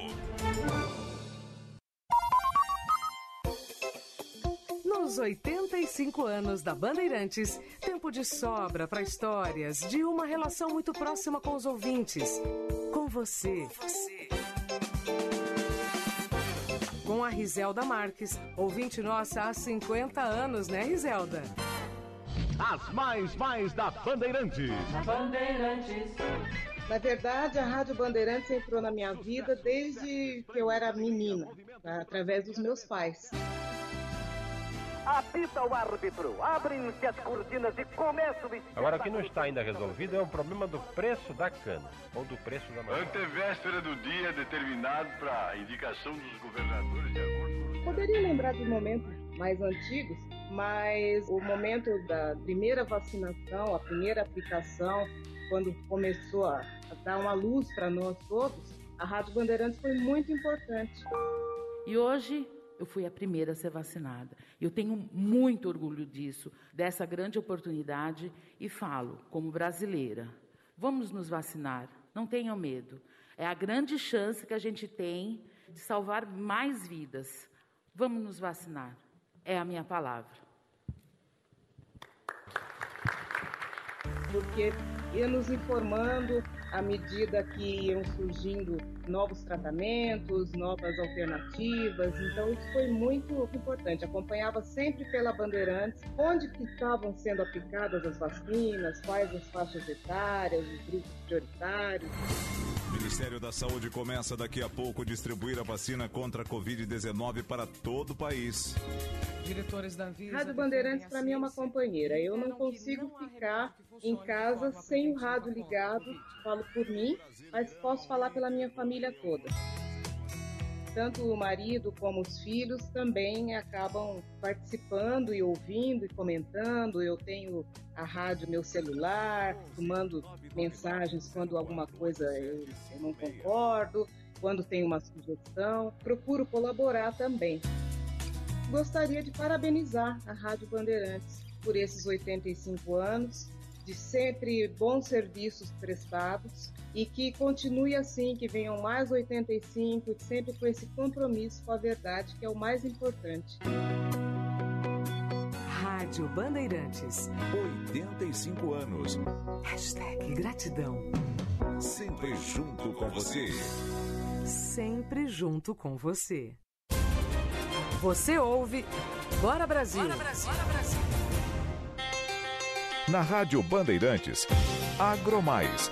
S44: Nos 85 anos da Bandeirantes, tempo de sobra para histórias de uma relação muito próxima com os ouvintes. Com você. Com a Riselda Marques, ouvinte nossa há 50 anos, né, Riselda?
S49: As mais mais da Bandeirantes.
S50: Bandeirantes. Na verdade, a Rádio Bandeirantes entrou na minha vida desde que eu era menina, através dos meus pais.
S49: Apita o árbitro. Abrem-se as cortinas e começa o
S51: Agora, o que não está ainda resolvido é o problema do preço da cana, ou do preço da maçã.
S52: Antevéspera do dia determinado para indicação dos governadores de acordo com
S50: Poderia lembrar de momentos mais antigos, mas o momento da primeira vacinação, a primeira aplicação, quando começou a, dar uma luz para nós todos, a Rádio Bandeirantes foi muito importante.
S53: E hoje eu fui a primeira a ser vacinada. Eu tenho muito orgulho disso, dessa grande oportunidade e falo como brasileira. Vamos nos vacinar, não tenham medo. É a grande chance que a gente tem de salvar mais vidas. Vamos nos vacinar. É a minha palavra.
S50: porque ia nos informando à medida que iam surgindo novos tratamentos, novas alternativas. Então isso foi muito importante. Acompanhava sempre pela Bandeirantes onde que estavam sendo aplicadas as vacinas, quais as faixas etárias, os grupos prioritários.
S3: O Ministério da Saúde começa daqui a pouco a distribuir a vacina contra a Covid-19 para todo o país.
S44: Diretores da Anvisa.
S50: Rádio Bandeirantes para mim é uma companheira. Eu não consigo ficar em casa sem o rádio ligado. Falo por mim, mas posso falar pela minha família toda. Tanto o marido como os filhos também acabam participando e ouvindo e comentando. Eu tenho a rádio no meu celular, mando mensagens quando alguma coisa eu, eu não concordo, quando tem uma sugestão. Procuro colaborar também gostaria de parabenizar a Rádio Bandeirantes por esses 85 anos de sempre bons serviços prestados e que continue assim, que venham mais 85, sempre com esse compromisso com a verdade, que é o mais importante.
S44: Rádio Bandeirantes.
S3: 85 anos.
S44: Hashtag gratidão.
S3: Sempre junto com você.
S44: Sempre junto com você. Você ouve Bora Brasil.
S3: Bora Brasil. Na Rádio Bandeirantes, Agromais.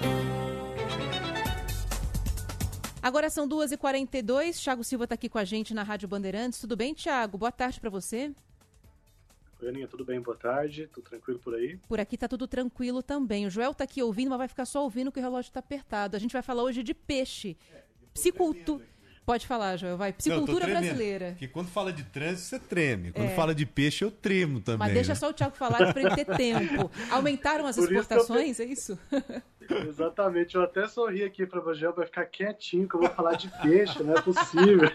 S7: Agora são 2h42. Thiago Silva está aqui com a gente na Rádio Bandeirantes. Tudo bem, Thiago? Boa tarde para você.
S54: Oi, Aninha, tudo bem? Boa tarde. Tudo tranquilo por aí?
S7: Por aqui tá tudo tranquilo também. O Joel tá aqui ouvindo, mas vai ficar só ouvindo que o relógio tá apertado. A gente vai falar hoje de peixe. Psicultura. Pode falar, Joel, vai. Psicultura
S6: Não,
S7: brasileira.
S6: Que quando fala de trânsito, você treme. Quando
S7: É.
S6: fala de peixe, eu tremo também.
S7: Mas deixa
S6: né?
S7: só o Thiago falar para ele ter (laughs) tempo. Aumentaram as
S54: Por isso que eu
S7: exportações, é isso?
S54: Exatamente. Eu até sorri aqui para o Gel, vai ficar quietinho que eu vou falar de peixe, não é possível.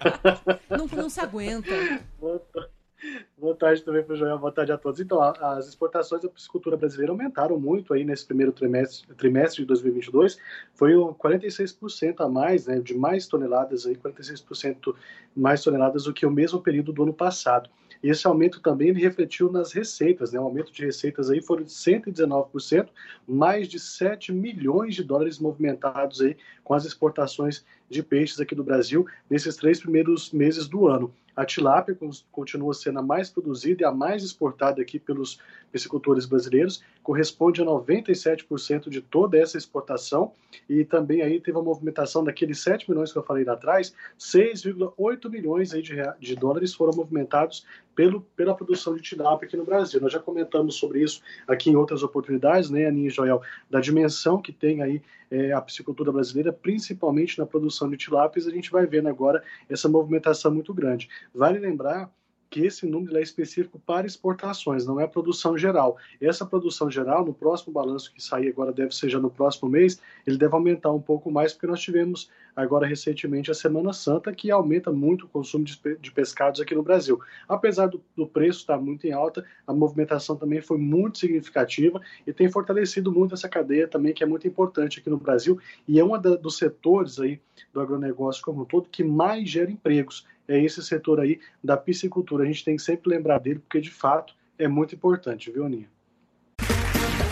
S7: Não, não se aguenta. (laughs)
S54: Boa ta- Boa tarde também para o Joel, boa tarde a todos. Então, as exportações da piscicultura brasileira aumentaram muito aí nesse primeiro trimestre, trimestre de 2022. Foi um 46% a mais, né, de mais toneladas, aí, 46% mais toneladas do que o mesmo período do ano passado. E esse aumento também ele refletiu nas receitas, né? O aumento de receitas aí foram de 119%, mais de 7 milhões de dólares movimentados aí com as exportações de peixes aqui do Brasil nesses três primeiros meses do ano. A tilápia con- continua sendo a mais produzida e a mais exportada aqui pelos piscicultores brasileiros, corresponde a 97% de toda essa exportação e também aí teve a movimentação daqueles 7 milhões que eu falei lá atrás, 6,8 milhões aí de, de dólares foram movimentados pelo, pela produção de tilápia aqui no Brasil. Nós já comentamos sobre isso aqui em outras oportunidades, né, Aninha e Joel, da dimensão que tem aí é, a piscicultura brasileira, principalmente na produção de tilápias, a gente vai vendo agora essa movimentação muito grande. Vale lembrar que esse número é específico para exportações, não é produção geral. Essa produção geral, no próximo balanço que sair agora, deve ser já no próximo mês, ele deve aumentar um pouco mais, porque nós tivemos agora recentemente a Semana Santa, que aumenta muito o consumo de pescados aqui no Brasil. Apesar do, do preço estar muito em alta, a movimentação também foi muito significativa e tem fortalecido muito essa cadeia também, que é muito importante aqui no Brasil e é um dos setores aí do agronegócio como um todo que mais gera empregos. É esse setor aí da piscicultura. A gente tem que sempre lembrar dele, porque de fato é muito importante, viu, Aninha?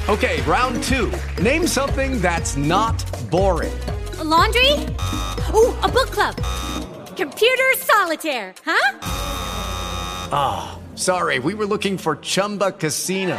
S55: Okay, round two. Name something that's not boring.
S56: A laundry? Ooh, a book club. Computer solitaire, huh?
S55: Ah, sorry, we were looking for Chumba Casino.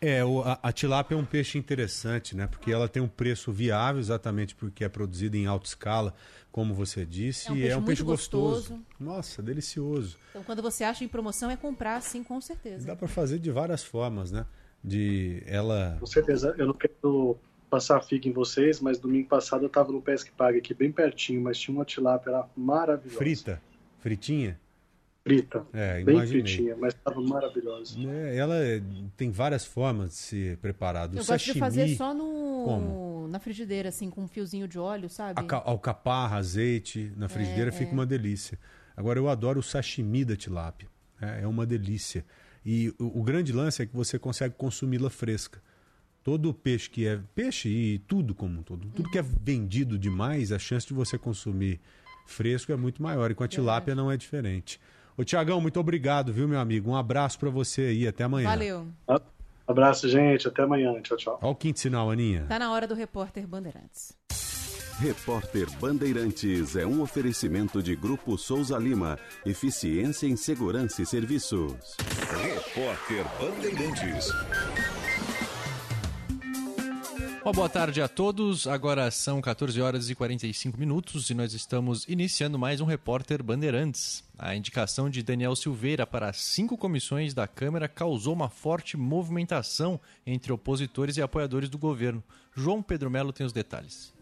S6: É, o- a, a tilápia é um peixe interessante, né? Porque ela tem um preço viável, exatamente porque é produzida em alta escala, como você disse,
S7: É um
S6: e
S7: peixe
S6: é um peixe gostoso.
S7: gostoso.
S6: Nossa, delicioso.
S7: Então, quando você acha em promoção, é comprar, sim, com certeza.
S6: Dá para fazer de várias formas, né? De ela
S54: Com certeza. Eu não quero passar figa em vocês, mas domingo passado eu estava no Pesque Pague aqui, bem pertinho, mas tinha uma tilápia lá maravilhosa.
S6: frita, fritinha.
S54: Frita.
S6: É,
S54: bem
S6: imaginei.
S54: fritinha, mas estava maravilhosa.
S6: É, ela é- tem várias formas de ser preparado. O
S7: Eu gosto de
S6: sashimi,
S7: fazer só no
S6: Como?
S7: na frigideira, assim, com um fiozinho de óleo, sabe?
S6: alcaparra, azeite na frigideira
S7: É,
S6: fica
S7: é.
S6: uma delícia. Agora eu adoro o sashimi da tilápia. É, é uma delícia. E o, o grande lance é que você consegue consumi-la fresca. Todo peixe que é peixe e tudo como um todo, tudo que é vendido demais, a chance de você consumir fresco é muito maior. E com a tilápia não é diferente. Ô Tiagão, muito obrigado, viu, meu amigo? Um abraço para você aí, até amanhã.
S7: Valeu.
S54: Abraço, gente. Até amanhã. Tchau, tchau.
S6: Olha o quinto sinal, Aninha.
S7: Tá na hora do repórter Bandeirantes.
S57: Repórter Bandeirantes é um oferecimento de Grupo Souza Lima. Eficiência em Segurança e Serviços.
S3: Repórter Bandeirantes.
S58: Uma boa tarde a todos. Agora são 14 horas e 45 minutos e nós estamos iniciando mais um Repórter Bandeirantes. A indicação de Daniel Silveira para cinco comissões da Câmara causou uma forte movimentação entre opositores e apoiadores do governo. João Pedro Melo tem os detalhes.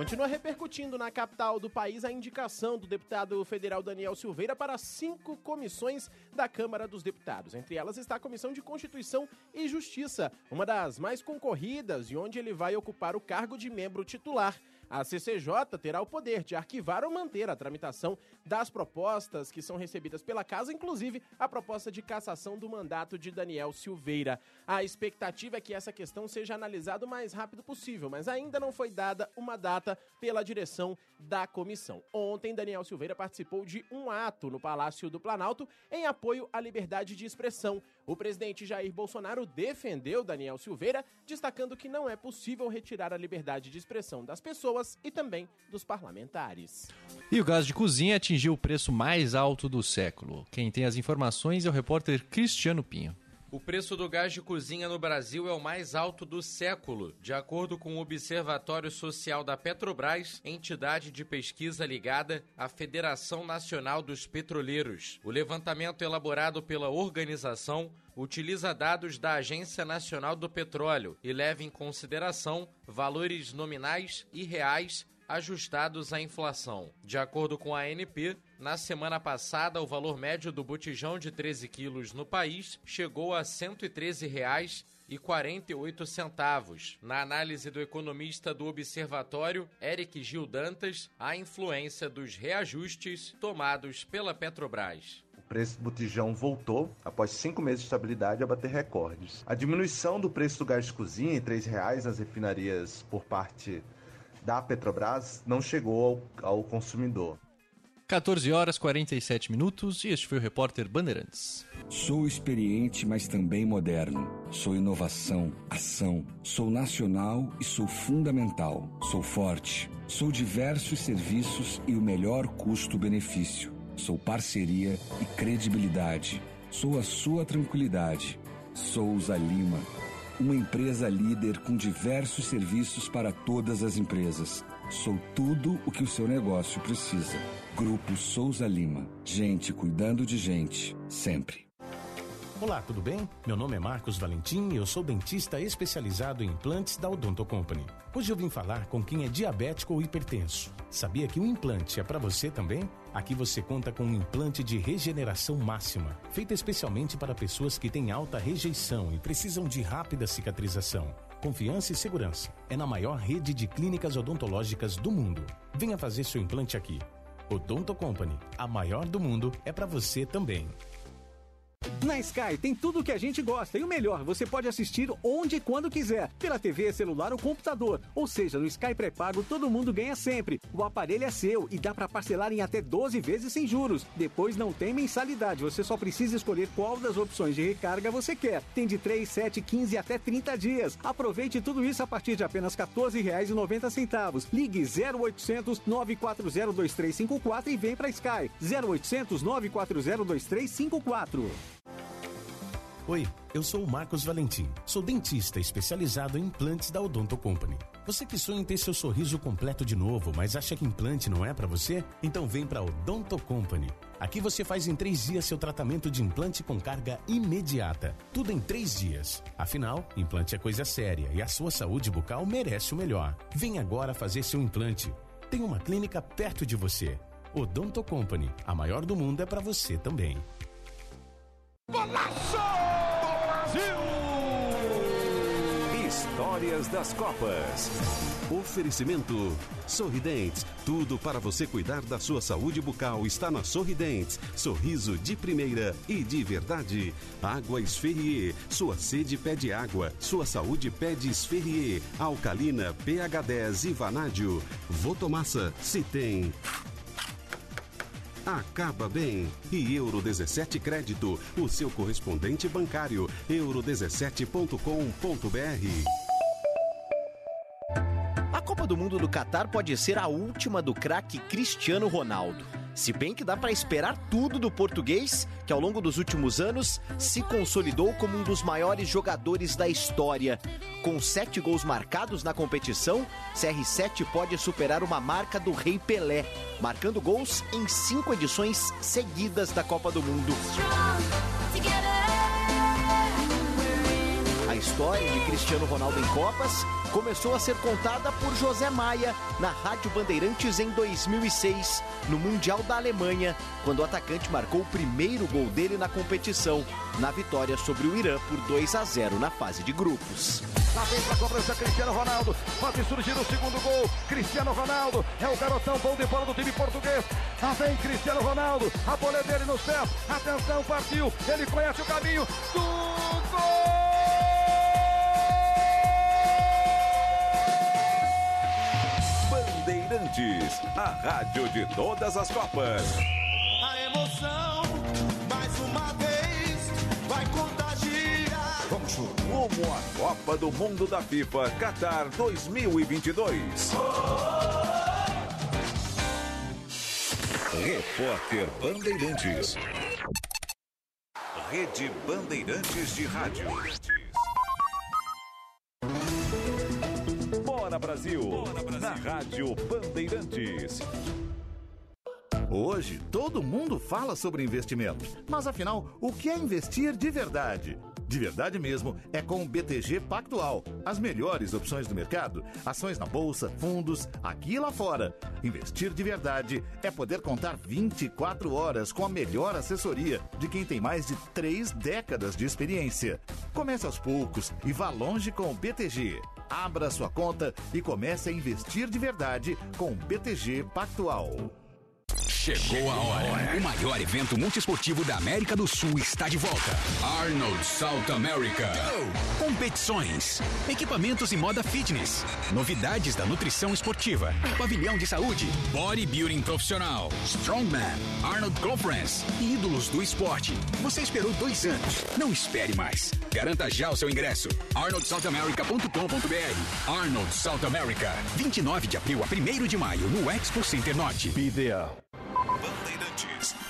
S59: Continua repercutindo na capital do país a indicação do deputado federal Daniel Silveira para cinco comissões da Câmara dos Deputados. Entre elas está a Comissão de Constituição e Justiça, uma das mais concorridas e onde ele vai ocupar o cargo de membro titular. A CCJ terá o poder de arquivar ou manter a tramitação das propostas que são recebidas pela casa, inclusive a proposta de cassação do mandato de Daniel Silveira. A expectativa é que essa questão seja analisada o mais rápido possível, mas ainda não foi dada uma data pela direção da comissão. Ontem, Daniel Silveira participou de um ato no Palácio do Planalto em apoio à liberdade de expressão. O presidente Jair Bolsonaro defendeu Daniel Silveira, destacando que não é possível retirar a liberdade de expressão das pessoas e também dos parlamentares.
S58: E o gás de cozinha atingiu o preço mais alto do século. Quem tem as informações é o repórter Cristiano Pinho.
S60: O preço do gás de cozinha no Brasil é o mais alto do século, de acordo com o Observatório Social da Petrobras, entidade de pesquisa ligada à Federação Nacional dos Petroleiros. O levantamento elaborado pela organização utiliza dados da Agência Nacional do Petróleo e leva em consideração valores nominais e reais ajustados à inflação. De acordo com a ANP, na semana passada o valor médio do botijão de 13 quilos no país chegou a R$ 113,48. Na análise do economista do observatório, Eric Gil Dantas, a influência dos reajustes tomados pela Petrobras.
S61: O preço do botijão voltou, após cinco meses de estabilidade, a bater recordes. A diminuição do preço do gás de cozinha em R$ 3,00 nas refinarias por parte da Petrobras não chegou ao, ao consumidor.
S58: 14 horas 47 minutos e este foi o repórter Bandeirantes.
S47: Sou experiente, mas também moderno. Sou inovação, ação. Sou nacional e sou fundamental. Sou forte. Sou diversos serviços e o melhor custo-benefício. Sou parceria e credibilidade. Sou a sua tranquilidade. Souza Lima. Uma empresa líder com diversos serviços para todas as empresas. Sou tudo o que o seu negócio precisa. Grupo Souza Lima. Gente cuidando de gente, sempre.
S27: Olá, tudo bem? Meu nome é Marcos Valentim e eu sou dentista especializado em implantes da Odonto Company. Hoje eu vim falar com quem é diabético ou hipertenso. Sabia que um implante é para você também? Aqui você conta com um implante de regeneração máxima, feito especialmente para pessoas que têm alta rejeição e precisam de rápida cicatrização. Confiança e segurança. É na maior rede de clínicas odontológicas do mundo. Venha fazer seu implante aqui. Odonto Company, a maior do mundo, é para você também.
S22: Na Sky tem tudo o que a gente gosta e o melhor, você pode assistir onde e quando quiser, pela TV, celular ou computador. Ou seja, no Sky pré-pago todo mundo ganha sempre. O aparelho é seu e dá para parcelar em até 12 vezes sem juros. Depois não tem mensalidade, você só precisa escolher qual das opções de recarga você quer. Tem de 3, 7, 15 até 30 dias. Aproveite tudo isso a partir de apenas R$ 14,90. Ligue 0800 940 2354 e vem para Sky. 0800 940 2354.
S27: Oi, eu sou o Marcos Valentim. Sou dentista especializado em implantes da Odonto Company. Você que sonha em ter seu sorriso completo de novo, mas acha que implante não é para você? Então vem para Odonto Company. Aqui você faz em três dias seu tratamento de implante com carga imediata. Tudo em três dias. Afinal, implante é coisa séria e a sua saúde bucal merece o melhor. Vem agora fazer seu implante. Tem uma clínica perto de você. Odonto Company, a maior do mundo é para você também.
S3: Golaço Brasil! Histórias das Copas.
S57: Oferecimento Sorridentes. Tudo para você cuidar da sua saúde bucal está na Sorridentes. Sorriso de primeira e de verdade. Água Esferrier. Sua sede pede água. Sua saúde pede Esferrier. Alcalina, pH 10 e Vanádio. Votomassa. Se tem. Acaba bem. E Euro 17 Crédito, o seu correspondente bancário. euro17.com.br.
S62: A Copa do Mundo do Catar pode ser a última do craque Cristiano Ronaldo. Se bem que dá para esperar tudo do português, que ao longo dos últimos anos se consolidou como um dos maiores jogadores da história. Com sete gols marcados na competição, CR7 pode superar uma marca do Rei Pelé, marcando gols em cinco edições seguidas da Copa do Mundo. A história de Cristiano Ronaldo em Copas começou a ser contada por José Maia na Rádio Bandeirantes em 2006, no Mundial da Alemanha, quando o atacante marcou o primeiro gol dele na competição, na vitória sobre o Irã por 2 a 0 na fase de grupos.
S28: Lá vem pra cobrança Cristiano Ronaldo. Pode surgir o segundo gol. Cristiano Ronaldo é o garotão bom de bola do time português. Lá vem Cristiano Ronaldo. A bola dele nos pés. Atenção, partiu. Ele conhece o caminho do gol.
S3: Bandeirantes, a rádio de todas as Copas.
S36: A emoção, mais uma vez, vai contagiar.
S3: Vamos rumo à Copa do Mundo da FIFA Qatar 2022. Repórter Bandeirantes. Rede Bandeirantes de Rádio. Brasil, na Rádio Bandeirantes.
S47: Hoje, todo mundo fala sobre investimentos. Mas afinal, o que é investir de verdade? De verdade mesmo, é com o BTG Pactual. As melhores opções do mercado, ações na bolsa, fundos, aqui e lá fora. Investir de verdade é poder contar 24 horas com a melhor assessoria de quem tem mais de três décadas de experiência. Comece aos poucos e vá longe com o BTG. Abra sua conta e comece a investir de verdade com o BTG Pactual.
S26: Chegou a hora. O maior evento multiesportivo da América do Sul está de volta. Arnold South America. Competições, equipamentos e moda fitness, novidades da nutrição esportiva, pavilhão de saúde, bodybuilding profissional, strongman, Arnold Conference, ídolos do esporte. Você esperou dois anos. Não espere mais. Garanta já o seu ingresso. arnoldsouthamerica.com.br Arnold South America. 29 de abril a 1 de maio no Expo Center Norte.
S47: Be there.
S3: Bandeirantes.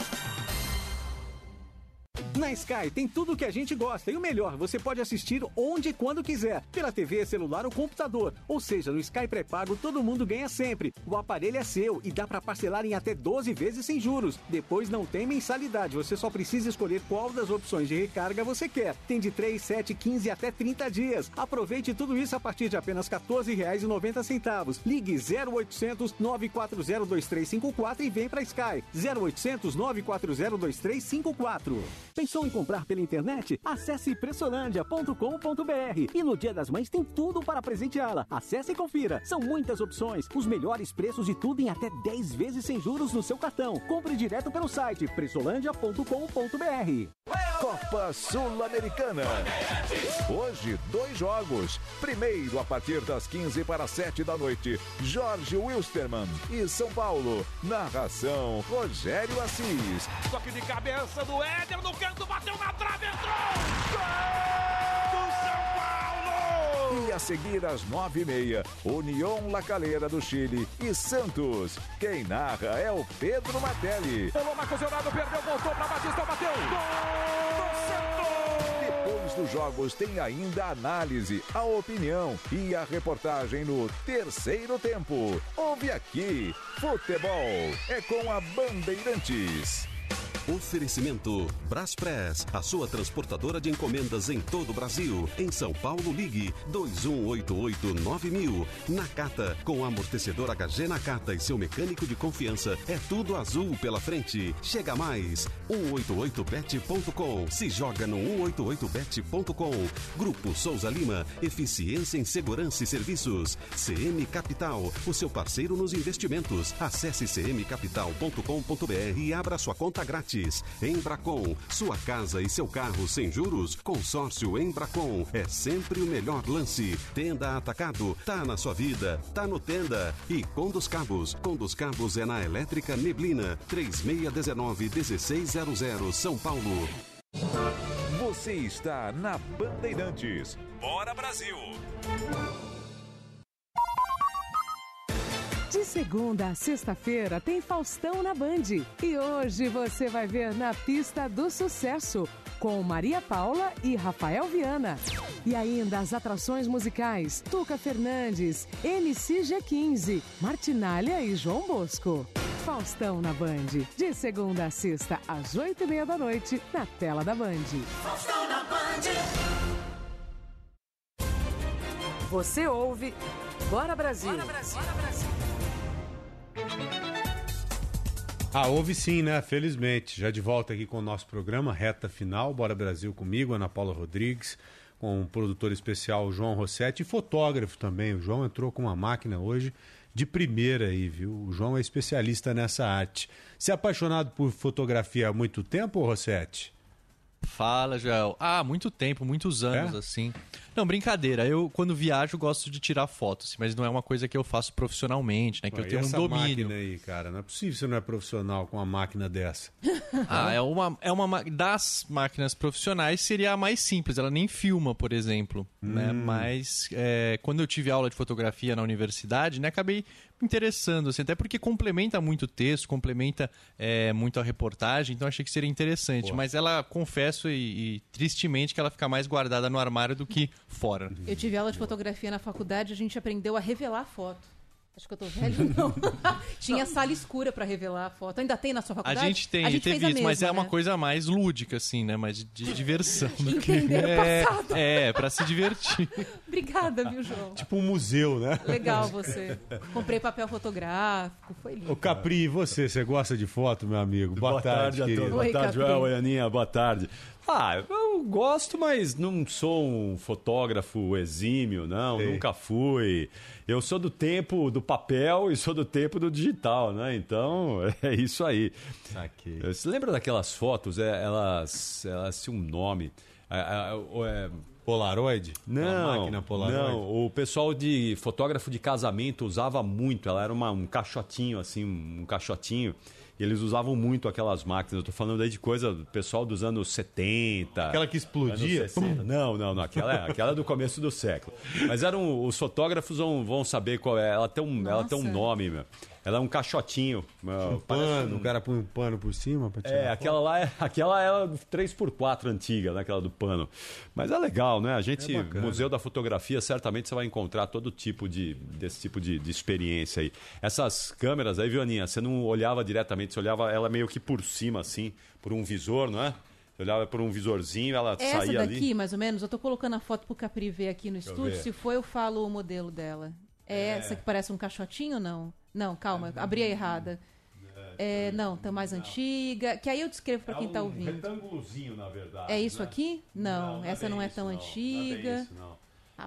S22: Na Sky tem tudo o que a gente gosta e o melhor, você pode assistir onde e quando quiser, pela TV, celular ou computador. Ou seja, no Sky pré-pago todo mundo ganha sempre. O aparelho é seu e dá para parcelar em até 12 vezes sem juros. Depois não tem mensalidade, você só precisa escolher qual das opções de recarga você quer. Tem de 3, 7, 15 até 30 dias. Aproveite tudo isso a partir de apenas R$ 14,90. Ligue 0800 940 2354 e vem para Sky. 0800 940 2354. Pensou em comprar pela internet? Acesse pressolândia.com.br e no Dia das Mães tem tudo para presenteá-la. Acesse e confira. São muitas opções, os melhores preços e tudo em até 10 vezes sem juros no seu cartão. Compre direto pelo site pressolândia.com.br.
S3: Copa Sul-Americana. Hoje, dois jogos. Primeiro, a partir das 15 para 7 da noite, Jorge Wilstermann e São Paulo. Narração, Rogério Assis.
S28: Toque de cabeça do Éder no canto, bateu na trave, entrou! Gol do São Paulo!
S3: E a seguir, às nove e meia, União La Calera do Chile e Santos. Quem narra é o Pedro Matelli.
S28: Rolou Marcos Leonardo, perdeu, voltou pra Batista, bateu! Gol do!
S3: Depois dos jogos tem ainda a análise, a opinião e a reportagem no terceiro tempo. Ouve aqui, futebol é com a Bandeirantes.
S57: Oferecimento Braspress, a sua transportadora de encomendas em todo o Brasil. Em São Paulo, ligue 2188-9000. Nakata, com amortecedor HG Nakata e seu mecânico de confiança, é tudo azul pela frente. Chega mais, 188bet.com. Se joga no 188bet.com. Grupo Souza Lima, eficiência em segurança e serviços. CM Capital, o seu parceiro nos investimentos. Acesse cmcapital.com.br e abra sua conta grátis. Embracon, sua casa e seu carro sem juros. Consórcio Embracon é sempre o melhor lance. Tenda Atacado, tá na sua vida, tá no Tenda. E Condos Cabos, Condos Cabos é na Elétrica Neblina, 3619-1600, São Paulo.
S3: Você está na Bandeirantes. Bora Brasil!
S44: De segunda a sexta-feira tem Faustão na Band. E hoje você vai ver na pista do sucesso com Maria Paula e Rafael Viana. E ainda as atrações musicais Tuca Fernandes, MCG15, Martinália e João Bosco. Faustão na Band. De segunda a sexta às oito e meia da noite na tela da Band.
S36: Faustão na Band.
S44: Você ouve Bora Brasil.
S6: Ah, houve sim, né? Felizmente. Já de volta aqui com o nosso programa, reta final. Bora Brasil comigo, Ana Paula Rodrigues, com o produtor especial João Rossetti e fotógrafo também. O João entrou com uma máquina hoje de primeira aí, viu? O João é especialista nessa arte. Você é apaixonado por fotografia há muito tempo, Rossetti?
S58: Fala, Joel. Ah, muito tempo, muitos anos,
S6: É?
S58: assim. Não, brincadeira. Eu, quando viajo, gosto de tirar fotos, mas não é uma coisa que eu faço profissionalmente, né? Que
S6: Ué,
S58: eu tenho um domínio.
S6: máquina aí, cara. Não é possível que você não é profissional com uma máquina dessa. (laughs)
S58: Ah, é uma, é uma ma- das máquinas profissionais seria a mais simples. Ela nem filma, por exemplo, né?
S6: Hum.
S58: Mas é, quando eu tive aula de fotografia na universidade, né, acabei interessando, assim, até porque complementa muito o texto, complementa é, muito a reportagem, então achei que seria interessante.
S6: Pô.
S58: Mas ela, confesso e, e tristemente, que ela fica mais guardada no armário do que fora.
S7: Eu tive aula de fotografia na faculdade, a gente aprendeu a revelar a foto. Acho que eu tô velho, (laughs) não. Tinha sala escura pra revelar a foto. Ainda tem na sua
S58: A
S7: faculdade?
S58: gente tem,
S7: a gente
S58: teve
S7: fez a
S58: isso, mas
S7: mesma,
S58: é uma
S7: né?
S58: coisa mais lúdica, assim, né? Mais de, de (laughs) diversão.
S7: Entender
S58: é,
S7: passado.
S58: é, pra se divertir. (laughs)
S7: Obrigada, viu, João?
S6: Tipo um museu, né?
S7: Legal você. Comprei papel fotográfico, foi lindo.
S6: Ô Capri, e você? Você gosta de foto, meu amigo? Boa,
S63: Boa tarde, a
S6: querido.
S63: todos. Boa
S7: Oi,
S63: tarde,
S7: Capri.
S63: Joel. Oi, Aninha. Boa tarde. Ah, eu gosto, mas não sou um fotógrafo exímio, não.
S6: Sei.
S63: Nunca fui. Eu sou do tempo do papel e sou do tempo do digital, né? Então, (laughs) é isso aí.
S6: Saquei.
S63: Você lembra daquelas fotos? É, elas, elas tinham um nome. É,
S6: Polaroid?
S63: Não,
S6: máquina Polaroid?
S63: não. O pessoal de fotógrafo de casamento usava muito. Ela era uma- um caixotinho, assim, um caixotinho. E eles usavam muito aquelas máquinas. Eu tô falando aí de coisa do pessoal dos anos 70.
S6: Aquela que explodia?
S63: anos 60. Não, não, não. Aquela, é- aquela é do começo do século. Mas eram. Os fotógrafos vão, vão saber qual é. Ela tem um, ela tem um nome, meu. Ela é um caixotinho.
S6: Um pano, o cara põe um pano por cima pra tirar
S63: É, aquela lá é aquela é a 3x4 antiga, né? Aquela do pano. Mas é legal, né? A gente,
S6: É.
S63: Museu da Fotografia, certamente você vai encontrar todo tipo de desse tipo de, de experiência aí. Essas câmeras aí, viu, Aninha? Você não olhava diretamente, você olhava ela meio que por cima, assim, por um visor, não é? Você olhava por um visorzinho, ela
S7: É Essa
S63: saía
S7: daqui,
S63: ali.
S7: mais ou menos, eu tô colocando a foto pro Capri ver aqui no estúdio. Se for, eu falo o modelo dela. É, essa que parece um caixotinho ou não? Não, calma, abri a errada. É, não, tá mais antiga. Que aí eu descrevo pra quem tá ouvindo.
S63: um retângulozinho, na verdade.
S7: É isso
S63: né?
S7: aqui? Não, essa
S63: bem
S7: não é
S63: isso,
S7: tão
S63: não. Não é
S7: antiga.
S63: isso, não.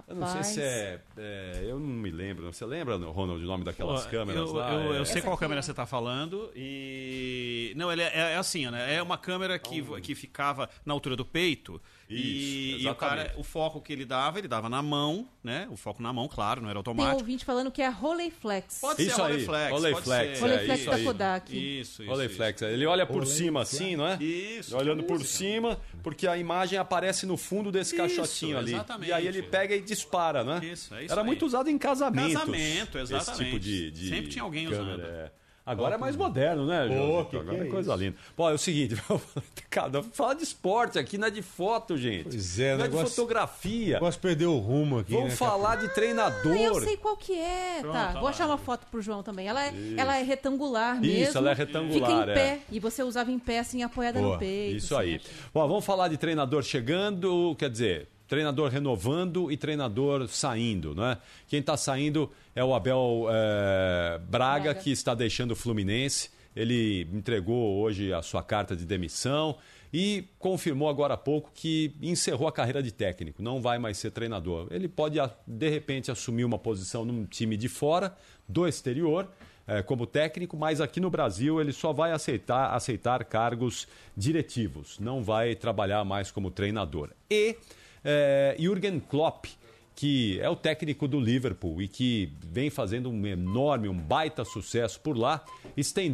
S63: Eu não sei se é, é, Eu não me lembro. Você lembra, Ronald, o nome daquelas
S64: Pô,
S63: câmeras
S64: eu,
S63: lá?
S64: eu,
S63: É-
S64: eu sei qual câmera você está falando e não, ele é, é assim, né? É uma câmera que, que ficava na altura do peito
S63: Isso,
S64: e o cara, o foco que ele dava, ele dava na mão, né? O foco na mão, claro, não era
S7: Tem
S64: automático.
S7: ouvinte falando que é a Rolleiflex.
S64: Pode
S63: Isso
S64: ser a
S63: aí,
S64: Rolleiflex,
S63: Rolleiflex,
S64: pode ser.
S7: Rolleiflex
S63: isso
S7: da. Kodak.
S64: Isso, isso.
S63: Rolleiflex. Ele olha por
S64: Rolleiflex.
S63: cima assim, não é?
S64: Isso.
S63: Olhando por cima, porque a imagem aparece no fundo desse caixotinho ali.
S64: exatamente.
S63: E aí ele pega e dispara, né?
S64: Isso, é isso
S63: Era
S64: aí.
S63: muito usado em casamentos.
S64: Casamento,
S63: Esse
S64: exatamente.
S63: tipo de, de
S64: Sempre tinha alguém
S63: câmera,
S64: usando.
S63: é. Agora é mais moderno, né,
S6: Pô,
S63: João?
S6: que
S63: Agora
S6: que
S63: é
S6: é
S63: coisa
S6: isso?
S63: linda. Pô, é o seguinte, (laughs) cara, fala de esporte aqui, não é de foto, gente.
S6: Pois é,
S63: não é
S6: negócio-
S63: de fotografia.
S6: Posso perder o rumo aqui,
S63: Vamos
S6: né,
S63: falar de treinador.
S7: Ah, eu sei qual que é.
S63: Pronto,
S7: tá,
S63: olha
S7: vou
S63: lá.
S7: achar uma foto pro João também. Ela é,
S63: Isso.
S7: ela é retangular
S63: Isso,
S7: mesmo.
S63: ela é retangular,
S7: Fica em
S63: é.
S7: pé. E você usava em pé, assim, apoiada
S63: Boa,
S7: no peito.
S63: Isso
S7: assim,
S63: aí. Bom, vamos falar de treinador chegando, quer dizer, treinador renovando e treinador saindo, né? Quem está saindo é o Abel eh, Braga,
S7: Braga.
S63: que está deixando o Fluminense. Ele entregou hoje a sua carta de demissão e confirmou agora há pouco que encerrou a carreira de técnico, não vai mais ser treinador. Ele pode, de repente, assumir uma posição num time de fora, do exterior, eh, como técnico, mas aqui no Brasil ele só vai aceitar, aceitar cargos diretivos, não vai trabalhar mais como treinador. E eh, Jürgen Klopp, que é o técnico do Liverpool e que vem fazendo um enorme, um baita sucesso por lá, estendeu